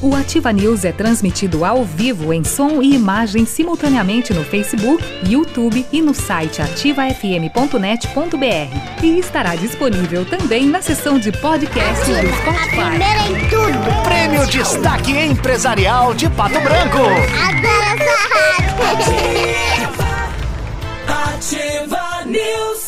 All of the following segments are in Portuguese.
O Ativa News é transmitido ao vivo em som e imagem simultaneamente no Facebook, YouTube e no site ativafm.net.br. E estará disponível também na seção de podcast do Spotify. em tudo. Prêmio Destaque Empresarial de Pato Branco. Adoro essa rádio. Ativa News.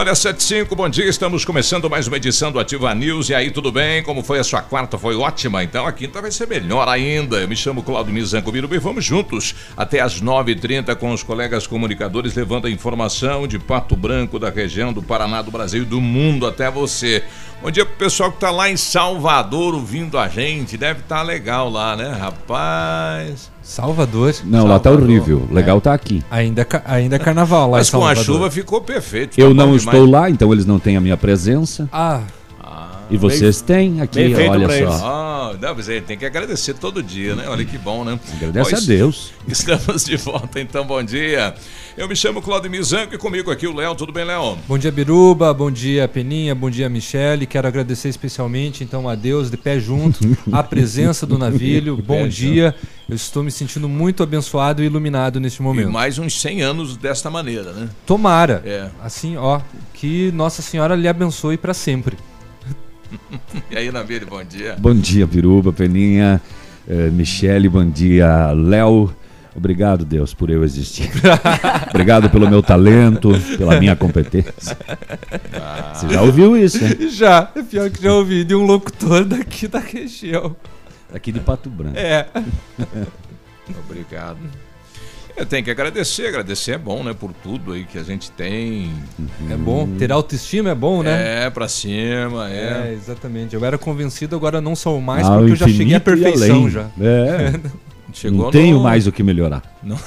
Olha, 75, bom dia. Estamos começando mais uma edição do Ativa News. E aí, tudo bem? Como foi a sua quarta? Foi ótima? Então a quinta vai ser melhor ainda. Eu me chamo Claudio Mizanco e vamos juntos até as 9h30 com os colegas comunicadores, levando a informação de Pato Branco, da região, do Paraná, do Brasil e do mundo até você. Bom dia pro pessoal que tá lá em Salvador ouvindo a gente. Deve estar tá legal lá, né, rapaz? Salvador. Não, lá tá horrível. Legal tá aqui. Ainda, ainda é carnaval lá Mas em com a Salvador. chuva ficou perfeito. Eu não bom estou demais. lá, então eles não têm a minha presença. Ah, E vocês têm aqui, bem olha só. Ah, não, mas aí tem que agradecer todo dia, né? Olha que bom, né? Agradece Ó, a Deus. Estamos de volta, então, bom dia. Eu me chamo Claudio Mizanco e comigo aqui o Léo. Tudo bem, Léo? bom dia Biruba, bom dia Peninha, bom dia Michele. Quero agradecer especialmente então a Deus de pé junto, a presença do navilho. bom pé dia. Eu estou me sentindo muito abençoado e iluminado neste E momento. mais uns 100 anos desta maneira, né? Tomara. É. Assim, ó, que Nossa Senhora lhe abençoe para sempre. E aí, Nabil, bom dia. Bom dia, Piruba, Peninha, eh, Michele, bom dia, Léo. Obrigado, Deus, por eu existir. Obrigado pelo meu talento, pela minha competência. Você já ouviu isso, hein? Já, é pior que já ouvi de um locutor daqui da região. Aqui de Pato Branco. É. Obrigado. Eu tenho que agradecer, agradecer é bom, né? Por tudo aí que a gente tem. É bom. Ter autoestima é bom, né? É, pra cima, É, é. exatamente. Eu era convencido, agora não sou mais, Ao porque eu já cheguei à perfeição já. É, Chegou não tenho no- mais o que melhorar. Não.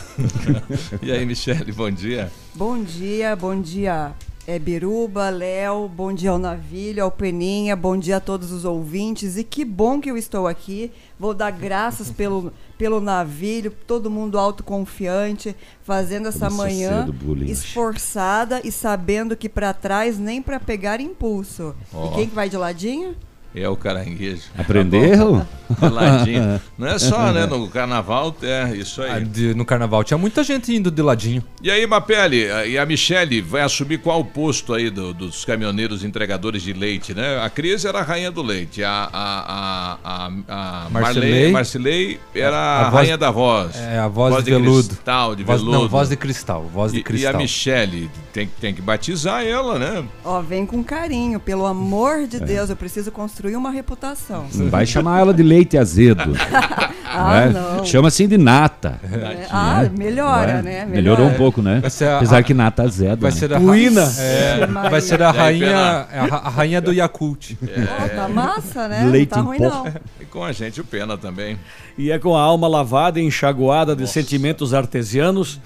e aí, Michele, bom dia. Bom dia, bom dia é Biruba, Léo, bom dia ao Navilho, ao Peninha, bom dia a todos os ouvintes e que bom que eu estou aqui. Vou dar graças pelo, pelo Navilho, todo mundo autoconfiante, fazendo essa Começou manhã cedo esforçada e sabendo que para trás nem para pegar impulso. Ó. E quem que vai de ladinho? É o caranguejo. Aprenderam? Tá. Ladinho. Não é só, né? No carnaval, é isso Ah, aí. de- no carnaval tinha muita gente indo de ladinho. E aí, Mapele, e a Michele vai assumir qual posto aí do- dos caminhoneiros entregadores de leite, né? A Cris era a rainha do leite, a, a, a, a, a. Marley, Marcelei era A a, voz- rainha da voz. É, a voz, de, veludo. cristal, de voz, veludo. Não, voz de cristal. Voz de E- cristal. E, a Michele tem, tem que batizar ela, né? Ó, vem com carinho, pelo amor É. de Deus, eu preciso construir uma reputação. Não vai chamar ela de leite azedo. Ah, né? não. Chama assim de nata. É, ah, melhora, é? né? Melhorou um Melhora. pouco, né? A- Apesar que nata azedo. Vai né? ser a, Ruína. É, vai ser a rainha, Pena? a, ra- a rainha do Yakult. Ó, tá massa, né? Leite não tá ruim, pó. não. E com a gente o Pena também. E é com a alma lavada e enxaguada de sentimentos artesianos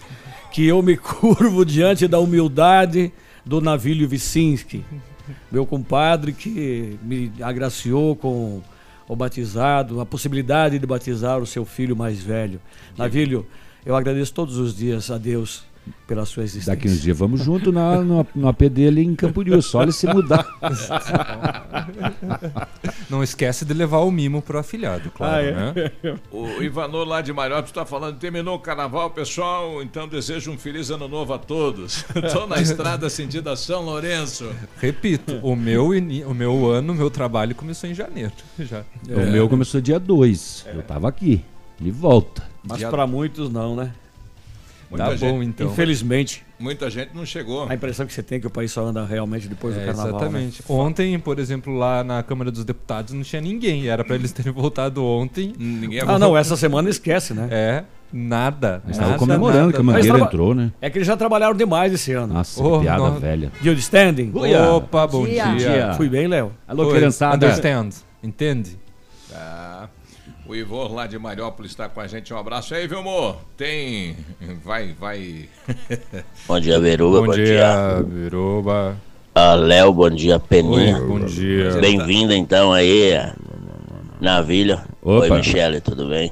que eu me curvo diante da humildade do Navílio Vicinski, meu compadre que me agraciou com ao batizado, a possibilidade de batizar o seu filho mais velho. Navilho, eu agradeço todos os dias a Deus pela sua existência. Daqui uns dias vamos junto na, no, no AP dele em Camboriú, só ele se mudar. Não esquece de levar o mimo pro afilhado, claro, Ah, é. né? O Ivanor lá de Mariópolis está falando, terminou o carnaval, pessoal, então desejo um feliz ano novo a todos. Estou na estrada sentido a São Lourenço. Repito, o meu, o meu ano, o meu trabalho começou em janeiro. Já. O meu começou dia 2. Eu tava aqui. De volta. Mas para muitos não, né? Muita Tá gente- bom, então. Infelizmente, Muita gente não chegou. a impressão que você tem é que o país só anda realmente depois do É, carnaval. exatamente. né? Ontem, por exemplo, lá na Câmara dos Deputados não tinha ninguém. Era pra eles terem voltado ontem. Ninguém Ah, não, essa semana esquece, né? É, nada. Nada, tava comemorando nada, que a Mangueira entrou, né? É que eles já trabalharam demais esse ano. Nossa, Oh, piada nossa. velha. Good standing? Opa, bom Dia. dia. Fui bem, Léo? Alô, criançada. Understand. Entende? Tá. O Ivor lá de Mariópolis está com a gente. Um abraço aí, Vilmor. Tem. Vai, vai. Bom dia, Beruba. Bom, dia, Biruba. Ah, Léo, bom dia, Peninha. Oi, bom dia. Bem-vinda então aí, Navilho. Opa. Oi, Michele, tudo bem?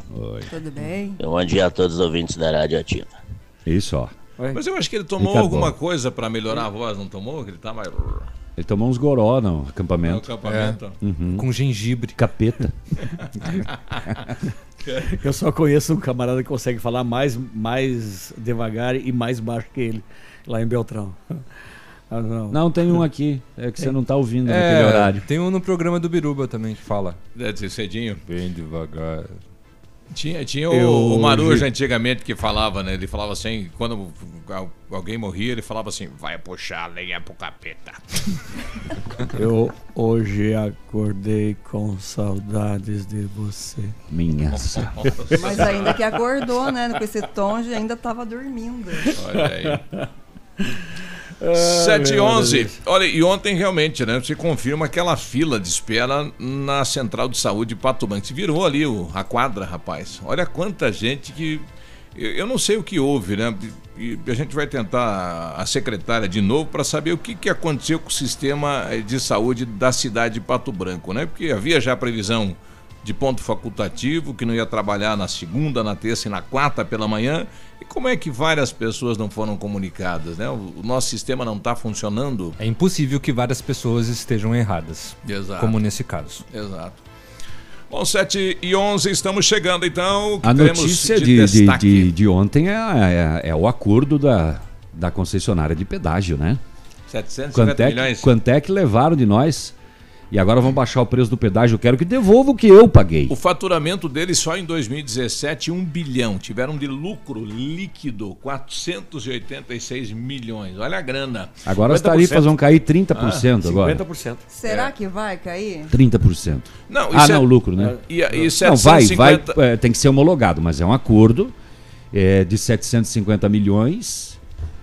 Tudo bem? E Bom dia a todos os ouvintes da Rádio Ativa. Isso, ó. Mas eu acho que ele tomou Fica alguma bom. coisa para melhorar a voz, não tomou? Que ele tá mais. Ele tomou uns goró no No acampamento. acampamento. Uhum. Com gengibre. Capeta. Eu só conheço um camarada que consegue falar mais, mais devagar e mais baixo que ele, lá em Beltrão. Ah, não. Não, tem um aqui. É que você não tá ouvindo naquele É, horário. tem um no programa do Biruba também que fala. Deve ser cedinho. Bem devagar. Tinha, tinha o, Eu- o Maruja antigamente que falava, né? Ele falava assim, quando al- alguém morria, ele falava assim, vai puxar a lenha pro capeta. Eu hoje acordei com saudades de você. Minha. Mas ainda que acordou, né? Com esse tom, já ainda tava dormindo. Olha aí. 7 e 11. Olha, e ontem realmente, né? Você confirma aquela fila de espera na Central de Saúde de Pato Branco. Se virou ali o, a quadra, rapaz. Olha quanta gente que. Eu, eu não sei o que houve, né? E a gente vai tentar a secretária de novo para saber o que, que aconteceu com o sistema eh, de saúde da cidade de Pato Branco, né? Porque havia já previsão de ponto facultativo, que não ia trabalhar na segunda, na terça e na quarta pela manhã. E como é que várias pessoas não foram comunicadas, né? O, o nosso sistema não está funcionando? É impossível que várias pessoas estejam erradas. Exato. Como nesse caso. Exato. Bom, 7 e 11, estamos chegando então. O que A notícia de, de, de, de, de ontem é, é, é o acordo da, da concessionária de pedágio, né? 750 Quanto é, milhões. que, quanto é que levaram de nós? E agora vão baixar o preço do pedágio. Eu quero que devolva o que eu paguei. O faturamento deles só em 2017, 1 bilhão. Tiveram de lucro líquido 486 milhões. Olha a grana. Agora as 50%. tarifas vão cair 30% agora. 50%. Será que vai cair? 30%. Não, ah, é- não, lucro, né? E, e Não, vai, 750 vai, é, tem que ser homologado, mas é um acordo é, de 750 milhões.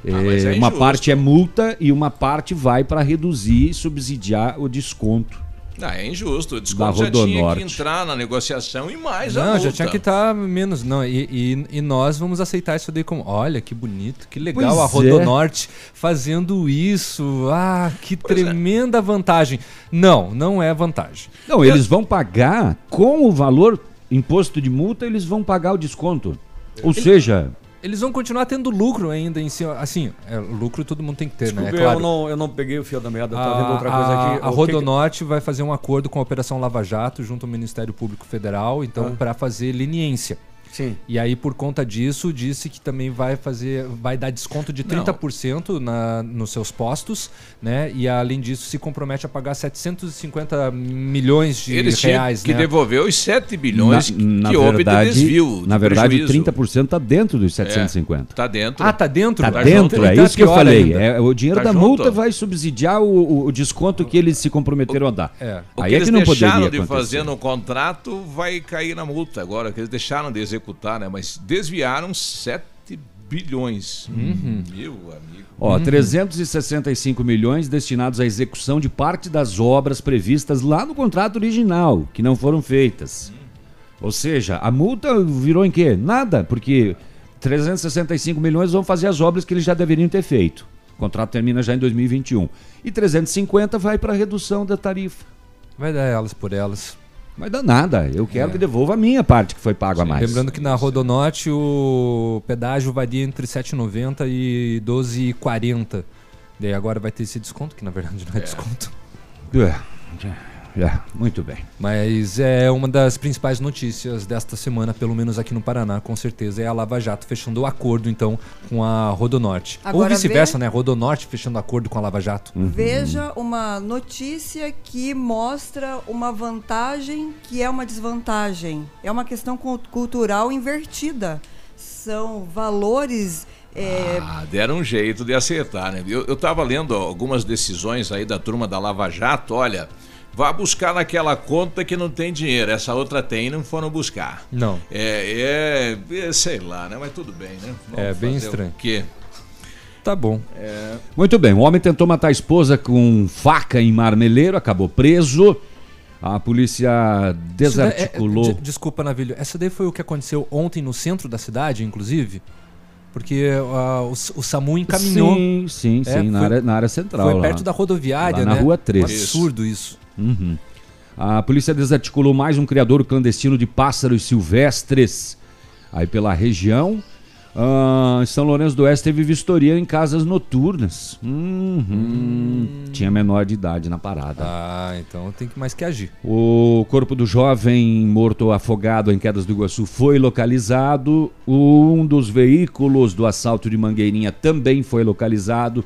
É, mas é uma injusto. parte é multa e uma parte vai para reduzir e subsidiar o desconto. Não, é injusto. O Da desconto já tinha que Rodonorte. entrar na negociação e mais a Não, já tinha que estar menos. Não, e, e- e nós vamos aceitar isso daí como. Olha que bonito, que legal Pois a é. Rodonorte fazendo isso. Ah, que tremenda vantagem. Não, não é vantagem. Não, eles vão pagar com o valor imposto de multa, eles vão pagar o desconto. Ou seja, Eles vão continuar tendo lucro ainda em cima. Assim, é, lucro todo mundo tem que ter, Desculpe, né? É claro. eu, não, eu não peguei o fio da meada, eu A, vendo outra coisa a- aqui. a O que Rodonorte vai fazer um acordo com a Operação Lava Jato junto ao Ministério Público Federal, então Ah. para fazer leniência. Sim. E aí, por conta disso, disse que também vai fazer, vai dar desconto de 30% na, nos seus postos, né? E além disso, se compromete a pagar 750 milhões de Eles reais, que né? devolver os 7 bilhões na, na que houve de verdade, desvio. na de verdade, prejuízo. 30% está dentro dos 750. Tá dentro. Ah, tá dentro? Tá Tá dentro, junto. é Então é isso que eu falei. É, o dinheiro Tá da junto. multa vai subsidiar o, o- o desconto que eles se comprometeram a dar. É. O Aí que é eles que não deixaram poderia de acontecer. fazer no contrato vai cair na multa agora, que eles deixaram de executar, né? Mas desviaram 7 bilhões. Uhum. Meu amigo. Ó, 365 milhões destinados à execução de parte das obras previstas lá no contrato original, que não foram feitas. Ou seja, a multa virou em quê? Nada, porque 365 milhões vão fazer as obras que eles já deveriam ter feito. O contrato termina já em 2021. E 350 vai para a redução da tarifa. Vai dar elas por elas. Mas dá nada. Eu quero que devolva a minha parte que foi pago a mais. Lembrando que na Rodonorte o pedágio varia entre 7,90 e 12,40. Daí agora vai ter esse desconto, que na verdade não é, desconto. É, é, muito bem. Mas é uma das principais notícias desta semana, pelo menos aqui no Paraná, com certeza, é a Lava Jato fechando o acordo, então, com a Rodonorte. Ou Agora vice-versa, vê- né? Rodonorte fechando acordo com a Lava Jato. Veja uma notícia que mostra uma vantagem que é uma desvantagem. É uma questão cu- cultural invertida. São valores. é, Ah, deram um jeito de acertar, né? Eu, eu tava lendo algumas decisões aí da turma da Lava Jato, olha, vá buscar naquela conta que não tem dinheiro, essa outra tem e não foram buscar. Não. É, é, é, sei lá, né? Mas tudo bem, né? É, bem fazer estranho. O quê? Tá bom. É, Muito bem, o homem tentou matar a esposa com faca em Marmeleiro, acabou preso. A polícia Isso daí é- desarticulou. de- desculpa, Navilho. Essa daí foi o que aconteceu ontem no centro da cidade, inclusive? Porque ah, o, o SAMU encaminhou. Sim, sim, É, sim, na, foi- área, na área central. Foi lá. perto da rodoviária, Lá na né? rua 13. Um absurdo isso. Uhum. A polícia desarticulou mais um criador clandestino de pássaros silvestres aí pela região. Ah, São Lourenço do Oeste teve vistoria em casas noturnas. Uhum. Tinha menor de idade na parada. Ah, então tem que mais que agir. O corpo do jovem morto afogado em Quedas do Iguaçu foi localizado. Um dos veículos do assalto de Mangueirinha também foi localizado.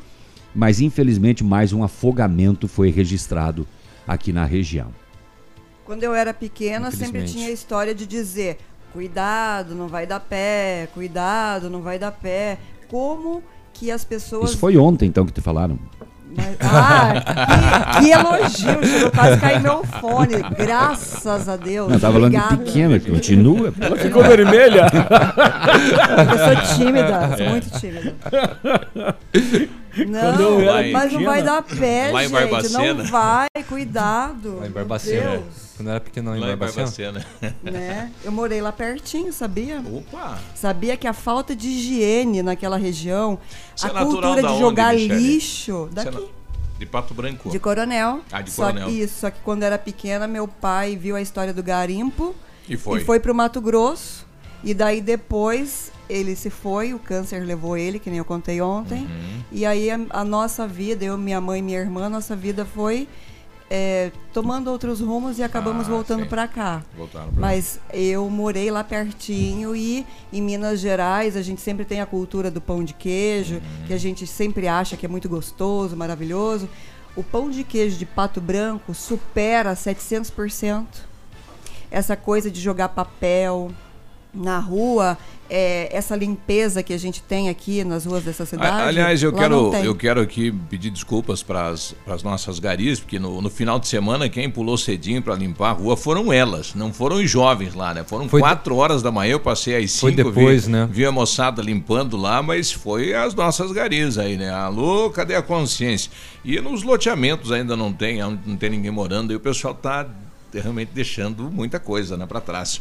Mas infelizmente mais um afogamento foi registrado aqui na região. Quando eu era pequena, sempre tinha a história de dizer: cuidado, não vai dar pé, cuidado, não vai dar pé. Como que as pessoas. Isso foi ontem então que te falaram. Mas- ah, que, que elogio! Chegou quase cair meu fone. Graças a Deus. Eu tava falando de Obrigada. pequena, continua. Ela ficou vermelha. Eu sou tímida, sou muito tímida. Não, eu mas não vai dar pé, Lá em gente. Barbacena. Não vai, cuidado. Lá em Meu Barbacena. Deus. Quando eu era pequeno lá em Lá em Barbacena. Barbacena. né? Eu morei lá pertinho, sabia? Opa! Sabia que a falta de higiene naquela região, Você a é cultura de onde, jogar Michele? lixo é daqui. De Pato Branco. De Coronel. Ah, de Só Coronel. que, isso, só que quando eu era pequena, meu pai viu a história do garimpo E foi. e foi pro Mato Grosso. E daí depois ele se foi, o câncer levou ele, que nem eu contei ontem. Uhum. E aí a, a nossa vida, eu, minha mãe e minha irmã, nossa vida foi é, tomando outros rumos e acabamos Ah, voltando para cá. Voltaram pra Mas eu morei lá pertinho e em Minas Gerais a gente sempre tem a cultura do pão de queijo, que a gente sempre acha que é muito gostoso, maravilhoso. O pão de queijo de Pato Branco supera 700%. Essa coisa de jogar papel na rua, é, essa limpeza que a gente tem aqui nas ruas dessa cidade. Aliás, eu quero, eu quero aqui pedir desculpas para as nossas garis, porque no, no final de semana quem pulou cedinho para limpar a rua foram elas, não foram os jovens lá, né? Foram Foi de- quatro horas da manhã, eu passei às Foi cinco, depois, vi, né? vi a moçada limpando lá, mas foi as nossas garis aí, né? Alô, cadê a consciência? E nos loteamentos ainda não tem, não tem ninguém morando, e o pessoal tá realmente deixando muita coisa, né, para trás.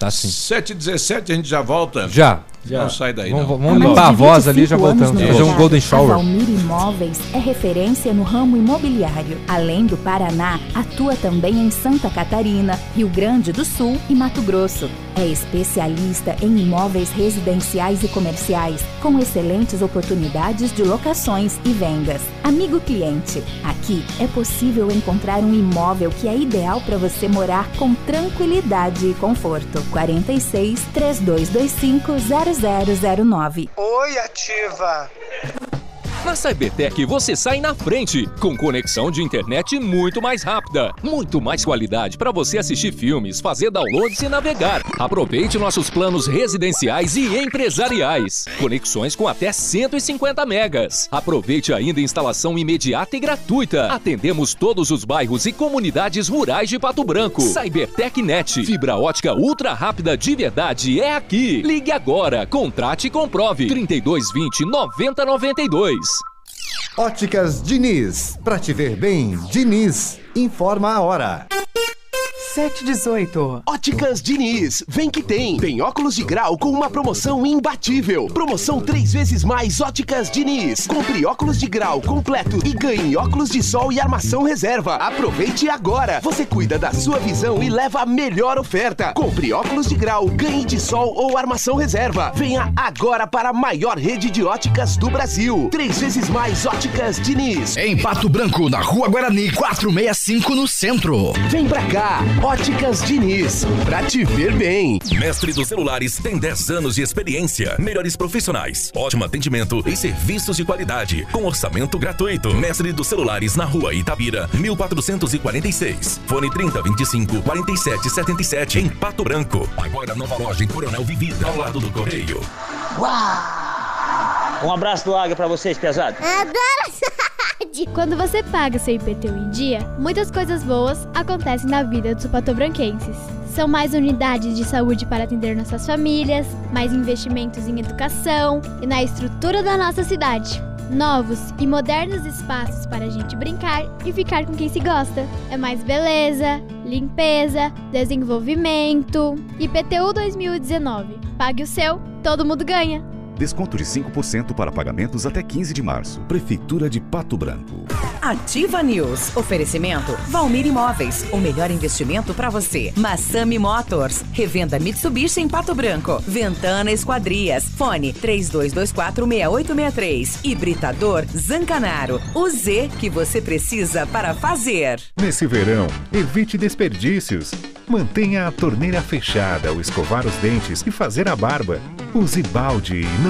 Tá sim. 7h17, a gente já volta? Já. Não sai daí, Vamos, não. vamos limpar a voz ali e já 25 anos voltamos. Fazer um Golden A Shower. Valmir Imóveis é referência no ramo imobiliário. Além do Paraná, atua também em Santa Catarina, Rio Grande do Sul e Mato Grosso. É especialista em imóveis residenciais e comerciais, com excelentes oportunidades de locações e vendas. Amigo cliente, aqui é possível encontrar um imóvel que é ideal para você morar com tranquilidade e conforto. 46 3225 0009. Oi, ativa! Na Cybertech você sai na frente, com conexão de internet muito mais rápida, muito mais qualidade para você assistir filmes, fazer downloads e navegar. Aproveite nossos planos residenciais e empresariais. Conexões com até 150 megas. Aproveite ainda a instalação imediata e gratuita. Atendemos todos os bairros e comunidades rurais de Pato Branco. Cybertech Net, fibra ótica ultra rápida de verdade é aqui. Ligue agora, contrate e comprove. 3220 9092. Óticas Diniz. Pra te ver bem, Diniz. Informa a hora. 3718. Óticas Diniz, vem que tem. Tem óculos de grau com uma promoção imbatível. Promoção três vezes mais Óticas Diniz. Compre óculos de grau completo e ganhe óculos de sol e armação reserva. Aproveite agora. Você cuida da sua visão e leva a melhor oferta. Compre óculos de grau, ganhe de sol ou armação reserva. Venha agora para a maior rede de óticas do Brasil. Três vezes mais Óticas Diniz. Em Pato Branco, na Rua Guarani, 465 no centro. Vem pra cá, Óticas Diniz, pra te ver bem. Mestre dos celulares tem 10 anos de experiência, melhores profissionais, ótimo atendimento e serviços de qualidade, com orçamento gratuito. Mestre dos celulares na rua Itabira, 1446. Fone 3025 4777 em Pato Branco. Agora nova loja em Coronel Vivida, ao lado do Correio. Um abraço do Águia pra vocês, pesado. Adoro rádio. Quando você paga seu IPTU em dia, muitas coisas boas acontecem na vida dos patobranquenses. São mais unidades de saúde para atender nossas famílias, mais investimentos em educação e na estrutura da nossa cidade. Novos e modernos espaços para a gente brincar e ficar com quem se gosta. É mais beleza, limpeza, desenvolvimento. IPTU 2019. Pague o seu, todo mundo ganha. Desconto de 5% para pagamentos até 15 de março. Prefeitura de Pato Branco. Ativa News. Oferecimento Valmir Imóveis. O melhor investimento para você. Massami Motors. Revenda Mitsubishi em Pato Branco. Ventana Esquadrias. Fone 32246863. Hibridador Zancanaro. O Z que você precisa para fazer. Nesse verão, evite desperdícios. Mantenha a torneira fechada ao escovar os dentes e fazer a barba. Use balde e não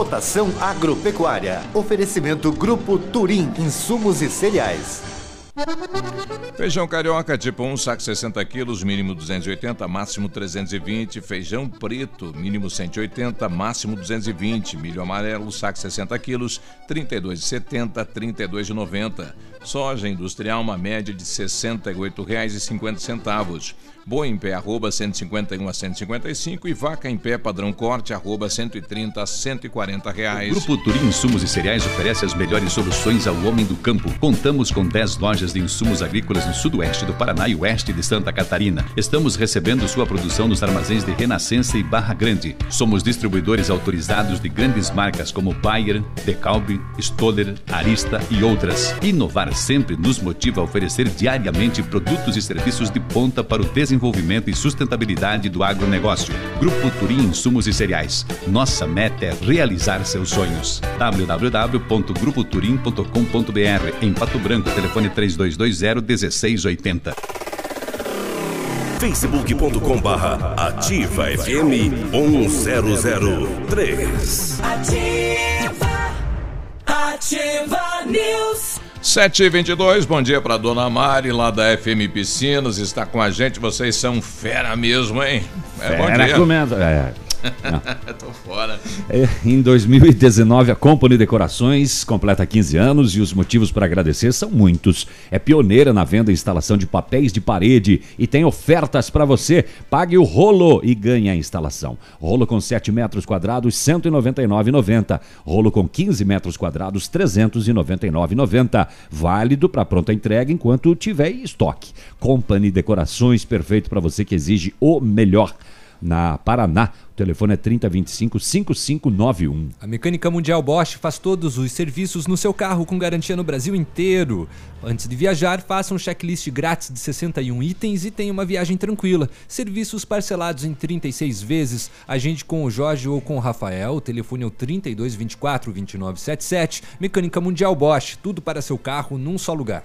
Cotação agropecuária. Oferecimento Grupo Turim, insumos e cereais. Feijão carioca tipo 1, saco 60 quilos, mínimo 280, máximo 320. Feijão preto, mínimo 180, máximo 220. Milho amarelo, saco 60 quilos, 32,70, 32,90. Soja industrial, uma média de R$ 68,50. Boi em pé, arroba 151 a 155 e vaca em pé, padrão corte, arroba 130 a 140 reais. Grupo Turim Insumos e Cereais oferece as melhores soluções ao homem do campo. Contamos com 10 lojas de insumos agrícolas no sudoeste do Paraná e oeste de Santa Catarina. Estamos recebendo sua produção nos armazéns de Renascença e Barra Grande. Somos distribuidores autorizados de grandes marcas como Bayer, Decalbe, Stoller, Arista e outras. Inovar sempre nos motiva a oferecer diariamente produtos e serviços de ponta para o desenvolvimento e sustentabilidade do agronegócio. Grupo Turim Insumos e Cereais. Nossa meta é realizar seus sonhos. www.grupoturim.com.br Em Pato Branco, telefone 3220-1680. facebook.com barra ativa FM 1003. Ativa. Ativa News. 7h22, bom dia para dona Mari, lá da FM Piscinas, está com a gente. Vocês são fera mesmo, hein? É, bom Fera dia. comendo. É. Tô fora. É, Em 2019, a Company Decorações completa 15 anos e os motivos para agradecer são muitos. É pioneira na venda e instalação de papéis de parede e tem ofertas para você. Pague o rolo e ganhe a instalação. Rolo com 7 metros quadrados, R$ 199,90. Rolo com 15 metros quadrados, R$ 399,90. Válido para pronta entrega enquanto tiver estoque. Company Decorações, perfeito para você que exige o melhor. Na Paraná, o telefone é 3025-5591. A Mecânica Mundial Bosch faz todos os serviços no seu carro com garantia no Brasil inteiro. Antes de viajar, faça um checklist grátis de 61 itens e tenha uma viagem tranquila. Serviços parcelados em 36 vezes. Agende com o Jorge ou com o Rafael. O telefone é o 3224 2977. Mecânica Mundial Bosch, tudo para seu carro num só lugar.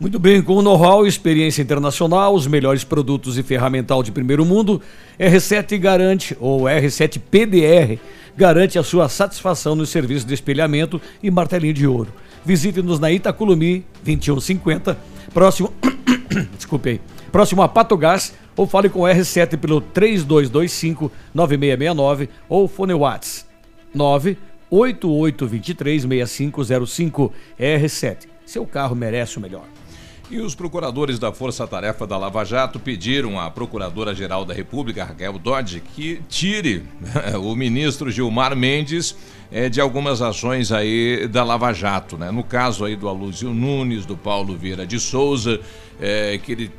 Muito bem, com know-how e experiência internacional, os melhores produtos e ferramental de primeiro mundo, R7 garante, ou R7 PDR, garante a sua satisfação no serviço de espelhamento e martelinho de ouro. Visite-nos na Itaculumi 2150, próximo. Desculpe. Próximo a Pato Gás, ou fale com o R7 pelo 3225 9669 ou fone Whats 98823 6505 R7. Seu carro merece o melhor. E os procuradores da Força Tarefa da Lava Jato pediram à Procuradora-Geral da República, Raquel Dodge, que tire o ministro Gilmar Mendes eh, de algumas ações aí da Lava Jato, né? No caso aí do Alúcio Nunes, do Paulo Vieira de Souza, eh, que ele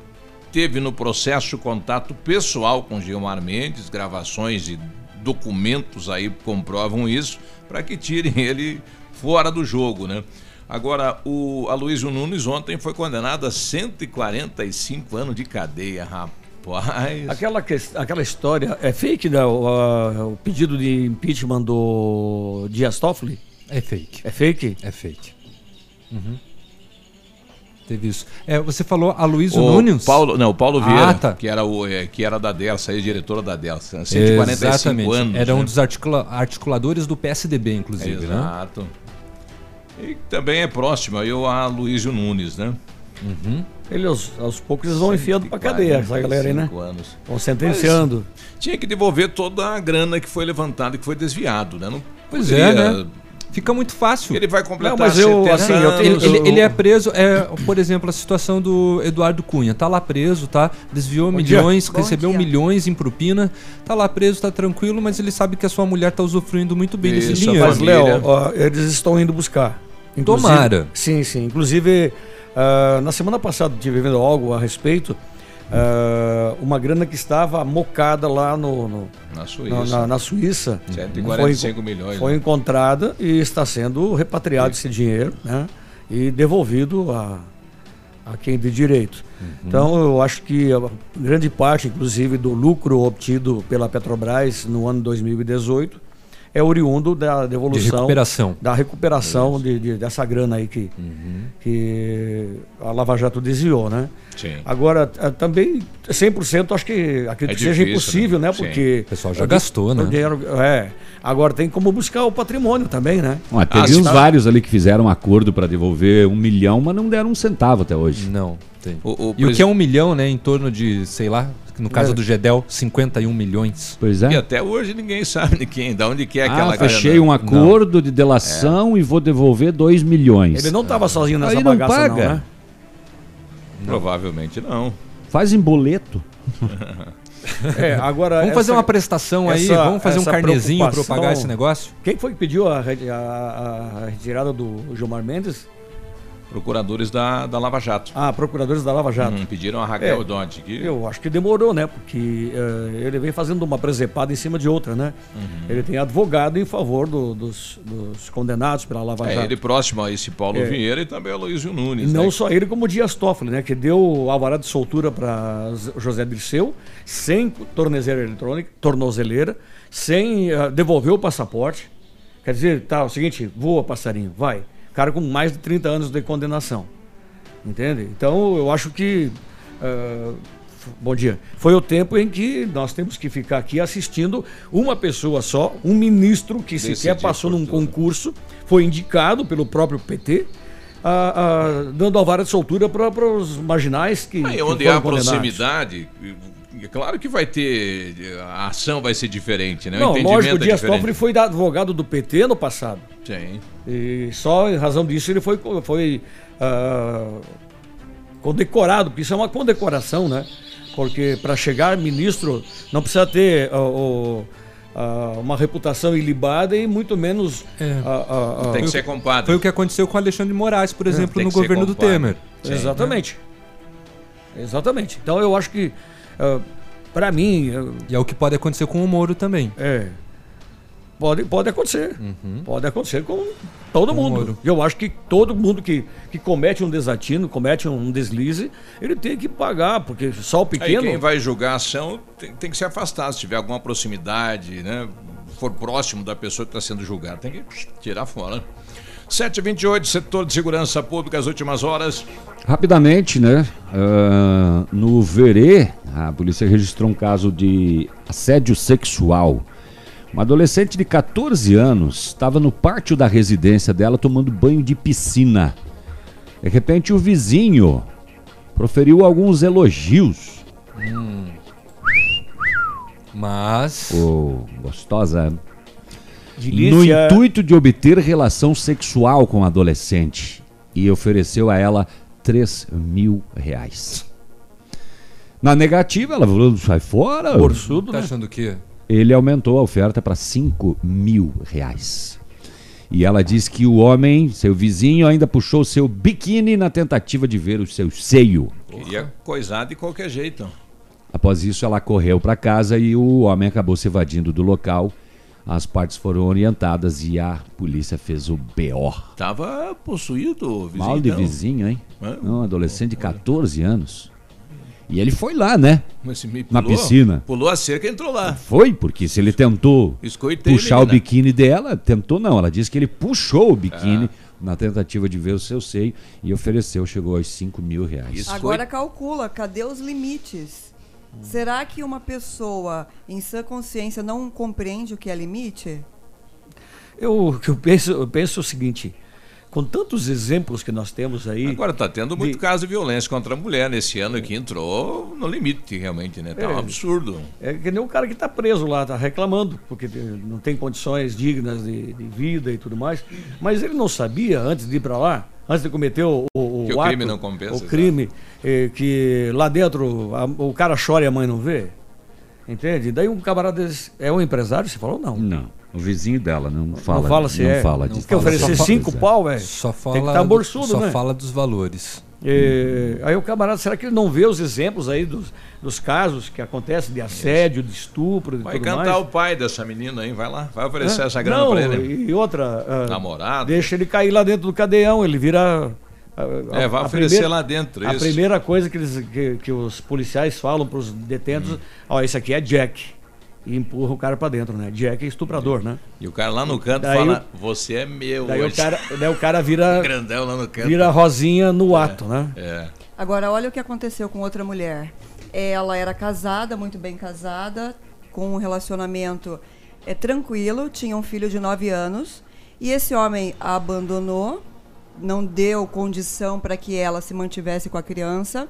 teve no processo contato pessoal com Gilmar Mendes, gravações e documentos aí comprovam isso, para que tirem ele fora do jogo, né? Agora, o Aloysio Nunes ontem foi condenado a 145 anos de cadeia, rapaz. Aquela, que, aquela história é fake, né? O, a- o pedido de impeachment do Dias Toffoli? É fake. É fake? É fake. Uhum. Teve isso. É, você falou a Luísio Nunes? Paulo, não, o Paulo Vieira, Ah, tá. que, era o, eh, que era da Delsa, aí, diretora da Delsa. 145 Exatamente. anos. Era um né? dos articula- articuladores do PSDB, inclusive, né? E também é próximo aí o Aloysio Nunes, né? Uhum. Ele aos, aos poucos eles vão enfiando pra cadeia, essa galera aí, né? 45 anos. Vão sentenciando. Mas tinha que devolver toda a grana que foi levantada e que foi desviado, né? Não Pois poderia- é, né? Fica muito fácil. Ele vai completar Não, mas eu, 70 assim, eu tenho- anos. Ele, ele é preso, é, por exemplo, a situação do Eduardo Cunha. Tá lá preso, tá? Desviou Bom dia. milhões, Bom recebeu dia. milhões em propina. Tá lá preso, tá tranquilo, mas ele sabe que a sua mulher tá usufruindo muito bem desse Isso, a dinheiro. Mas. Léo, ó, eles estão indo buscar. Tomara. Sim, sim. Inclusive, ah, na semana passada tive vendo algo a respeito. ah, uma grana que estava mocada lá no, no- Na Suíça. na- na Suíça. 145 foi, milhões. Foi né? encontrada e está sendo repatriado esse dinheiro né? e devolvido a, a quem de direito. Uhum. Então, eu acho que grande parte, inclusive, do lucro obtido pela Petrobras no ano 2018 é oriundo da devolução. De recuperação. Da recuperação de, de- dessa grana aí que, Uhum. que a Lava Jato desviou, né? Sim. Agora, ah, também 100% acho que acredito É que seja difícil, impossível, né? né? Porque O pessoal já gastou, né? o dinheiro- é. Agora tem como buscar o patrimônio também, né? Teve Ah, se uns tá- vários ali que fizeram um acordo para devolver um milhão, mas não deram um centavo até hoje. Não, tem. O- o e o que é um milhão, né? Em torno de, sei lá, no caso É. do Gedel, 51 milhões. Pois E é. até hoje ninguém sabe de quem, de onde que é aquela ah, fechei um acordo de delação e vou devolver 2 milhões. Ele não estava sozinho nessa Aí não bagaça, não, paga. né? Provavelmente não. Faz em boleto. É, agora Vamos fazer essa- uma prestação aí, essa- vamos fazer um carnezinho para pagar esse negócio? Quem foi que pediu a, a- a retirada do Gilmar Mendes? Procuradores da, da Lava Jato. Ah, procuradores da Lava Jato. Hum, pediram a Raquel É. Dodge. Que... Eu acho que demorou, né? Porque eh, ele vem fazendo uma presepada em cima de outra, né? Uhum. Ele tem advogado em favor do- dos, dos condenados pela Lava É Jato. ele próximo a esse Paulo É. Vieira e também a Luizio Nunes. Não né? só ele, como o Dias Toffoli, né? Que deu alvará de soltura para José Dirceu, sem tornozeleira eletrônica, tornozeleira, sem ah, devolver o passaporte. Quer dizer, tá, é o seguinte, voa, passarinho, vai. Cara com mais de 30 anos de condenação. Entende? Então, eu acho que. f- bom dia. Foi o tempo em que nós temos que ficar aqui assistindo uma pessoa só, um ministro que Decidir sequer passou num concurso, foi indicado pelo próprio PT, ah, ah, dando a vara de soltura para os marginais que. Aí que onde há proximidade, é claro que vai ter. A ação vai ser diferente, né? O Não, entendimento lógico, o é Dias diferente. Toffoli foi advogado do PT no passado. Sim. E só em razão disso ele foi, foi ah, condecorado, porque isso é uma condecoração, né? Porque para chegar ministro não precisa ter o- ah, uma reputação ilibada e muito menos. É. Tem que ser compadre. Foi o que aconteceu com Alexandre de Moraes, por exemplo, tem no governo do. Temer. Sim. Exatamente. Exatamente. Então eu acho que, para mim, E é o que pode acontecer com o Moro também. é. Pode, pode acontecer. Uhum. Pode acontecer com todo mundo. Eu acho que todo mundo que, que comete um desatino, comete um deslize, ele tem que pagar, porque só o Aí pequeno. quem vai julgar a ação tem, tem que se afastar. Se tiver alguma proximidade, né? For próximo da pessoa que está sendo julgada, tem que tirar fora. 7h28, setor de segurança pública, as últimas horas. Rapidamente, né? ah, no Verê, a polícia registrou um caso de assédio sexual. Uma adolescente de 14 anos estava no pátio da residência dela tomando banho de piscina. De repente, o vizinho proferiu alguns elogios. Hum. Mas. Ô, gostosa. Delícia. No intuito de obter relação sexual com a adolescente. E ofereceu a ela 3 mil reais. Na negativa, ela falou: sai fora. Borsudo, Tá né? achando o quê? Ele aumentou a oferta para 5 mil reais. E ela diz que o homem, seu vizinho, ainda puxou seu biquíni na tentativa de ver o seu seio. Queria coisar de qualquer jeito. Após isso, ela correu para casa e o homem acabou se evadindo do local. As partes foram orientadas e a polícia fez o BO. Tava possuído o vizinho. Mal de então. vizinho, hein? É. Um adolescente de 14 anos. E ele foi lá, né? Me Na pulou, piscina. Pulou a cerca e entrou lá. Foi, porque se ele tentou Escoitei, puxar o menina. biquíni dela, tentou não, ela disse que ele puxou o biquíni Ah. na tentativa de ver o seu seio e ofereceu, chegou aos 5 mil reais. Agora calcula, cadê os limites? Será que uma pessoa em sã consciência não compreende o que é limite? Eu, eu penso, eu penso o seguinte: com tantos exemplos que nós temos aí. Agora tá tendo muito caso de violência contra a mulher nesse ano que entrou no limite, realmente, né? Tá um É. absurdo. É que nem o cara que está preso lá, está reclamando, porque não tem condições dignas de, de vida e tudo mais. Mas ele não sabia, antes de ir para lá, antes de cometer o, o, Que o crime ato, não compensa, O crime, eh, que lá dentro a- o cara chora e a mãe não vê. Entende? Daí um camarada desse, é um empresário, você falou? Não. Não, o vizinho dela não fala. não fala se não é. fala Não disso. Quer oferecer cinco pau, velho? Só fala, Tem que estar do- borsudo, só né? fala dos valores. É, aí o camarada, será que ele não vê os exemplos aí dos, dos casos que acontecem de assédio, de estupro e Vai tudo cantar mais? o pai dessa menina aí, vai lá, vai oferecer Hã? essa grana Não, pra ele. E outra. Namorado. Deixa ele cair lá dentro do cadeião, ele vira. ah, É, vai oferecer lá dentro, A isso. primeira coisa que, eles, que, que os policiais falam para os detentos: Hum. ó, esse aqui é Jack. E empurra o cara para dentro, né? Jack é estuprador, né? E o cara lá no canto Daí fala, você é meu Daí o hoje. cara, daí o cara vira. Grandão lá no canto. Vira rosinha no ato, né? É. Agora, olha o que aconteceu com outra mulher. Ela era casada, muito bem casada, com um relacionamento é, tranquilo, tinha um filho de 9 anos, e esse homem a abandonou, não deu condição para que ela se mantivesse com a criança,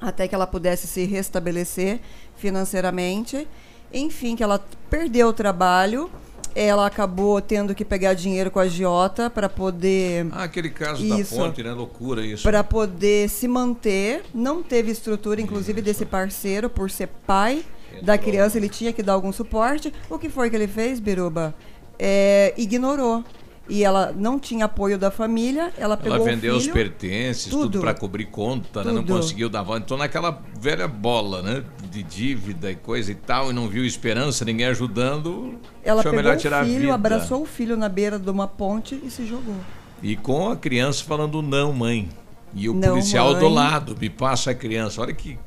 até que ela pudesse se restabelecer financeiramente. Enfim, que ela perdeu o trabalho, ela acabou tendo que pegar dinheiro com a agiota para poder. Ah, aquele caso Isso. da ponte, né? Loucura isso. Para poder se manter, não teve estrutura, inclusive, desse parceiro, por ser pai da criança, ele tinha que dar algum suporte. O que foi que ele fez, Biruba? É, ignorou. E ela não tinha apoio da família, ela pegou Ela o vendeu os filho, pertences, tudo, tudo. pra cobrir conta, né? Não conseguiu dar volta. Então naquela velha bola, né? De dívida e coisa e tal, e não viu esperança, ninguém ajudando. Ela pegou melhor o tirar a filho, abraçou o filho na beira de uma ponte e se jogou. E com a criança falando não, mãe. E o Não, policial do mãe. lado, me passa a criança. Olha que.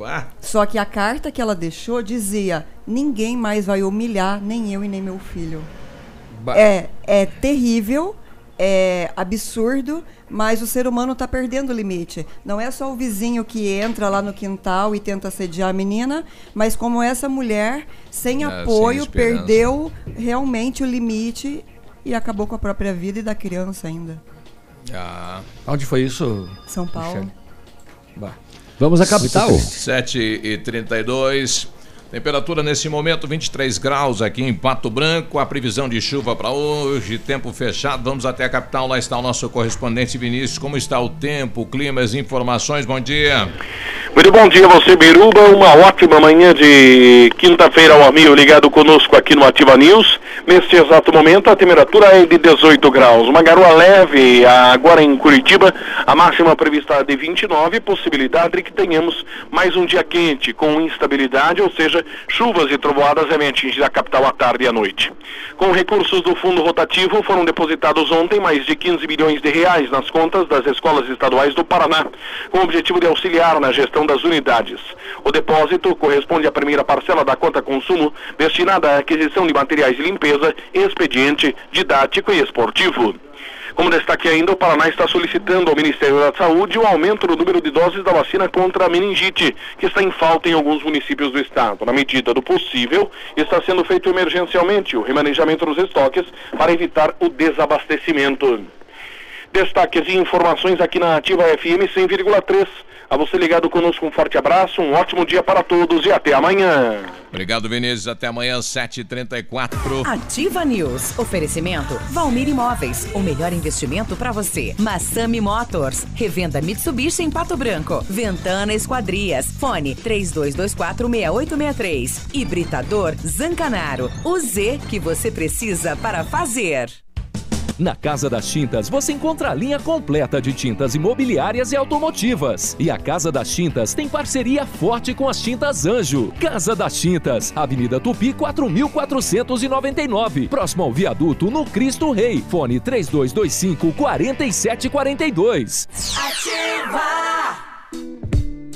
Ah, Só que a carta que ela deixou dizia: ninguém mais vai humilhar, nem eu e nem meu filho. É, é terrível, é absurdo, mas o ser humano está perdendo o limite. Não é só o vizinho que entra lá no quintal e tenta assediar a menina, mas como essa mulher, sem É, sem apoio, esperança. perdeu realmente o limite e acabou com a própria vida e da criança ainda. ah. Onde foi isso? São Paulo. Vamos à capital. 7 e 32 Temperatura nesse momento 23 graus aqui em Pato Branco. A previsão de chuva para hoje, tempo fechado. Vamos até a capital. Lá está o nosso correspondente Vinícius. Como está o tempo, o clima, as informações? Bom dia. Muito bom dia você, Biruba. Uma ótima manhã de quinta-feira ao amigo ligado conosco aqui no Ativa News. Neste exato momento, a temperatura é de 18 graus. Uma garoa leve agora em Curitiba. A máxima prevista é de 29. Possibilidade de que tenhamos mais um dia quente com instabilidade, ou seja, chuvas e trovoadas devem atingir a capital à tarde e à noite. Com recursos do fundo rotativo, foram depositados ontem mais de 15 milhões de reais nas contas das escolas estaduais do Paraná, com o objetivo de auxiliar na gestão das unidades. O depósito corresponde à primeira parcela da conta consumo, destinada à aquisição de materiais de limpeza, expediente, didático e esportivo. Como destaque ainda, o Paraná está solicitando ao Ministério da Saúde o aumento do número de doses da vacina contra a meningite, que está em falta em alguns municípios do estado. Na medida do possível, está sendo feito emergencialmente o remanejamento dos estoques para evitar o desabastecimento. Destaques e informações aqui na Ativa FM 100,3. A você ligado conosco, um forte abraço, um ótimo dia para todos e até amanhã. Obrigado, Vinícius. Até amanhã, 7h34. Ativa News. Oferecimento Valmir Imóveis. O melhor investimento para você. Massami Motors. Revenda Mitsubishi em Pato Branco. Ventana Esquadrias. Fone 32246863. Hibridador Zancanaro. O Z que você precisa para fazer. Na Casa das Tintas você encontra a linha completa de tintas imobiliárias e automotivas. E a Casa das Tintas tem parceria forte com as Tintas Anjo. Casa das Tintas, Avenida Tupi 4499, próximo ao viaduto no Cristo Rei. Fone 3225 4742. Ativa!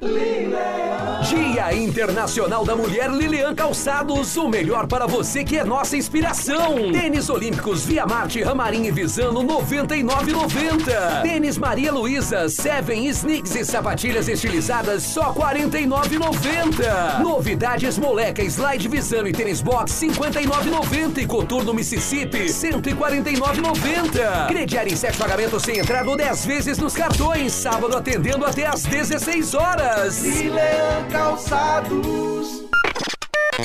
Dia Internacional da Mulher Lilian Calçados, o melhor para você que é nossa inspiração. Tênis Olímpicos Via Marte Ramarim e Visano 99,90. Tênis Maria Luísa Seven Sneaks e sapatilhas estilizadas só 49,90. Novidades Moleca Slide Visano e Tênis Box 59,90 e Coturno Mississippi 149,90. Crediário em sete pagamentos sem entrada ou 10 vezes nos cartões. Sábado atendendo até às 16 horas. Leão Calçados.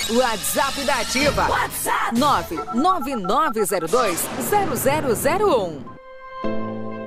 WhatsApp da Ativa. WhatsApp 999020001.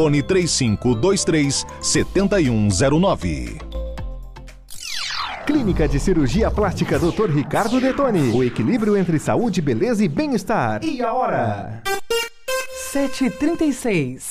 fone 3523 7109. Clínica de Cirurgia Plástica Dr. Ricardo Detoni. O equilíbrio entre saúde, beleza e bem-estar. E a hora? 7h36.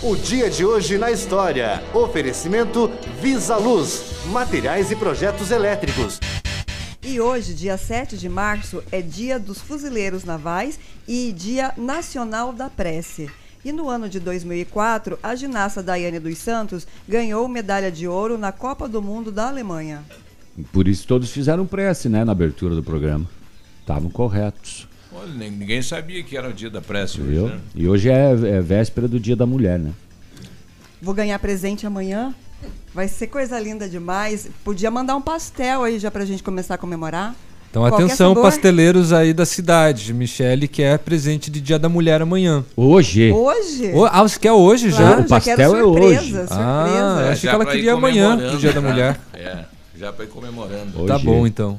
O dia de hoje na história. Oferecimento Visa Luz, materiais e projetos elétricos. E hoje, dia 7 de março, é dia dos fuzileiros navais e dia nacional da prece. E no ano de 2004, a ginasta Daiane dos Santos ganhou medalha de ouro na Copa do Mundo da Alemanha. Por isso todos fizeram prece, né, na abertura do programa. Estavam corretos. Olha, nem- ninguém sabia que era o dia da prece hoje, Viu? né? E hoje é, é véspera do Dia da Mulher, né? Vou ganhar presente amanhã. Vai ser coisa linda demais. Podia mandar um pastel aí já pra gente começar a comemorar. Então Qualquer atenção, sabor. pasteleiros aí da cidade. Michele quer presente de Dia da Mulher amanhã. Hoje? Hoje? O- ah, você quer hoje já? Claro, já O pastel quero é surpresa, hoje. surpresa. Ah, É, achei já que ela pra ir queria amanhã, comemorando, o Dia da né? Mulher. É. Já foi comemorando. Tá bom, então.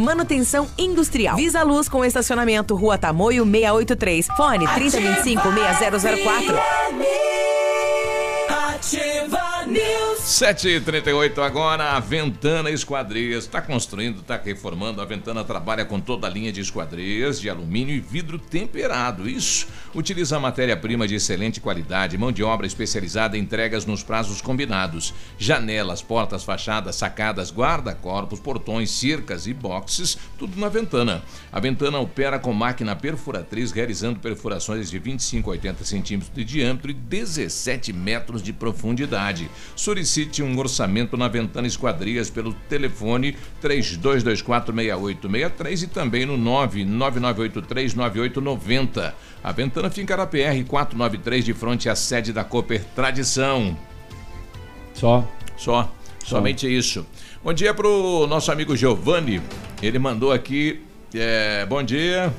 manutenção industrial. Visa Luz com estacionamento Rua Tamoio 683. Fone 3025 6004. Ativa News. 7h38 agora, a Ventana Esquadrias. Está construindo, está reformando. A Ventana trabalha com toda a linha de esquadrias de alumínio e vidro temperado. Isso. Utiliza matéria-prima de excelente qualidade, mão de obra especializada em entregas nos prazos combinados. Janelas, portas, fachadas, sacadas, guarda-corpos, portões, cercas e boxes, tudo na Ventana. A Ventana opera com máquina perfuratriz, realizando perfurações de 25 a 80 centímetros de diâmetro e 17 metros de profundidade. Solicite um orçamento na Ventana Esquadrias pelo telefone 32246863 e também no 999839890. A Ventana fica na PR 493 de frente à sede da Cooper Tradição. Só. Só. Somente isso. Bom dia pro nosso amigo Giovanni. Ele mandou aqui. é, bom dia.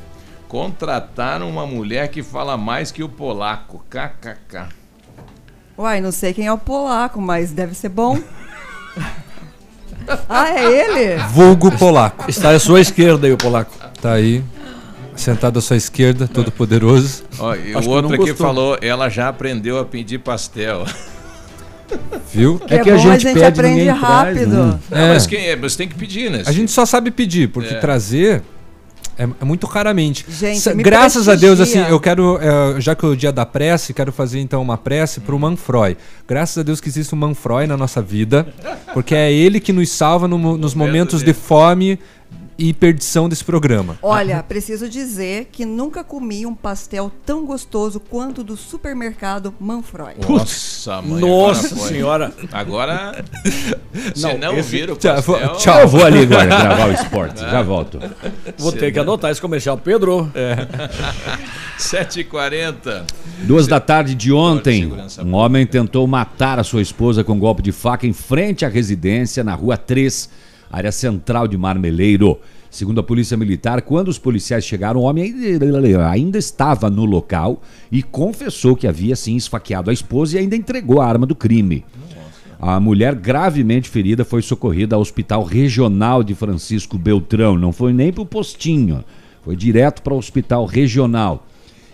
Contrataram uma mulher que fala mais que o polaco. KKK. Uai, não sei quem é o polaco, mas deve ser bom. ah, é ele? Vulgo polaco. Está à sua esquerda aí o polaco. Tá aí. Sentado à sua esquerda, todo poderoso. Ó, e Acho o que outro não aqui falou, ela já aprendeu a pedir pastel. Viu? Que é, bom, a gente, aprende rápido. Não, mas quem é? Você tem que pedir, né? A gente só sabe pedir, porque É. trazer é, é muito raramente. Gente, Graças a Deus, assim, eu quero, é, já que é o dia da prece, quero fazer então uma prece pro Manfroy. Graças a Deus que existe um Manfroy na nossa vida, porque é ele que nos salva no- nos momentos de fome e perdição desse programa. Olha, preciso dizer que nunca comi um pastel tão gostoso quanto do supermercado Manfroy. Nossa, mãe. Nossa agora senhora. Agora, se Não, não esse- vira o Tchau, pastel... tchau. Eu vou ali agora gravar o esporte. Já volto. Vou ter que anotar esse comercial. Pedro. É. 7h40. Duas da tarde de ontem, um homem tentou matar a sua esposa com um golpe de faca em frente à residência na Rua 3, área central de Marmeleiro. Segundo a polícia militar, quando os policiais chegaram, o homem ainda- estava no local e confessou que havia sim esfaqueado a esposa e ainda entregou a arma do crime. A mulher gravemente ferida foi socorrida ao Hospital Regional de Francisco Beltrão. Não foi nem para o postinho, foi direto para o Hospital Regional.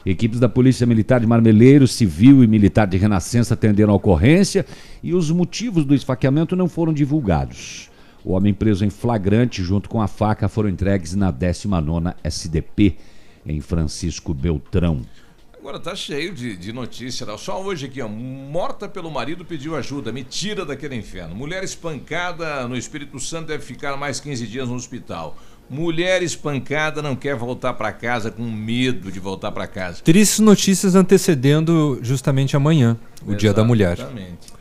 Equipes da Polícia Militar de Marmeleiro, Civil e Militar de Renascença atenderam a ocorrência e os motivos do esfaqueamento não foram divulgados. O homem preso em flagrante junto com a faca foram entregues na 19ª SDP em Francisco Beltrão. Agora tá cheio de, de notícia. né? Só hoje aqui, ó. Morta pelo marido pediu ajuda. Me tira daquele inferno. Mulher espancada no Espírito Santo deve ficar mais 15 dias no hospital. Mulher espancada não quer voltar para casa com medo de voltar para casa. Tristes notícias antecedendo justamente amanhã, o Dia da Mulher. Exatamente.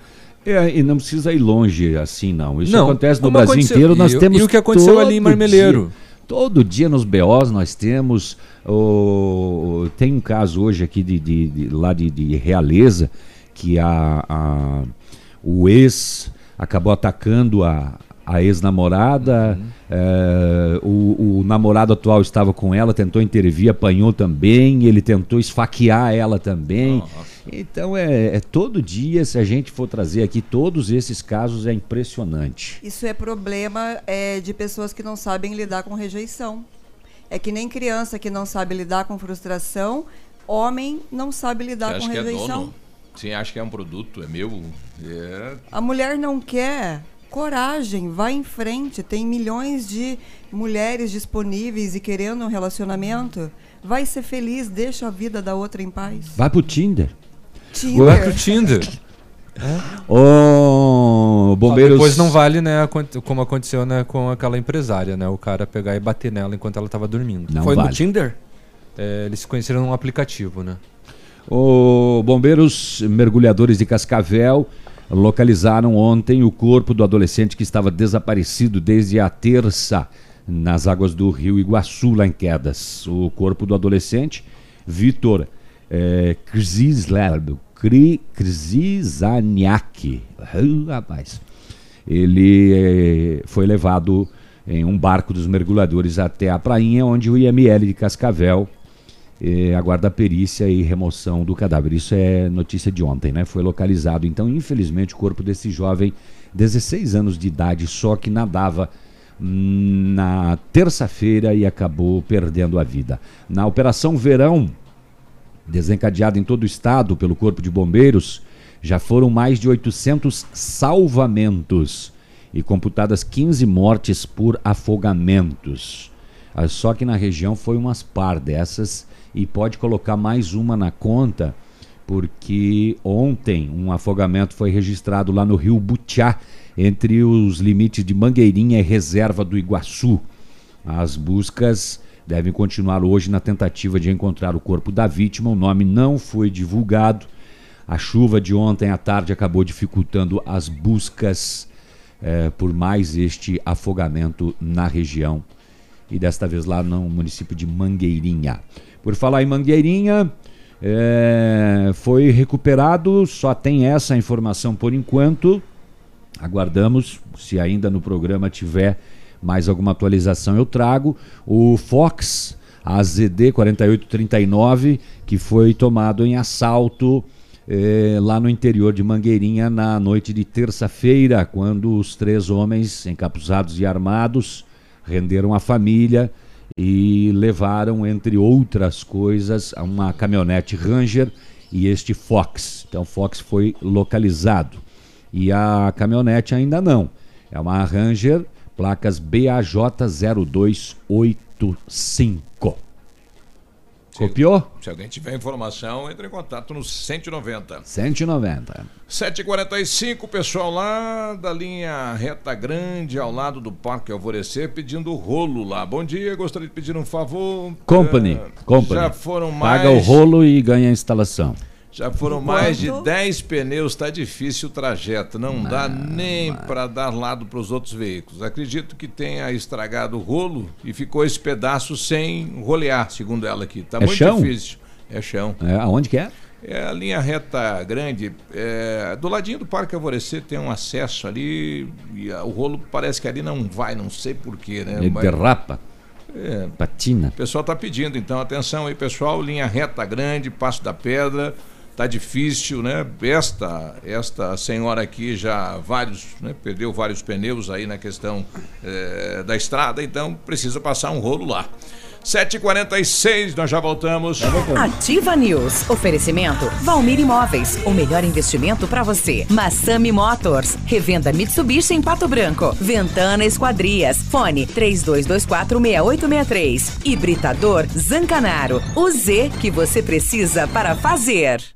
É, e não precisa ir longe assim, não. Isso Não, acontece no Brasil aconteceu- inteiro. Nós e o- temos e o que aconteceu ali em Marmeleiro? dia- todo dia nos BOs nós temos. o- tem um caso hoje aqui de, de- de- lá de, de Realeza que a, a- o ex acabou atacando a, a ex-namorada. Uhum. é, o, o namorado atual estava com ela, tentou intervir, apanhou também. Ele tentou esfaquear ela também. Então é, é todo dia, se a gente for trazer aqui todos esses casos, é impressionante. Isso é problema é, de pessoas que não sabem lidar com rejeição. É que nem criança que não sabe lidar com frustração, homem não sabe lidar com que é rejeição. dono? Sim, acha que é um produto, é meu. É... A mulher não quer. Coragem, vai em frente. Tem milhões de mulheres disponíveis e querendo um relacionamento. Vai ser feliz, deixa a vida da outra em paz. Vai pro Tinder. Tinder. Vai pro Tinder. Ô, Só bombeiros. Depois não vale, né, como aconteceu né, com aquela empresária, né? O cara pegar e bater nela enquanto ela tava dormindo. Não Foi no vale. Tinder? É, eles se conheceram num aplicativo, né? Ô, bombeiros mergulhadores de Cascavel localizaram ontem o corpo do adolescente que estava desaparecido desde a terça nas águas do rio Iguaçu, lá em Quedas. O corpo do adolescente, Vitor é, Krzizaniak, Ah, rapaz, ele eh, foi levado em um barco dos mergulhadores até a prainha, onde o IML de Cascavel eh, aguarda perícia e remoção do cadáver. Isso é notícia de ontem, né? Foi localizado. Então, infelizmente, o corpo desse jovem, 16 anos de idade, só que nadava na terça-feira e acabou perdendo a vida. Na Operação Verão, desencadeada em todo o estado pelo Corpo de Bombeiros, já foram mais de 800 salvamentos e computadas 15 mortes por afogamentos. Ah, Só que na região foi umas par dessas e pode colocar mais uma na conta, porque ontem um afogamento foi registrado lá no rio Butiá, entre os limites de Mangueirinha e Reserva do Iguaçu. As buscas devem continuar hoje na tentativa de encontrar o corpo da vítima. O nome não foi divulgado. A chuva de ontem à tarde acabou dificultando as buscas eh, por mais este afogamento na região e desta vez lá no município de Mangueirinha. Por falar em Mangueirinha, eh, foi recuperado, só tem essa informação por enquanto. Aguardamos, se ainda no programa tiver mais alguma atualização, eu trago. O Fox AZD 4839, que foi tomado em assalto eh, lá no interior de Mangueirinha na noite de terça-feira, quando os três homens encapuzados e armados renderam a família e levaram, entre outras coisas, uma caminhonete Ranger e este Fox. Então, o Fox foi localizado. E a caminhonete ainda não. É uma Ranger, placas BAJ0285. Copiou? Se alguém tiver informação, entre em contato no 190. 190. 7h45, pessoal lá da linha Reta Grande, ao lado do Parque Alvorecer, pedindo rolo lá. Bom dia, gostaria de pedir um favor. Company. Eh, Company. Já foram mais. Paga o rolo e ganha a instalação. Já foram mais de 10 pneus, tá difícil o trajeto, não dá nem para dar lado para os outros veículos. Acredito que tenha estragado o rolo e ficou esse pedaço sem rolear, segundo ela aqui. Tá É muito chão? difícil. É chão. É, aonde que é? É a linha reta grande, é, do ladinho do Parque Alvorecer tem um acesso ali e a- o rolo parece que ali não vai, não sei porquê, né? Ele Mas- derrapa. É. Patina. O pessoal está pedindo, então atenção aí, pessoal, linha reta grande, Passo da Pedra, tá difícil, né? Esta, esta senhora aqui já vários, né? perdeu vários pneus aí na questão eh, da estrada, então precisa passar um rolo lá. 7h46, nós já voltamos. Ativa News. Oferecimento Valmir Imóveis. O melhor investimento para você. Massami Motors. Revenda Mitsubishi em Pato Branco. Ventana Esquadrias. Fone 32246863. Hibridador Zancanaro. O Z que você precisa para fazer.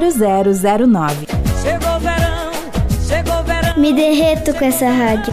0009. Chegou o verão, chegou o verão. Me derreto com essa rádio.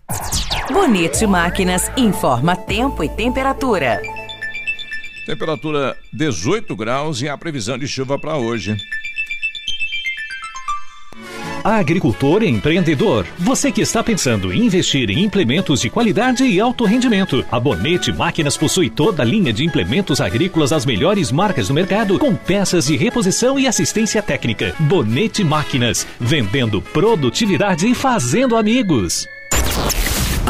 Bonito Máquinas informa tempo e temperatura. Temperatura 18 graus e a previsão de chuva para hoje. Agricultor e empreendedor, você que está pensando em investir em implementos de qualidade e alto rendimento, a Bonete Máquinas possui toda a linha de implementos agrícolas das melhores marcas do mercado, com peças de reposição e assistência técnica. Bonete Máquinas, vendendo produtividade e fazendo amigos.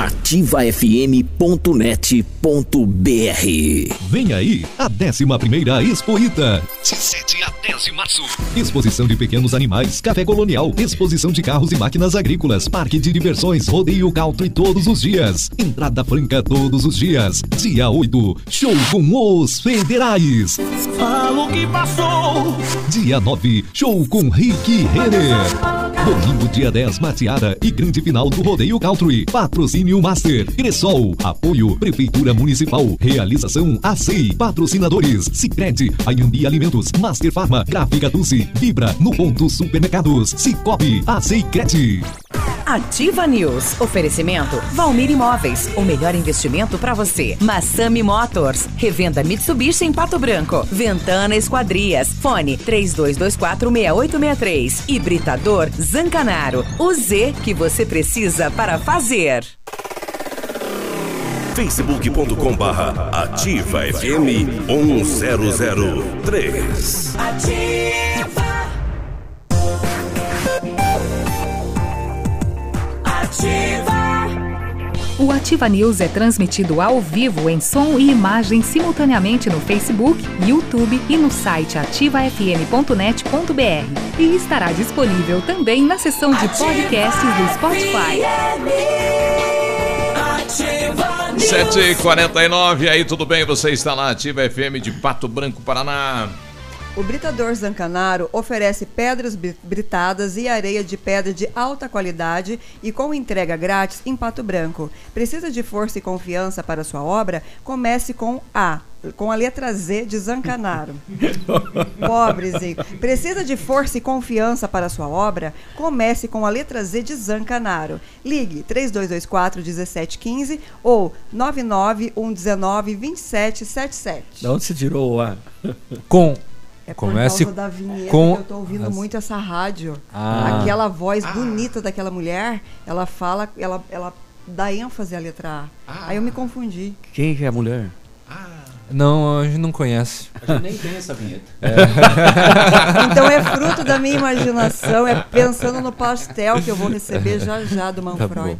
ativafm.net.br Vem aí a 11ª Expo Ita. De 7 a 10 de março. Exposição de pequenos animais, café colonial, exposição de carros e máquinas agrícolas, parque de diversões, rodeio country todos os dias. Entrada franca todos os dias. Dia 8, show com os federais. Falo que passou. Dia 9, show com Rick Renner. Domingo, dia 10, Matiara e grande final do Rodeio Country. Patrocínio Master. Cressol. Apoio Prefeitura Municipal. Realização ACEI. Patrocinadores. Cicred. Ayambi Alimentos. Master Farma. Gráfica Dulce. Vibra. No Ponto Supermercados. Cicobi. ACEI Cred. Ativa News. Oferecimento Valmir Imóveis. O melhor investimento para você. Massami Motors. Revenda Mitsubishi em Pato Branco. Ventana Esquadrias. Fone 32246863. Hibridador Zancanaro. O Z que você precisa para fazer. facebook.com barra ativa FM 1003. Ativa. Ativa. O Ativa News é transmitido ao vivo em som e imagem simultaneamente no Facebook, YouTube e no site ativafm.net.br. E estará disponível também na seção de podcasts do Spotify. Ativa News. 7h49, aí tudo bem? Você está na Ativa FM de Pato Branco, Paraná. O Britador Zancanaro oferece pedras bri- britadas e areia de pedra de alta qualidade e com entrega grátis em Pato Branco. Precisa de força e confiança para sua obra? Comece com A, com a letra Z de Zancanaro. Pobrezinho. Precisa de força e confiança para sua obra? Comece com a letra Z de Zancanaro. Ligue 3224 1715 ou 99119 2777. Da onde você tirou o A? Com. É por Comece causa da vinheta com que eu tô ouvindo as- muito essa rádio. Ah. Aquela voz bonita daquela mulher, ela fala, ela, ela dá ênfase à letra A. Aí eu me confundi. Quem que é a mulher? Não, a gente não conhece. A gente nem tem essa vinheta. Então é fruto da minha imaginação, é pensando no pastel que eu vou receber já já do Tá Manfroy.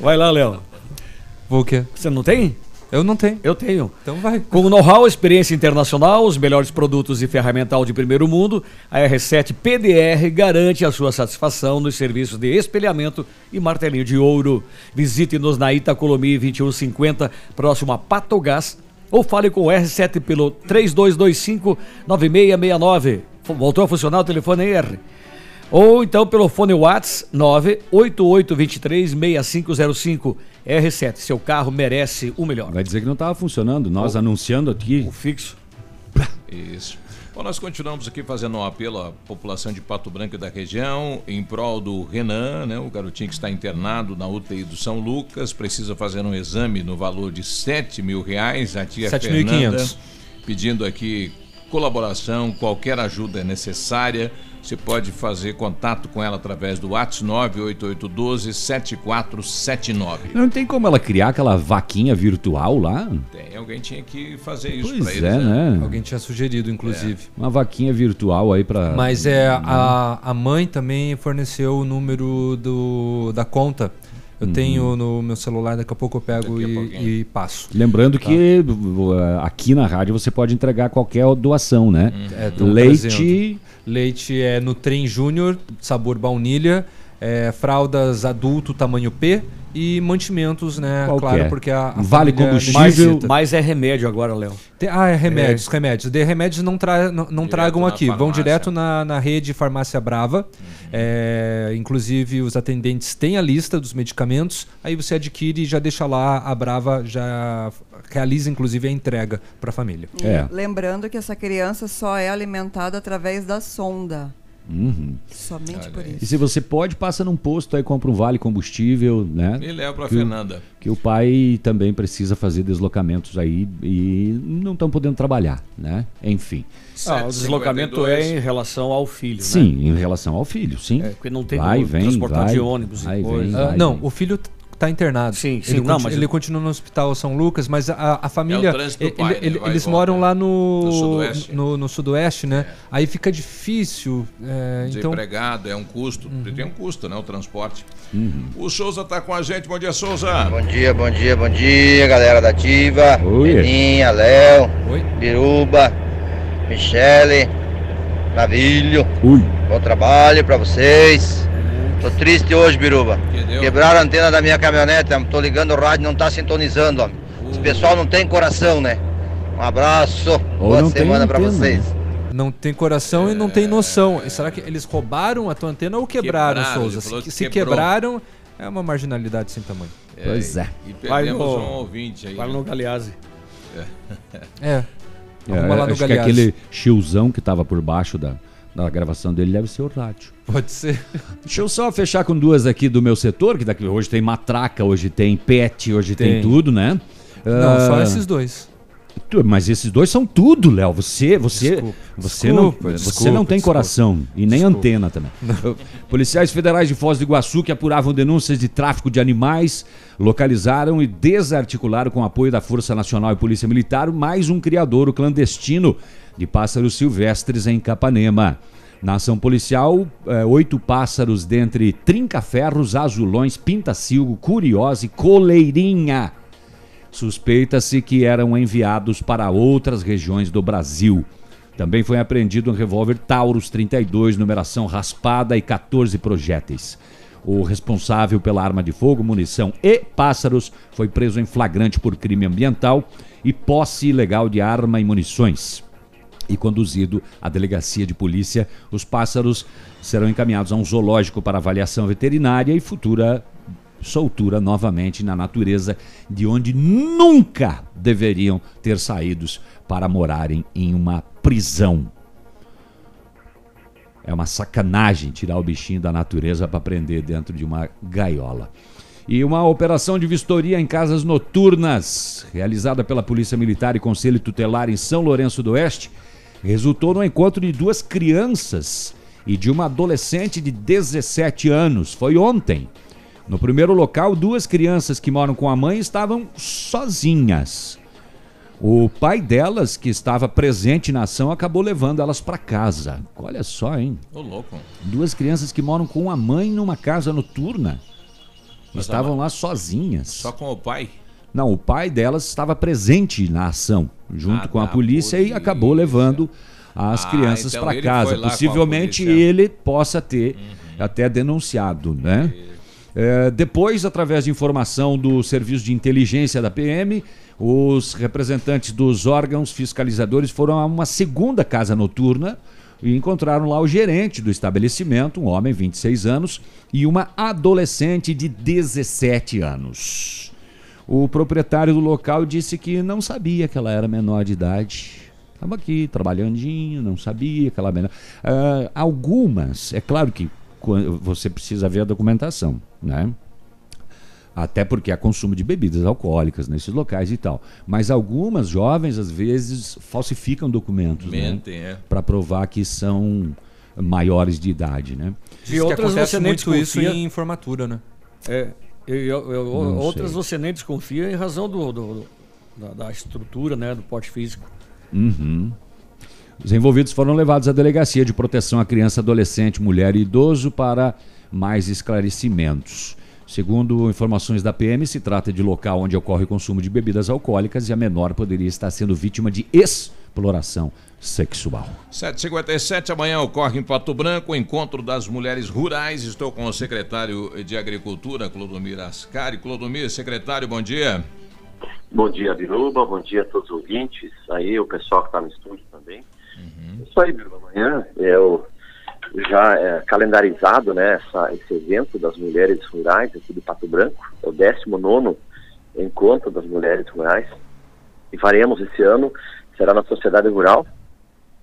Vai lá, Léo. Vou o quê? Você não tem? Eu não tenho. Eu tenho. Então vai. Com know-how, experiência internacional, os melhores produtos e ferramental de primeiro mundo, a R7 PDR garante a sua satisfação nos serviços de espelhamento e martelinho de ouro. Visite-nos na Itacolomi 2150, próximo a Patogás, ou fale com o R7 pelo 3225-9669. Voltou a funcionar o telefone R? Ou então pelo fone Whats 988236505. R7, seu carro merece o melhor. Vai dizer que não estava funcionando. Nós anunciando aqui. O fixo. Isso. Bom, nós continuamos aqui fazendo um apelo à população de Pato Branco e da região em prol do Renan, né, o garotinho que está internado na UTI do São Lucas, precisa fazer um exame no valor de 7 mil reais. A tia 7.500. Fernanda pedindo aqui colaboração, qualquer ajuda é necessária. Você pode fazer contato com ela através do WhatsApp 98812 7479. Não tem como ela criar aquela vaquinha virtual lá? Tem, alguém tinha que fazer isso Pois pra eles, é, né? Alguém tinha sugerido, inclusive. Uma vaquinha virtual aí pra. Mas é a, a mãe também forneceu o número do, da conta. Eu Uhum. tenho no meu celular, daqui a pouco eu pego e, e passo. Lembrando Tá. que uh, aqui na rádio você pode entregar qualquer doação, né? É, tão Leite. Leite é Nutrim Júnior, sabor baunilha, é, fraldas adulto tamanho P e mantimentos, né? Qualquer. Claro, porque a, a Vale combustível. Mas é remédio agora, Léo. Ah, é remédios, remédios. De remédios não, tra não, não tragam aqui, vão farmácia. direto na, na rede Farmácia Brava. Uhum. É, inclusive, os atendentes têm a lista dos medicamentos, aí você adquire e já deixa lá, a Brava já realiza, inclusive, a entrega para a família. É. Lembrando que essa criança só é alimentada através da sonda. Uhum. Somente por E isso. se você pode, passa num posto aí, compra um vale combustível, né? E leva pra Que o- Fernanda. Que o pai também precisa fazer deslocamentos aí e não estão podendo trabalhar, né? Enfim. Ah, o deslocamento é em relação ao filho, né? Sim, em relação ao filho, sim. É, porque não tem vai, como vem, transportar vai, de ônibus e vai, coisa. vem, Ah, vai, não, vem. o filho t- tá internado. Sim, sim, ele, não, conti- mas ele eu- continua no hospital São Lucas, mas a, a família. É o trânsito do ele- pai, né? ele- eles volta. moram lá no, No sudoeste. no, no sudoeste, né? Aí fica difícil. é, então, Desempregado, é um custo. Tem um custo, né? O transporte. Uhum. O Souza tá com a gente. Bom dia, Souza. Bom dia, bom dia, bom dia, galera da Ativa. Oi. Beninha, Léo, Biruba, Michele, Navilho. Bom trabalho pra vocês. Tô triste hoje, Biruba. Quebraram a antena da minha caminhonete, homem. tô ligando o rádio, não tá sintonizando, homem. Esse pessoal não tem coração, né? Um abraço, Ou boa semana pra antena, vocês. Não tem coração e não tem noção. E será que eles roubaram a tua antena ou quebraram, Quebraram, Souza? Se, que se quebraram, é uma marginalidade sem tamanho. Pois é. E Vai perdemos no- um ouvinte aí. vai né? no Galeazzi. É. É, lá no acho que Galeazzi. aquele chiuzão que tava por baixo da, da gravação dele deve ser o rádio. Pode ser. Deixa eu só fechar com duas aqui do meu setor, que daqui hoje tem matraca, hoje tem pet, hoje tem, Tem. tudo, né? Não, só Ah, esses dois. Mas esses dois são tudo, Léo. Você, você, Desculpa, você desculpa, não, você desculpa, não tem coração e nem antena também. Policiais federais de Foz do Iguaçu que apuravam denúncias de tráfico de animais localizaram e desarticularam com apoio da Força Nacional e Polícia Militar mais um criadouro clandestino de pássaros silvestres em Capanema. Na ação policial, eh, oito pássaros dentre trinca-ferros, azulões, pinta-cilgo, curiosa e coleirinha. Suspeita-se que eram enviados para outras regiões do Brasil. Também foi apreendido um revólver Taurus 32, numeração raspada e 14 projéteis. O responsável pela arma de fogo, munição e pássaros foi preso em flagrante por crime ambiental e posse ilegal de arma e munições e conduzido à delegacia de polícia. Os pássaros serão encaminhados a um zoológico para avaliação veterinária e futura soltura novamente na natureza, de onde nunca deveriam ter saídos para morarem em uma prisão. É uma sacanagem tirar o bichinho da natureza para prender dentro de uma gaiola. E uma operação de vistoria em casas noturnas, realizada pela Polícia Militar e Conselho Tutelar em São Lourenço do Oeste, resultou no encontro de duas crianças e de uma adolescente de 17 anos. Foi ontem. No primeiro local, duas crianças que moram com a mãe estavam sozinhas. O pai delas, que estava presente na ação, acabou levando elas para casa. Olha só, hein? Ô, louco. Duas crianças que moram com a mãe numa casa noturna. Mas Estavam lá sozinhas. Só com o pai? Não, o pai delas estava presente na ação, junto Ah, com a da polícia, e acabou levando as Ah, crianças então para casa. Possivelmente polícia. Uhum. ele possa ter até denunciado, né? É, depois, através de informação do Serviço de Inteligência da PM, os representantes dos órgãos fiscalizadores foram a uma segunda casa noturna e encontraram lá o gerente do estabelecimento, um homem, 26 anos, e uma adolescente de 17 anos. O proprietário do local disse que não sabia que ela era menor de idade. Estava aqui trabalhandinho, não sabia que ela era menor. Ah, algumas, é claro que você precisa ver a documentação, né? Até porque há consumo de bebidas alcoólicas nesses locais e tal. Mas algumas jovens, às vezes, falsificam documentos Mentem, é. para provar que são maiores de idade, né? Diz que acontece muito isso em formatura, né? É, e- e- eu- eu- Não outras sei. você nem desconfia em razão do, do- da, da estrutura, né, do porte físico. Uhum. Os envolvidos foram levados à delegacia de proteção à criança, adolescente, mulher e idoso para mais esclarecimentos. Segundo informações da PM, se trata de local onde ocorre o consumo de bebidas alcoólicas e a menor poderia estar sendo vítima de exploração sexual. 7h57, amanhã ocorre em Pato Branco o encontro das mulheres rurais. Estou com o secretário de Agricultura, Clodomir Ascari. Clodomir, secretário, bom dia. Bom dia, Biruba. Bom dia a todos os ouvintes. Aí, o pessoal que está no estúdio também. Isso aí, Biruba. Amanhã é o já é calendarizado né, essa, esse evento das mulheres rurais aqui do Pato Branco. É o 19 Encontro das Mulheres Rurais. E faremos esse ano, será na Sociedade Rural.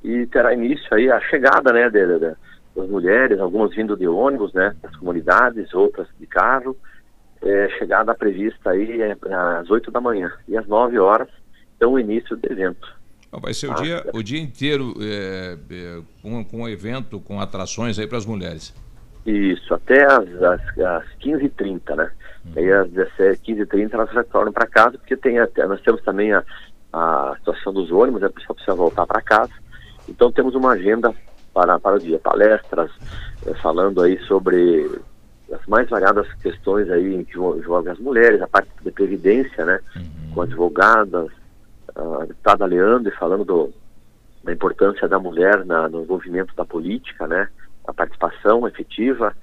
E terá início aí a chegada né, de, de- das mulheres, algumas vindo de ônibus, né, das comunidades, outras de carro. É, chegada prevista aí é às 8 da manhã e às 9 horas, então o início do evento. Então, vai ser o, dia, o dia inteiro é, é, com, com evento, com atrações aí para as mulheres. Isso, até às, às, às 15h30, né? Uhum. Aí às 15h30 elas retornam para casa, porque tem até, nós temos também a, a situação dos ônibus, a pessoa precisa voltar para casa. Então temos uma agenda para, para o dia, palestras, é, falando aí sobre as mais variadas questões aí que envolvem as mulheres, a parte de previdência, né? Uhum. Com advogadas, a deputada Leandro falando do, da importância da mulher na, no envolvimento da política, né? A participação efetiva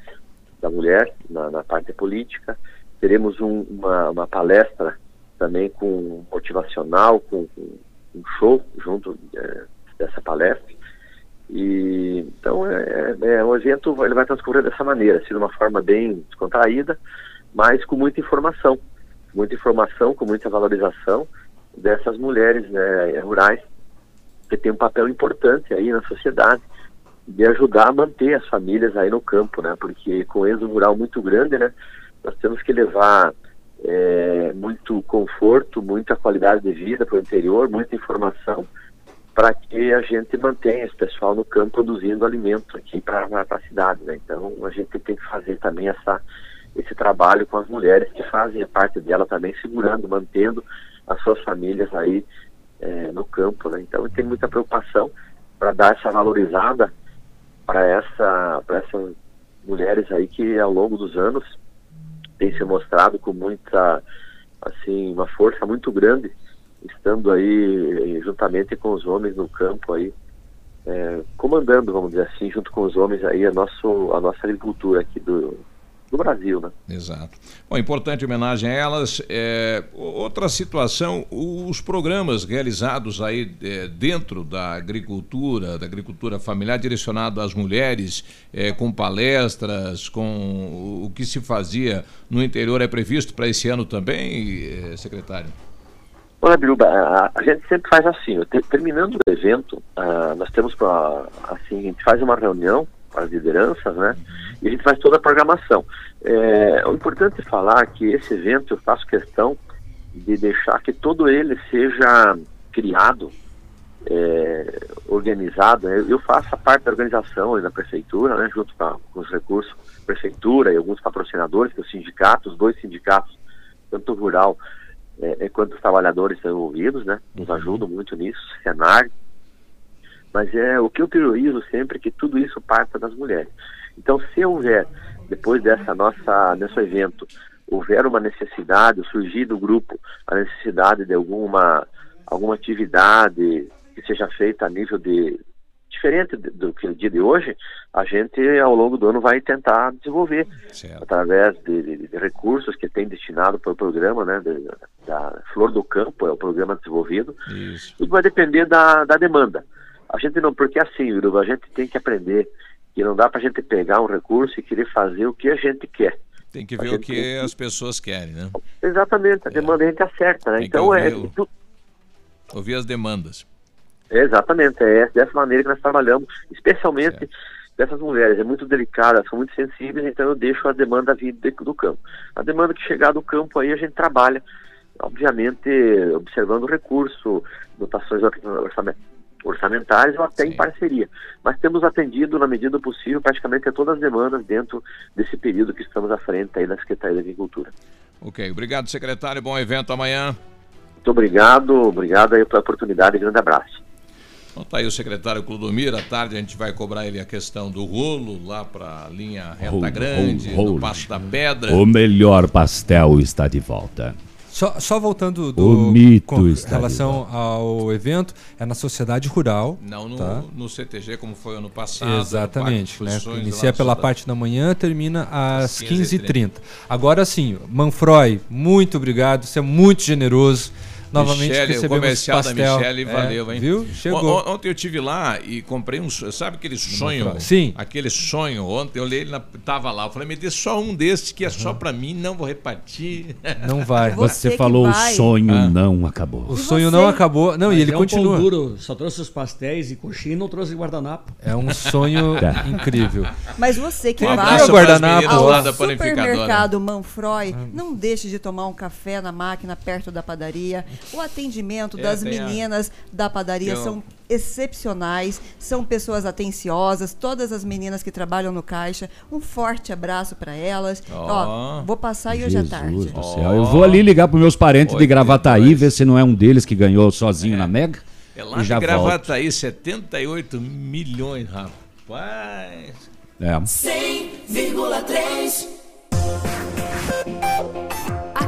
da mulher na, na parte política. Teremos um, uma, uma, palestra também com motivacional, com, com um show junto é, dessa palestra. E então é, é, é, evento ele vai transcorrer dessa maneira, assim, de uma forma bem descontraída, mas com muita informação, muita informação, com muita valorização dessas mulheres né, rurais que tem um papel importante aí na sociedade de ajudar a manter as famílias aí no campo, né? Porque com êxodo rural muito grande, né? Nós temos que levar é, muito conforto, muita qualidade de vida para o interior, muita informação para que a gente mantenha esse pessoal no campo produzindo alimento aqui para a cidade, né? Então a gente tem que fazer também essa esse trabalho com as mulheres que fazem a parte dela também segurando, mantendo as suas famílias aí é, no campo, né? Então tem muita preocupação para dar essa valorizada para essa para essas mulheres aí que ao longo dos anos tem se mostrado com muita assim uma força muito grande estando aí juntamente com os homens no campo aí é, comandando vamos dizer assim junto com os homens aí a nosso a nossa agricultura aqui do do Brasil, né? Exato. Bom, importante homenagem a elas. É, outra situação, os programas realizados aí é, dentro da agricultura, da agricultura familiar, direcionado às mulheres, é, com palestras, com o que se fazia no interior, é previsto para esse ano também, é, secretário? Olha, Biruba, a, a, gente sempre faz assim, terminando o evento, uh, nós temos para, assim, a gente faz uma reunião com as lideranças, né? E a gente faz toda a programação. É, o importante é falar que esse evento eu faço questão de deixar que todo ele seja criado, é, organizado. Né? Eu faço a parte da organização da prefeitura, né, junto com, com os recursos prefeitura e alguns patrocinadores, que é o sindicato, os dois sindicatos, tanto rural é, quanto os trabalhadores estão envolvidos, né? Nos ajudam muito nisso, Senar. Mas é o que eu priorizo sempre é que tudo isso parta das mulheres. Então, se houver, depois dessa nossa, desse evento, houver uma necessidade, surgir do grupo a necessidade de alguma, alguma atividade que seja feita a nível de diferente do que o dia de hoje, a gente ao longo do ano vai tentar desenvolver certo. através de, de, de, recursos que tem destinado para o programa, né, de, da Flor do Campo é o programa desenvolvido. Isso. Tudo vai depender da, da demanda. A gente não, porque assim, Uruba, a gente tem que aprender que não dá para a gente pegar um recurso e querer fazer o que a gente quer. Tem que ver o que tem... as pessoas querem, né? Exatamente, a é. demanda a gente acerta, né? Tem então ouvir, é. Tu... Ouvir as demandas. Exatamente, é dessa maneira que nós trabalhamos, especialmente certo. dessas mulheres. É muito delicada, são muito sensíveis, então eu deixo a demanda vir do campo. A demanda que chegar do campo aí a gente trabalha, obviamente observando o recurso, dotações orçamentárias orçamentárias ou até Sim. em parceria. Mas temos atendido, na medida do possível, praticamente a todas as demandas dentro desse período que estamos à frente aí da Secretaria da Agricultura. Ok, obrigado secretário, bom evento amanhã. Muito obrigado, obrigado aí pela oportunidade, grande abraço. Então tá aí o secretário Clodomir, à tarde a gente vai cobrar ele a questão do rolo lá para a linha Reta rolo, Grande, rolo, rolo. do Passo da Pedra. O melhor pastel está de volta. Só, só voltando do, o mito com relação ao evento, é na sociedade rural. Não no, tá? no CTG, como foi ano passado. Exatamente. Né? Inicia pela parte da manhã, termina às 15h30. 15 Agora sim, Manfroy, muito obrigado, você é muito generoso. Novamente Michele, o recebemos comercial pastel. da Michele, É, valeu, hein? viu? Chegou. On- Ontem eu tive lá e comprei um. Sabe aquele sonho? Sim. Aquele sonho. Ontem eu olhei, ele na- tava lá. Eu falei, me dê só um desses que é só pra mim, não vou repartir. Não vai. Você, que falou vai. o sonho Ah. não acabou. O sonho não acabou. Não, Mas e ele é continua. Um pão duro, só trouxe os pastéis e coxinha e não trouxe guardanapo. É um sonho Tá. incrível. Mas você que Um vai pras guardanapo. ao lá da panificadora. supermercado Manfroy, não deixe de tomar um café na máquina perto da padaria. O atendimento É, das tem a- meninas da padaria tem um- são excepcionais, são pessoas atenciosas, todas as meninas que trabalham no caixa. Um forte abraço para elas. Ó, vou passar aí hoje à tarde. Céu. Eu vou ali ligar para meus parentes de Gravataí, ver se não é um deles que ganhou sozinho na Mega. É lá e de já volto. Gravataí, 78 milhões, rapaz. É. 100,3.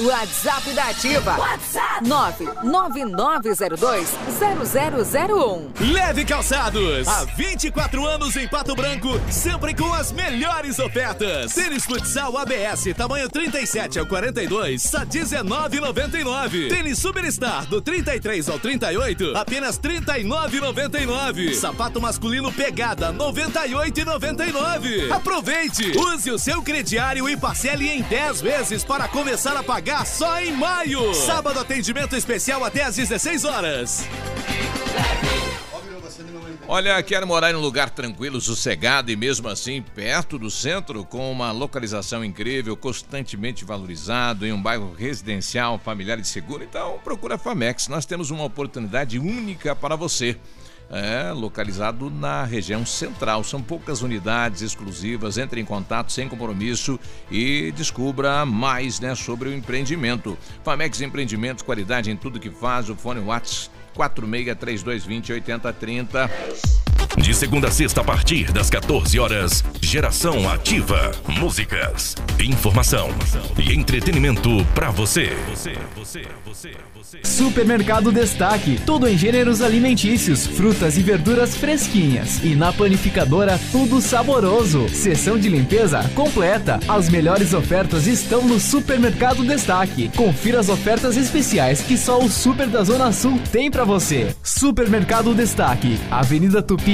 WhatsApp da Ativa. WhatsApp 999020001. Leve Calçados. Há 24 anos em Pato Branco, sempre com as melhores ofertas. Tênis futsal ABS, tamanho 37 ao 42, só R$ 19,99. Tênis Superstar, do 33 ao 38, apenas R$ 39,99. Sapato masculino pegada, R$ 98,99. Aproveite! Use o seu crediário e parcele em 10 vezes para começar a pagar só em maio. Sábado, atendimento especial até às 16 horas. Olha, quero morar em um lugar tranquilo, sossegado e mesmo assim perto do centro, com uma localização incrível, constantemente valorizado, em um bairro residencial, familiar e seguro. Então, procura a Famex. Nós temos uma oportunidade única para você. É, localizado na região central. São poucas unidades exclusivas. Entre em contato sem compromisso e descubra mais né, sobre o empreendimento. Famex Empreendimentos, qualidade em tudo que faz. O fone WhatsApp 463220 8030. De segunda a sexta, a partir das 14 horas, Geração Ativa. Músicas, informação e entretenimento pra você. Supermercado Destaque, tudo em gêneros alimentícios, frutas e verduras fresquinhas. E na panificadora, tudo saboroso. Seção de limpeza completa. As melhores ofertas estão no Supermercado Destaque. Confira as ofertas especiais que só o Super da Zona Sul tem pra você. Supermercado Destaque, Avenida Tupi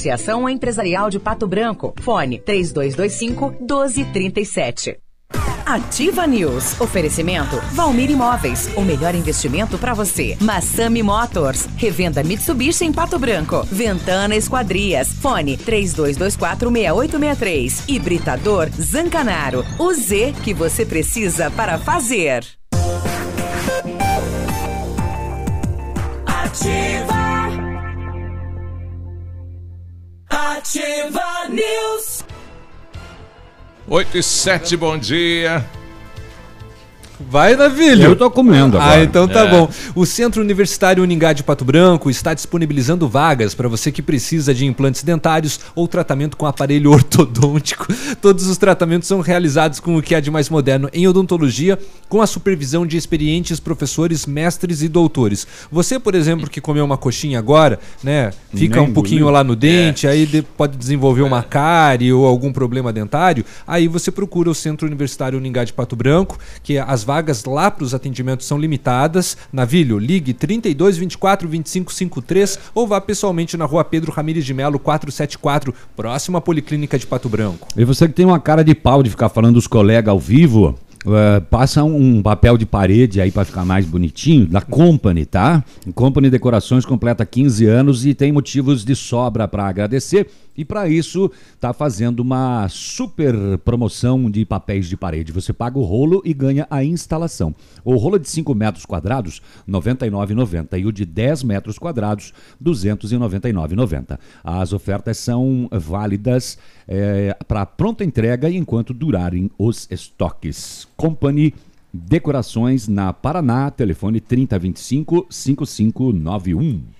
Associação Empresarial de Pato Branco. Fone 3225 1237. Ativa News. Oferecimento Valmir Imóveis. O melhor investimento para você. Massami Motors. Revenda Mitsubishi em Pato Branco. Ventana Esquadrias. Fone 32246863. Hibridador Zancanaro. O Z que você precisa para fazer. Ativa. Ativa News. 8 e 7, bom dia. Vai, Navilho. Eu tô comendo agora. Ah, então tá É. bom. O Centro Universitário Uningá de Pato Branco está disponibilizando vagas para você que precisa de implantes dentários ou tratamento com aparelho ortodôntico. Todos os tratamentos são realizados com o que há de mais moderno em odontologia, com a supervisão de experientes professores, mestres e doutores. Você, por exemplo, que comeu uma coxinha agora, né, fica Nem um pouquinho engoliu. lá no dente, aí de- pode desenvolver uma cárie ou algum problema dentário, aí você procura o Centro Universitário Uningá de Pato Branco, que as vagas lá para os atendimentos são limitadas. Navilho, ligue 32 24 25 53 ou vá pessoalmente na rua Pedro Ramires de Melo 474, próxima à Policlínica de Pato Branco. E você que tem uma cara de pau de ficar falando dos colegas ao vivo, eh, passa um papel de parede aí para ficar mais bonitinho, da Company, tá? Company Decorações completa 15 anos e tem motivos de sobra para agradecer. E para isso, tá fazendo uma super promoção de papéis de parede. Você paga o rolo e ganha a instalação. O rolo de 5 metros quadrados, R$ 99,90. E o de 10 metros quadrados, R$ 299,90. As ofertas são válidas para pronta entrega enquanto durarem os estoques. Company Decorações na Paraná, telefone 3025 5591.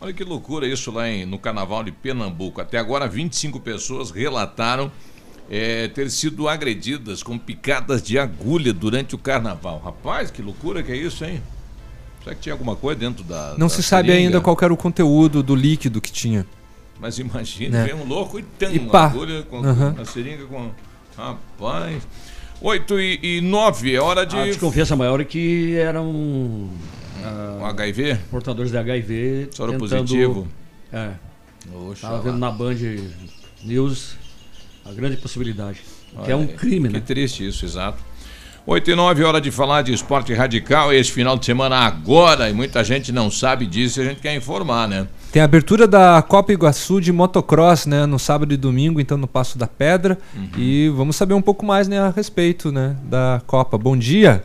Olha que loucura isso lá em- no carnaval de Pernambuco. Até agora, 25 pessoas relataram eh, ter sido agredidas com picadas de agulha durante o carnaval. Rapaz, que loucura que é isso, hein? Será que tinha alguma coisa dentro da. Não da se sabe seringa? ainda qual era o conteúdo do líquido que tinha. Mas imagina, Né? vem um louco e tem E uma pá. agulha com Aham. uma seringa com. Rapaz. 8 e, e 9, é hora de. A desconfiança maior é que eram. ah, Um HIV? Portadores de HIV. Soro tentando- positivo? É. Oxalá. Tava vendo na Band News a grande possibilidade. que é um Olha aí, crime, que né? triste isso, exato. 8 e 9, hora de falar de esporte radical. Esse final de semana agora, e muita gente não sabe disso e a gente quer informar, né? Tem a abertura da Copa Iguaçu de motocross, né, no sábado e domingo, então no Passo da Pedra. Uhum. E vamos saber um pouco mais, né, a respeito, né, da Copa. Bom dia.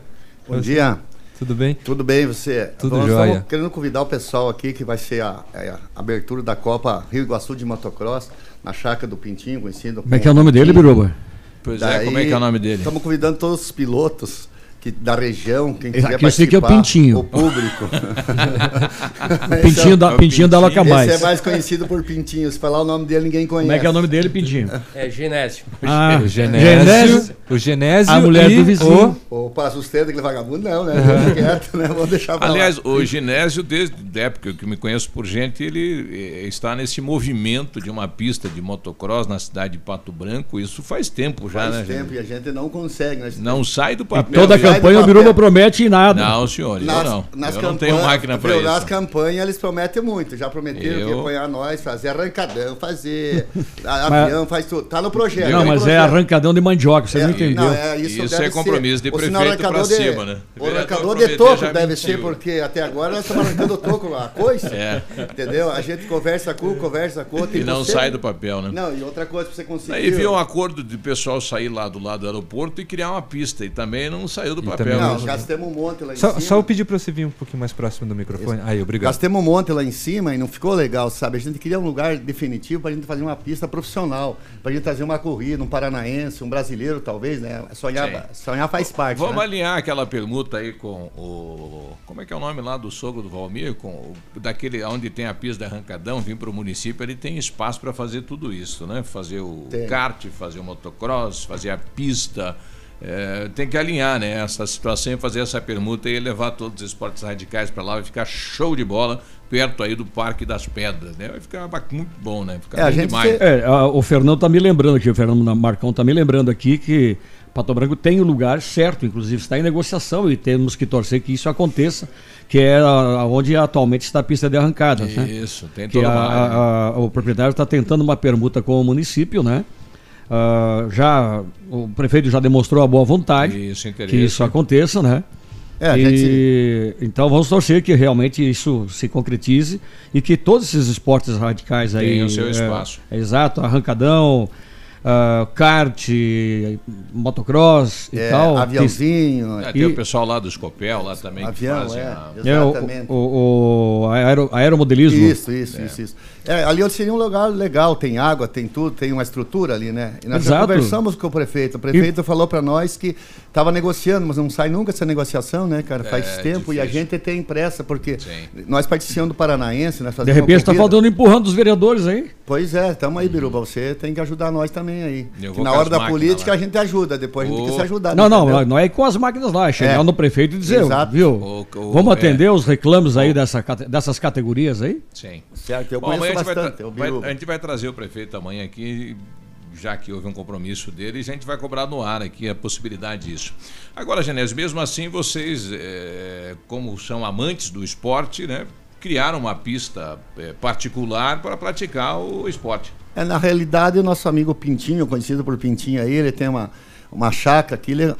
Bom dia. Tudo bem? Tudo bem, você? Tudo Nós jóia. estamos querendo convidar o pessoal aqui que vai ser a, a abertura da Copa Rio Iguaçu de Motocross, na chácara do Pintinho, conhecido Como é que é o nome dele, Biruba? Pois é, como é que é o nome dele? Estamos convidando todos os pilotos que, da região, quem quiser aqui eu sei que é o Pintinho. O público. O Pintinho da- Esse Pintinho da Loca Mais. Esse é mais conhecido por Pintinho. Se falar o nome dele, ninguém conhece. Como é que é o nome dele, Pintinho? É Genésio. Ah, o Genésio, o Genésio a mulher e do vizinho. O Passo Cedo, aquele vagabundo, não, né? Uhum. Quieto, né? Vou deixar pra lá. Aliás, o Ginésio, desde a época que eu me conheço por gente, ele eh, está nesse movimento de uma pista de motocross na cidade de Pato Branco. Isso faz tempo já, Faz né? tempo gente? e a gente não consegue. Nós Não sai do Em papel. toda a campanha o. Biruba promete nada. Não, senhor, eu Nas, não. nas eu não campanhas- tenho máquina para isso. Nas campanhas eles prometem muito. Já prometeram que Eu- ia apoiar nós, fazer arrancadão, fazer Mas- avião, faz tudo. Tá no projeto. Não, tá mas é projeto. arrancadão de mandioca, você É, não entendeu. Não, é, isso Isso é compromisso ser. de prefeito de- cima, né? O arrancador de toco deve ser, porque até agora nós estamos arrancando toco lá, coisa. É. Entendeu? A gente conversa com conversa com outro. E não sai do papel, né? Não, e outra coisa pra você conseguir. Aí viu um acordo de pessoal sair lá do lado do aeroporto e criar uma pista. E também não saiu do papel. Não, né? gastamos um monte lá em Só, cima. só eu pedir para você vir um pouquinho mais próximo do microfone. Aí, obrigado. Gastemos um monte lá em cima e não ficou legal, sabe? A gente queria um lugar definitivo pra gente fazer uma pista profissional, pra gente trazer uma corrida, um paranaense, um brasileiro, talvez, né? Sonhar, sonhar faz parte. Vamos né? alinhar aquela permuta aí com o. Como é que é o nome lá do sogro do Valmir? Com o, daquele onde tem a pista de arrancadão, vir para o município, ele tem espaço para fazer tudo isso, né? Fazer o Tem. kart, fazer o motocross, fazer a pista. É, tem que alinhar né, essa situação e fazer essa permuta e levar todos os esportes radicais para lá. Vai ficar show de bola perto aí do Parque das Pedras. Né? Vai ficar muito bom, né? Ficar É, a bem gente demais. É, a- o Fernando tá me lembrando aqui, o Fernando Marcão tá me lembrando aqui que Pato Branco tem o lugar certo, inclusive está em negociação e temos que torcer que isso aconteça, que é a- onde atualmente está a pista de arrancada. né? Isso, tem que toda né? a- a- o proprietário está tentando uma permuta com o município, né? Uh, já o prefeito já demonstrou a boa vontade Isso, que isso aconteça, né? É, a E, gente- Então vamos torcer que realmente isso se concretize e que todos esses esportes radicais aí. Tenham seu é, espaço. é, exato, arrancadão, ah, kart, motocross e É, tal. aviãozinho. É, E- tem o pessoal lá do Scopel lá também Avião, que fazem é. a... É, o, o, o aero- aeromodelismo. Isso, isso, isso, isso. É, ali seria um lugar legal, tem água, tem tudo, tem uma estrutura ali, né? E nós já Exato. conversamos com o prefeito. O prefeito falou para nós que estava negociando, mas não sai nunca essa negociação, né, cara? Faz É, tempo e a difícil. gente tem pressa, porque nós participamos do Paranaense, nós De fazemos repente está faltando empurrando os vereadores aí. Pois é, tamo aí, Biruba. Você tem que ajudar nós também aí. Eu Que vou na hora da política lá. a gente ajuda, depois a gente tem que se ajudar. Não, não, entendeu? não é com as máquinas lá, é chegar É. no prefeito e dizer, Exato. viu? O- o- Vamos é. atender os reclames aí dessa, dessas categorias aí? Sim. Certo, eu Bom, conheço amanhã a gente vai bastante, é a gente vai trazer o prefeito amanhã aqui, já que houve um compromisso dele, e a gente vai cobrar no ar aqui a possibilidade disso. Agora, Genésio, mesmo assim, vocês, eh, como são amantes do esporte, né, criaram uma pista eh, particular para praticar o esporte. É, na realidade, o nosso amigo Pintinho, conhecido por Pintinho aí, ele tem uma, uma chácara que ele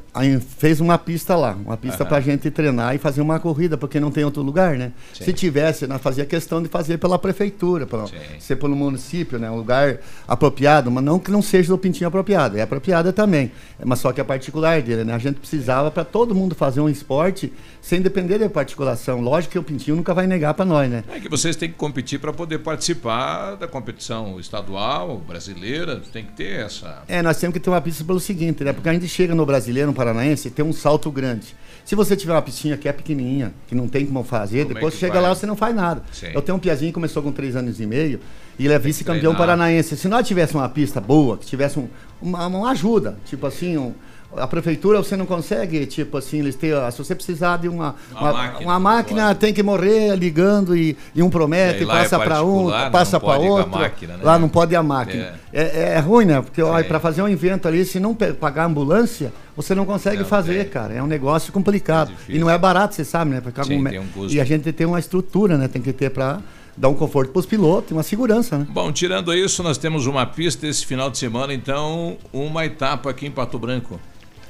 fez uma pista lá, uma pista Aham. pra gente treinar e fazer uma corrida, porque não tem outro lugar, né? Sim. Se tivesse, nós fazia questão de fazer pela prefeitura, pra ser pelo município, né? Um lugar apropriado, mas não que não seja do Pintinho apropriado, é apropriada também, mas só que é particular dele, né? A gente precisava para todo mundo fazer um esporte sem depender da particulação. Lógico que o Pintinho nunca vai negar para nós, né? É que vocês têm que competir para poder participar da competição estadual, brasileira, tem que ter essa. É, nós temos que ter uma pista pelo seguinte, né? Porque a gente chega no brasileiro, no paranaense, tem um salto grande. Se você tiver uma pistinha que é pequenininha, que não tem como fazer, Como é depois que chega vai? lá você não faz nada. Sim. Eu tenho um piazinho que começou com três anos e meio e ele é vice-campeão paranaense. Se nós tivéssemos uma pista boa, que tivesse um- uma, uma ajuda, tipo assim, um- a prefeitura você não consegue, tipo assim, eles têm, ah, se você precisar de uma, Uma uma, máquina, uma máquina tem que morrer ligando e, e um promete, É, e passa é para um, passa para outro. máquina, né? Lá não pode ir a máquina. É. É, é ruim, né? Porque para fazer um evento ali, se não pagar ambulância, você não consegue Não fazer, cara. É um negócio complicado. e não é barato, você sabe, né? Ficar Sim, um. E a gente tem uma estrutura, né? Tem que ter para dar um conforto para os pilotos, uma segurança, né? Bom, tirando isso, nós temos uma pista esse final de semana, então, uma etapa aqui em Pato Branco.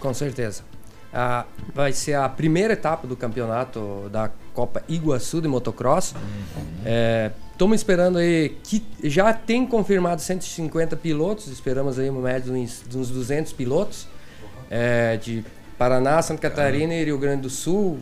Com certeza. Ah, vai ser a primeira etapa do campeonato da Copa Iguaçu de motocross. Estamos esperando aí que já tem confirmado 150 pilotos, esperamos aí uma média de uns, de uns 200 pilotos é, de Paraná, Santa Catarina e Rio Grande do Sul.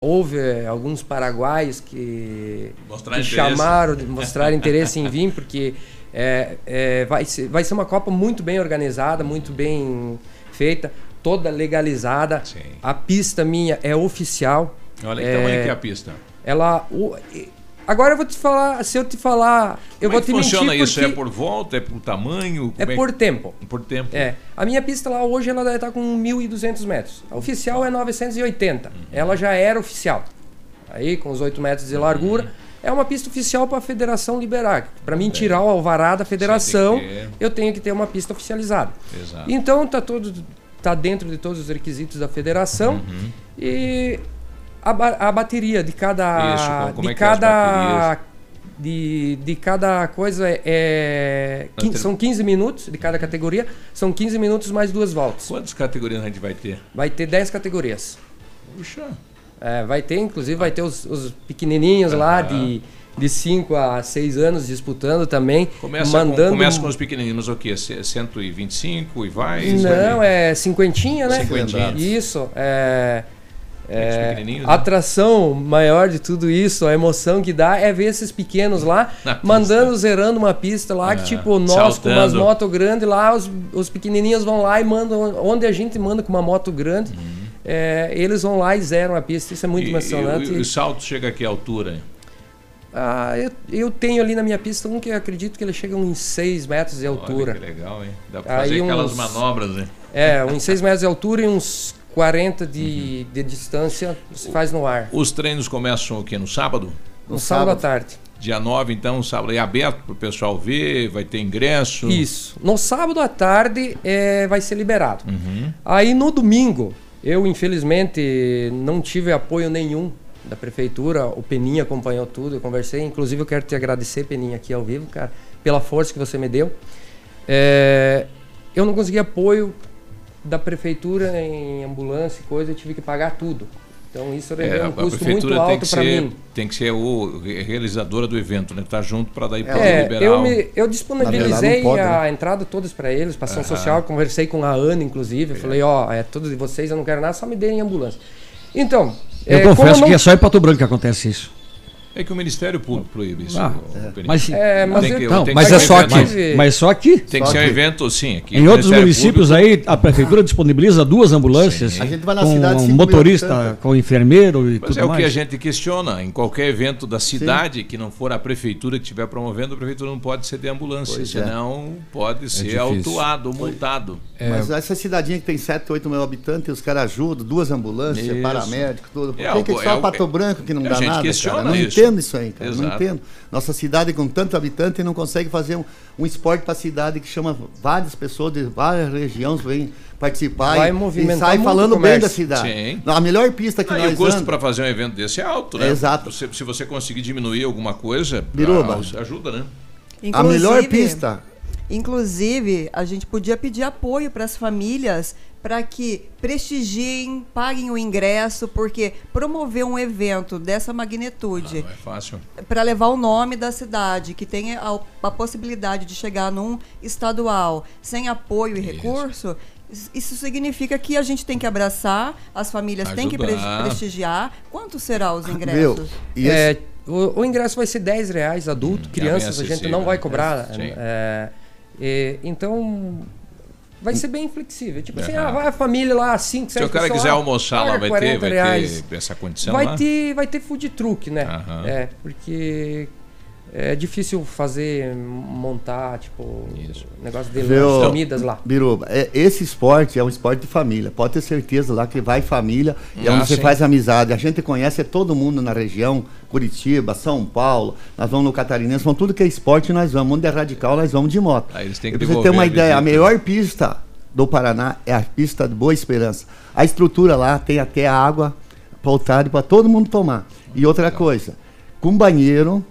Houve eh, alguns paraguaios que, que chamaram, de mostrar interesse em vir, porque é, é, vai, ser, vai ser uma Copa muito bem organizada, muito bem feita, toda legalizada. A pista minha é oficial. Olha que tamanho que é a pista. Ela. o- agora eu vou te falar, se eu te falar, eu Como vou é que te mentir funciona isso? É por volta? É por tamanho? é Como por tempo. Por tempo. É. A minha pista lá hoje ela deve estar com 1.200 metros. A oficial é 980. Ela já era oficial. Aí com os 8 metros de largura. É uma pista oficial para a federação liberar. Para mim tirar o alvará da federação, que eu tenho que ter uma pista oficializada. Exato. Então tá todo tá dentro de todos os requisitos da federação Uhum. e a, ba- a bateria de cada Isso, como de é é cada de, de cada coisa é, é Nós quin- temos- são 15 minutos de cada categoria, são 15 minutos mais duas voltas. Quantas categorias a gente vai ter? Vai ter 10 categorias. Puxa. É, vai ter, inclusive, vai ter os, os pequenininhos lá Aham. de, de 5 a 6 anos disputando também. Começa, mandando... com, começa com os pequeninos, o quê? C- 125 e vai? Não, é cinquentinha, né? Cinquentinha. Isso. É, é, a né? atração maior de tudo isso, a emoção que dá é ver esses pequenos lá mandando, zerando uma pista lá, Ah, que tipo, nós com umas saltando. motos grandes lá, os, os pequenininhos vão lá e mandam, onde a gente manda com uma moto grande, é, eles vão lá e zeram a pista, isso é muito Uhum. E- emocionante. E, e o salto chega a que altura? Ah, eu, eu tenho ali na minha pista um que eu acredito que ele chega uns 6 metros de altura. Olha que legal, hein? Dá pra Aí fazer aquelas uns- manobras, né? É, uns 6 metros de altura e uns 40 de, de distância se faz no ar. Os treinos começam o quê? No sábado? No sábado à tarde. Dia 9, então, sábado é aberto para o pessoal ver, vai ter ingresso. Isso. No sábado à tarde é, vai ser liberado. Uhum. Aí no domingo, eu infelizmente não tive apoio nenhum da prefeitura. O Peninha acompanhou tudo, eu conversei. Inclusive eu quero te agradecer, Peninha, aqui ao vivo, cara, pela força que você me deu. É, eu não consegui apoio da prefeitura em ambulância e coisa, eu tive que pagar tudo. Então isso é, É, um custo muito alto para mim. tem que ser o re- realizadora do evento, né? Tá junto para daí poder É, liberar. eu, o- me, eu disponibilizei pode, a né? entrada todas para eles, para ação social, conversei com a Ana, inclusive, falei, ó, é todos de vocês, eu não quero nada, só me deem ambulância. Então, Eu é, como confesso não- que é só em Pato Branco que acontece isso. É que o Ministério Público proíbe isso. Ah, é. Peninha. Mas- É, mas que- tem mas é só um aqui. Mas só aqui. Tem que Só ser um aqui. evento, sim. Aqui, Em outros municípios aí, a prefeitura disponibiliza duas ambulâncias A gente vai na com cidade, um motorista, com enfermeiro e Mas tudo é o mais. que a gente questiona. Em qualquer evento da cidade que não for a prefeitura que estiver promovendo, a prefeitura não pode ceder ambulância, Pois é. senão pode ser autuado, multado. Mas essa cidadinha que tem 7, 8 mil habitantes, os caras ajudam, duas ambulâncias, Isso. paramédico, tudo. Por É que, que só é Pato algo- Branco que não dá nada, cara? Não isso. entendo isso aí, cara. Não Exato. entendo. Nossa cidade com tanto habitante não consegue fazer um, um esporte para a cidade que chama várias pessoas de várias regiões vêm participar Vai e, e movimentar sai falando bem da cidade. Sim. A melhor pista que Ah, e nós o custo para fazer um evento desse é alto, né? Exato. Se, se você conseguir diminuir alguma coisa, Biruba. ah, ajuda, né? A melhor Inclusive- pista. Inclusive, a gente podia pedir apoio para as famílias para que prestigiem, paguem o ingresso, porque promover um evento dessa magnitude Não é fácil. para levar o nome da cidade, que tenha a, a possibilidade de chegar num estadual sem apoio e recurso, is- isso significa que a gente tem que abraçar, as famílias têm que pre- Ajudar. prestigiar. Quanto será os ingressos? É, o, o ingresso vai ser 10 reais adulto, crianças a gente não vai né? cobrar. Sim. É, então vai ser bem flexível. Tipo assim, ah, vai a família lá, 5, 7 Se o cara quiser almoçar lá, vai ter, vai ter essa condição vai lá? ter Vai ter food truck, né? Aham. É, porque é difícil fazer, montar, tipo, negócio de Viu, comidas lá. Biruba, é- esse esporte é um esporte de família. Pode ter certeza lá que vai família e é Ah, onde você faz amizade. A gente conhece todo mundo na região, Curitiba, São Paulo, nós vamos no Catarinense, vamos tudo que é esporte nós vamos. Onde é radical, nós vamos de moto. Aí eles têm que E pra você ter uma a ideia, a melhor pista do Paraná é a pista de Boa Esperança. A estrutura lá tem até água voltada para todo mundo tomar. E outra coisa, com banheiro,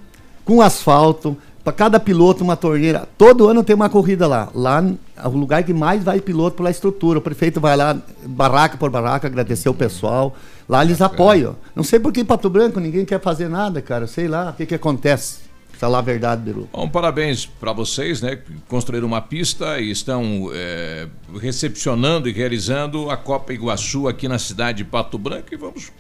com asfalto, para cada piloto uma torneira. Todo ano tem uma corrida lá. Lá é o lugar que mais vai piloto pela estrutura. O prefeito vai lá, barraca por barraca, agradecer o pessoal. Lá eles apoiam. Não sei por que em Pato Branco ninguém quer fazer nada, cara. Sei lá o que, que acontece. Falar a verdade, Biru. Bom, parabéns para vocês, né? que Construíram uma pista e estão é, recepcionando e realizando a Copa Iguaçu aqui na cidade de Pato Branco e vamos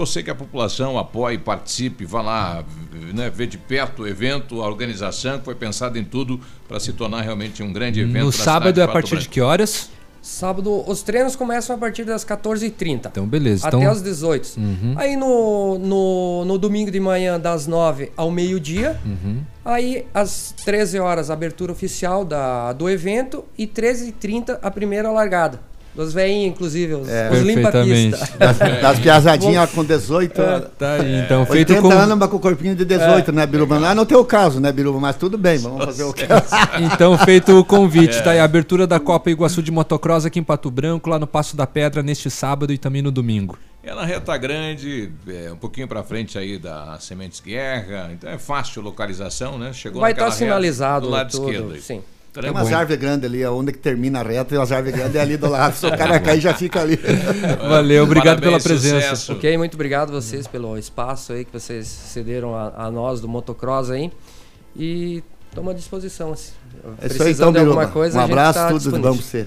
torcer que a população apoie, participe, vá lá, né, ver de perto o evento, a organização que foi pensada em tudo para se tornar realmente um grande evento. No sábado é a partir de Branco. que horas? Sábado, os treinos começam a partir das 14h30. Então, beleza. Até então... às 18 Uhum. Aí no, no, no domingo de manhã, das 9 ao meio-dia. Uhum. Aí, às 13 horas, a abertura oficial da, do evento. E 13h30, a primeira largada. Dos veinhos, inclusive, os, É. os limpa-pista. Das, das piazadinhas com 18 É, anos. tá aí, então, 80 feito com- anos, mas com o corpinho de 18, né, Biruba? Não é no teu caso, né, Biruba? Mas tudo bem, vamos fazer o quê? Então, feito o convite, É. tá aí a abertura da Copa Iguaçu de Motocross aqui em Pato Branco, lá no Passo da Pedra, neste sábado e também no domingo. É na reta grande, é, um pouquinho para frente aí da Sementes Guerra, então é fácil localização, né? Chegou Vai estar sinalizado reta do lado tudo, esquerdo. aí. sim. Tem é umas bom. árvores grandes ali, onde que termina a reta, tem umas árvores grandes ali do lado. Se o cara cair, já fica ali. Valeu, obrigado Parabéns, pela presença. sucesso. Ok, muito obrigado a vocês pelo espaço aí que vocês cederam a, a nós do motocross aí. E estamos à disposição. assim. É isso aí, Precisando então, de alguma Biruba. coisa, Um a gente abraço, tá tudo bom pra você.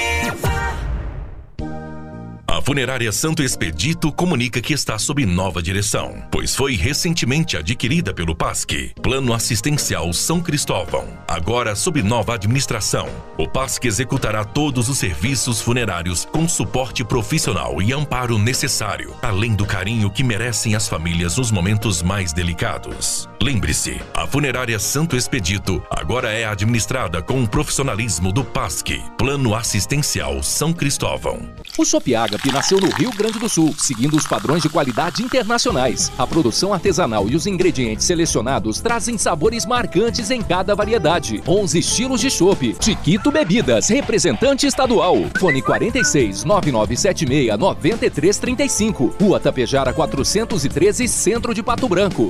Funerária Santo Expedito comunica que está sob nova direção, pois foi recentemente adquirida pelo PASC, Plano Assistencial São Cristóvão. Agora sob nova administração, o PASC executará todos os serviços funerários com suporte profissional e amparo necessário, além do carinho que merecem as famílias nos momentos mais delicados. Lembre-se, a Funerária Santo Expedito agora é administrada com o profissionalismo do PASC, Plano Assistencial São Cristóvão. O Shop Agape nasceu no Rio Grande do Sul, seguindo os padrões de qualidade internacionais. A produção artesanal e os ingredientes selecionados trazem sabores marcantes em cada variedade. 11 estilos de chopp. Chiquito Bebidas, representante estadual. Fone 46 9976 9335. Rua Tapejara 413, Centro de Pato Branco.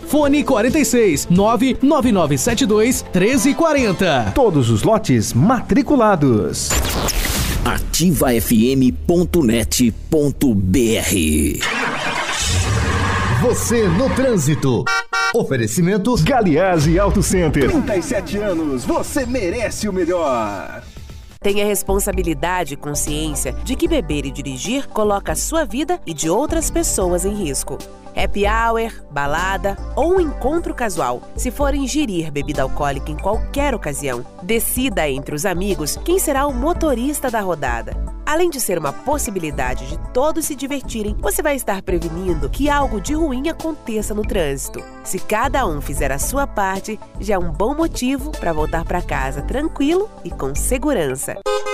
Fone 46 99972 1340. Todos os lotes matriculados. ativafm.net.br Você no trânsito. Oferecimento Galiase Auto Center. 37 anos, você merece o melhor. Tenha responsabilidade e consciência de que beber e dirigir coloca a sua vida e de outras pessoas em risco. Happy hour, balada ou um encontro casual. Se for ingerir bebida alcoólica em qualquer ocasião, decida entre os amigos quem será o motorista da rodada. Além de ser uma possibilidade de todos se divertirem, você vai estar prevenindo que algo de ruim aconteça no trânsito. Se cada um fizer a sua parte, já é um bom motivo para voltar para casa tranquilo e com segurança.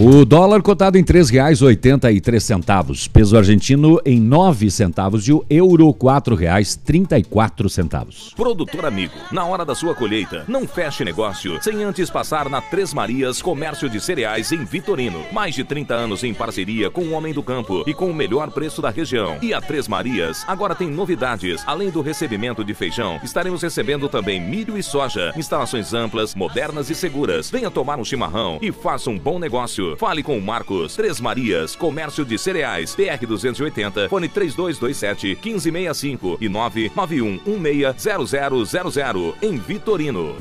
O dólar cotado em R$ 3,83, peso argentino em 9 centavos e o euro R$ 4,34. Produtor amigo, na hora da sua colheita, não feche negócio sem antes passar na Três Marias Comércio de Cereais em Vitorino. Mais de 30 anos em parceria com o Homem do Campo e com o melhor preço da região. E a Três Marias agora tem novidades. Além do recebimento de feijão, estaremos recebendo também milho e soja. Instalações amplas, modernas e seguras. Venha tomar um chimarrão e faça um bom negócio. Fale com o Marcos. Três Marias, Comércio de Cereais, PR 280, fone 3227 1565 e 991 160000 em Vitorino.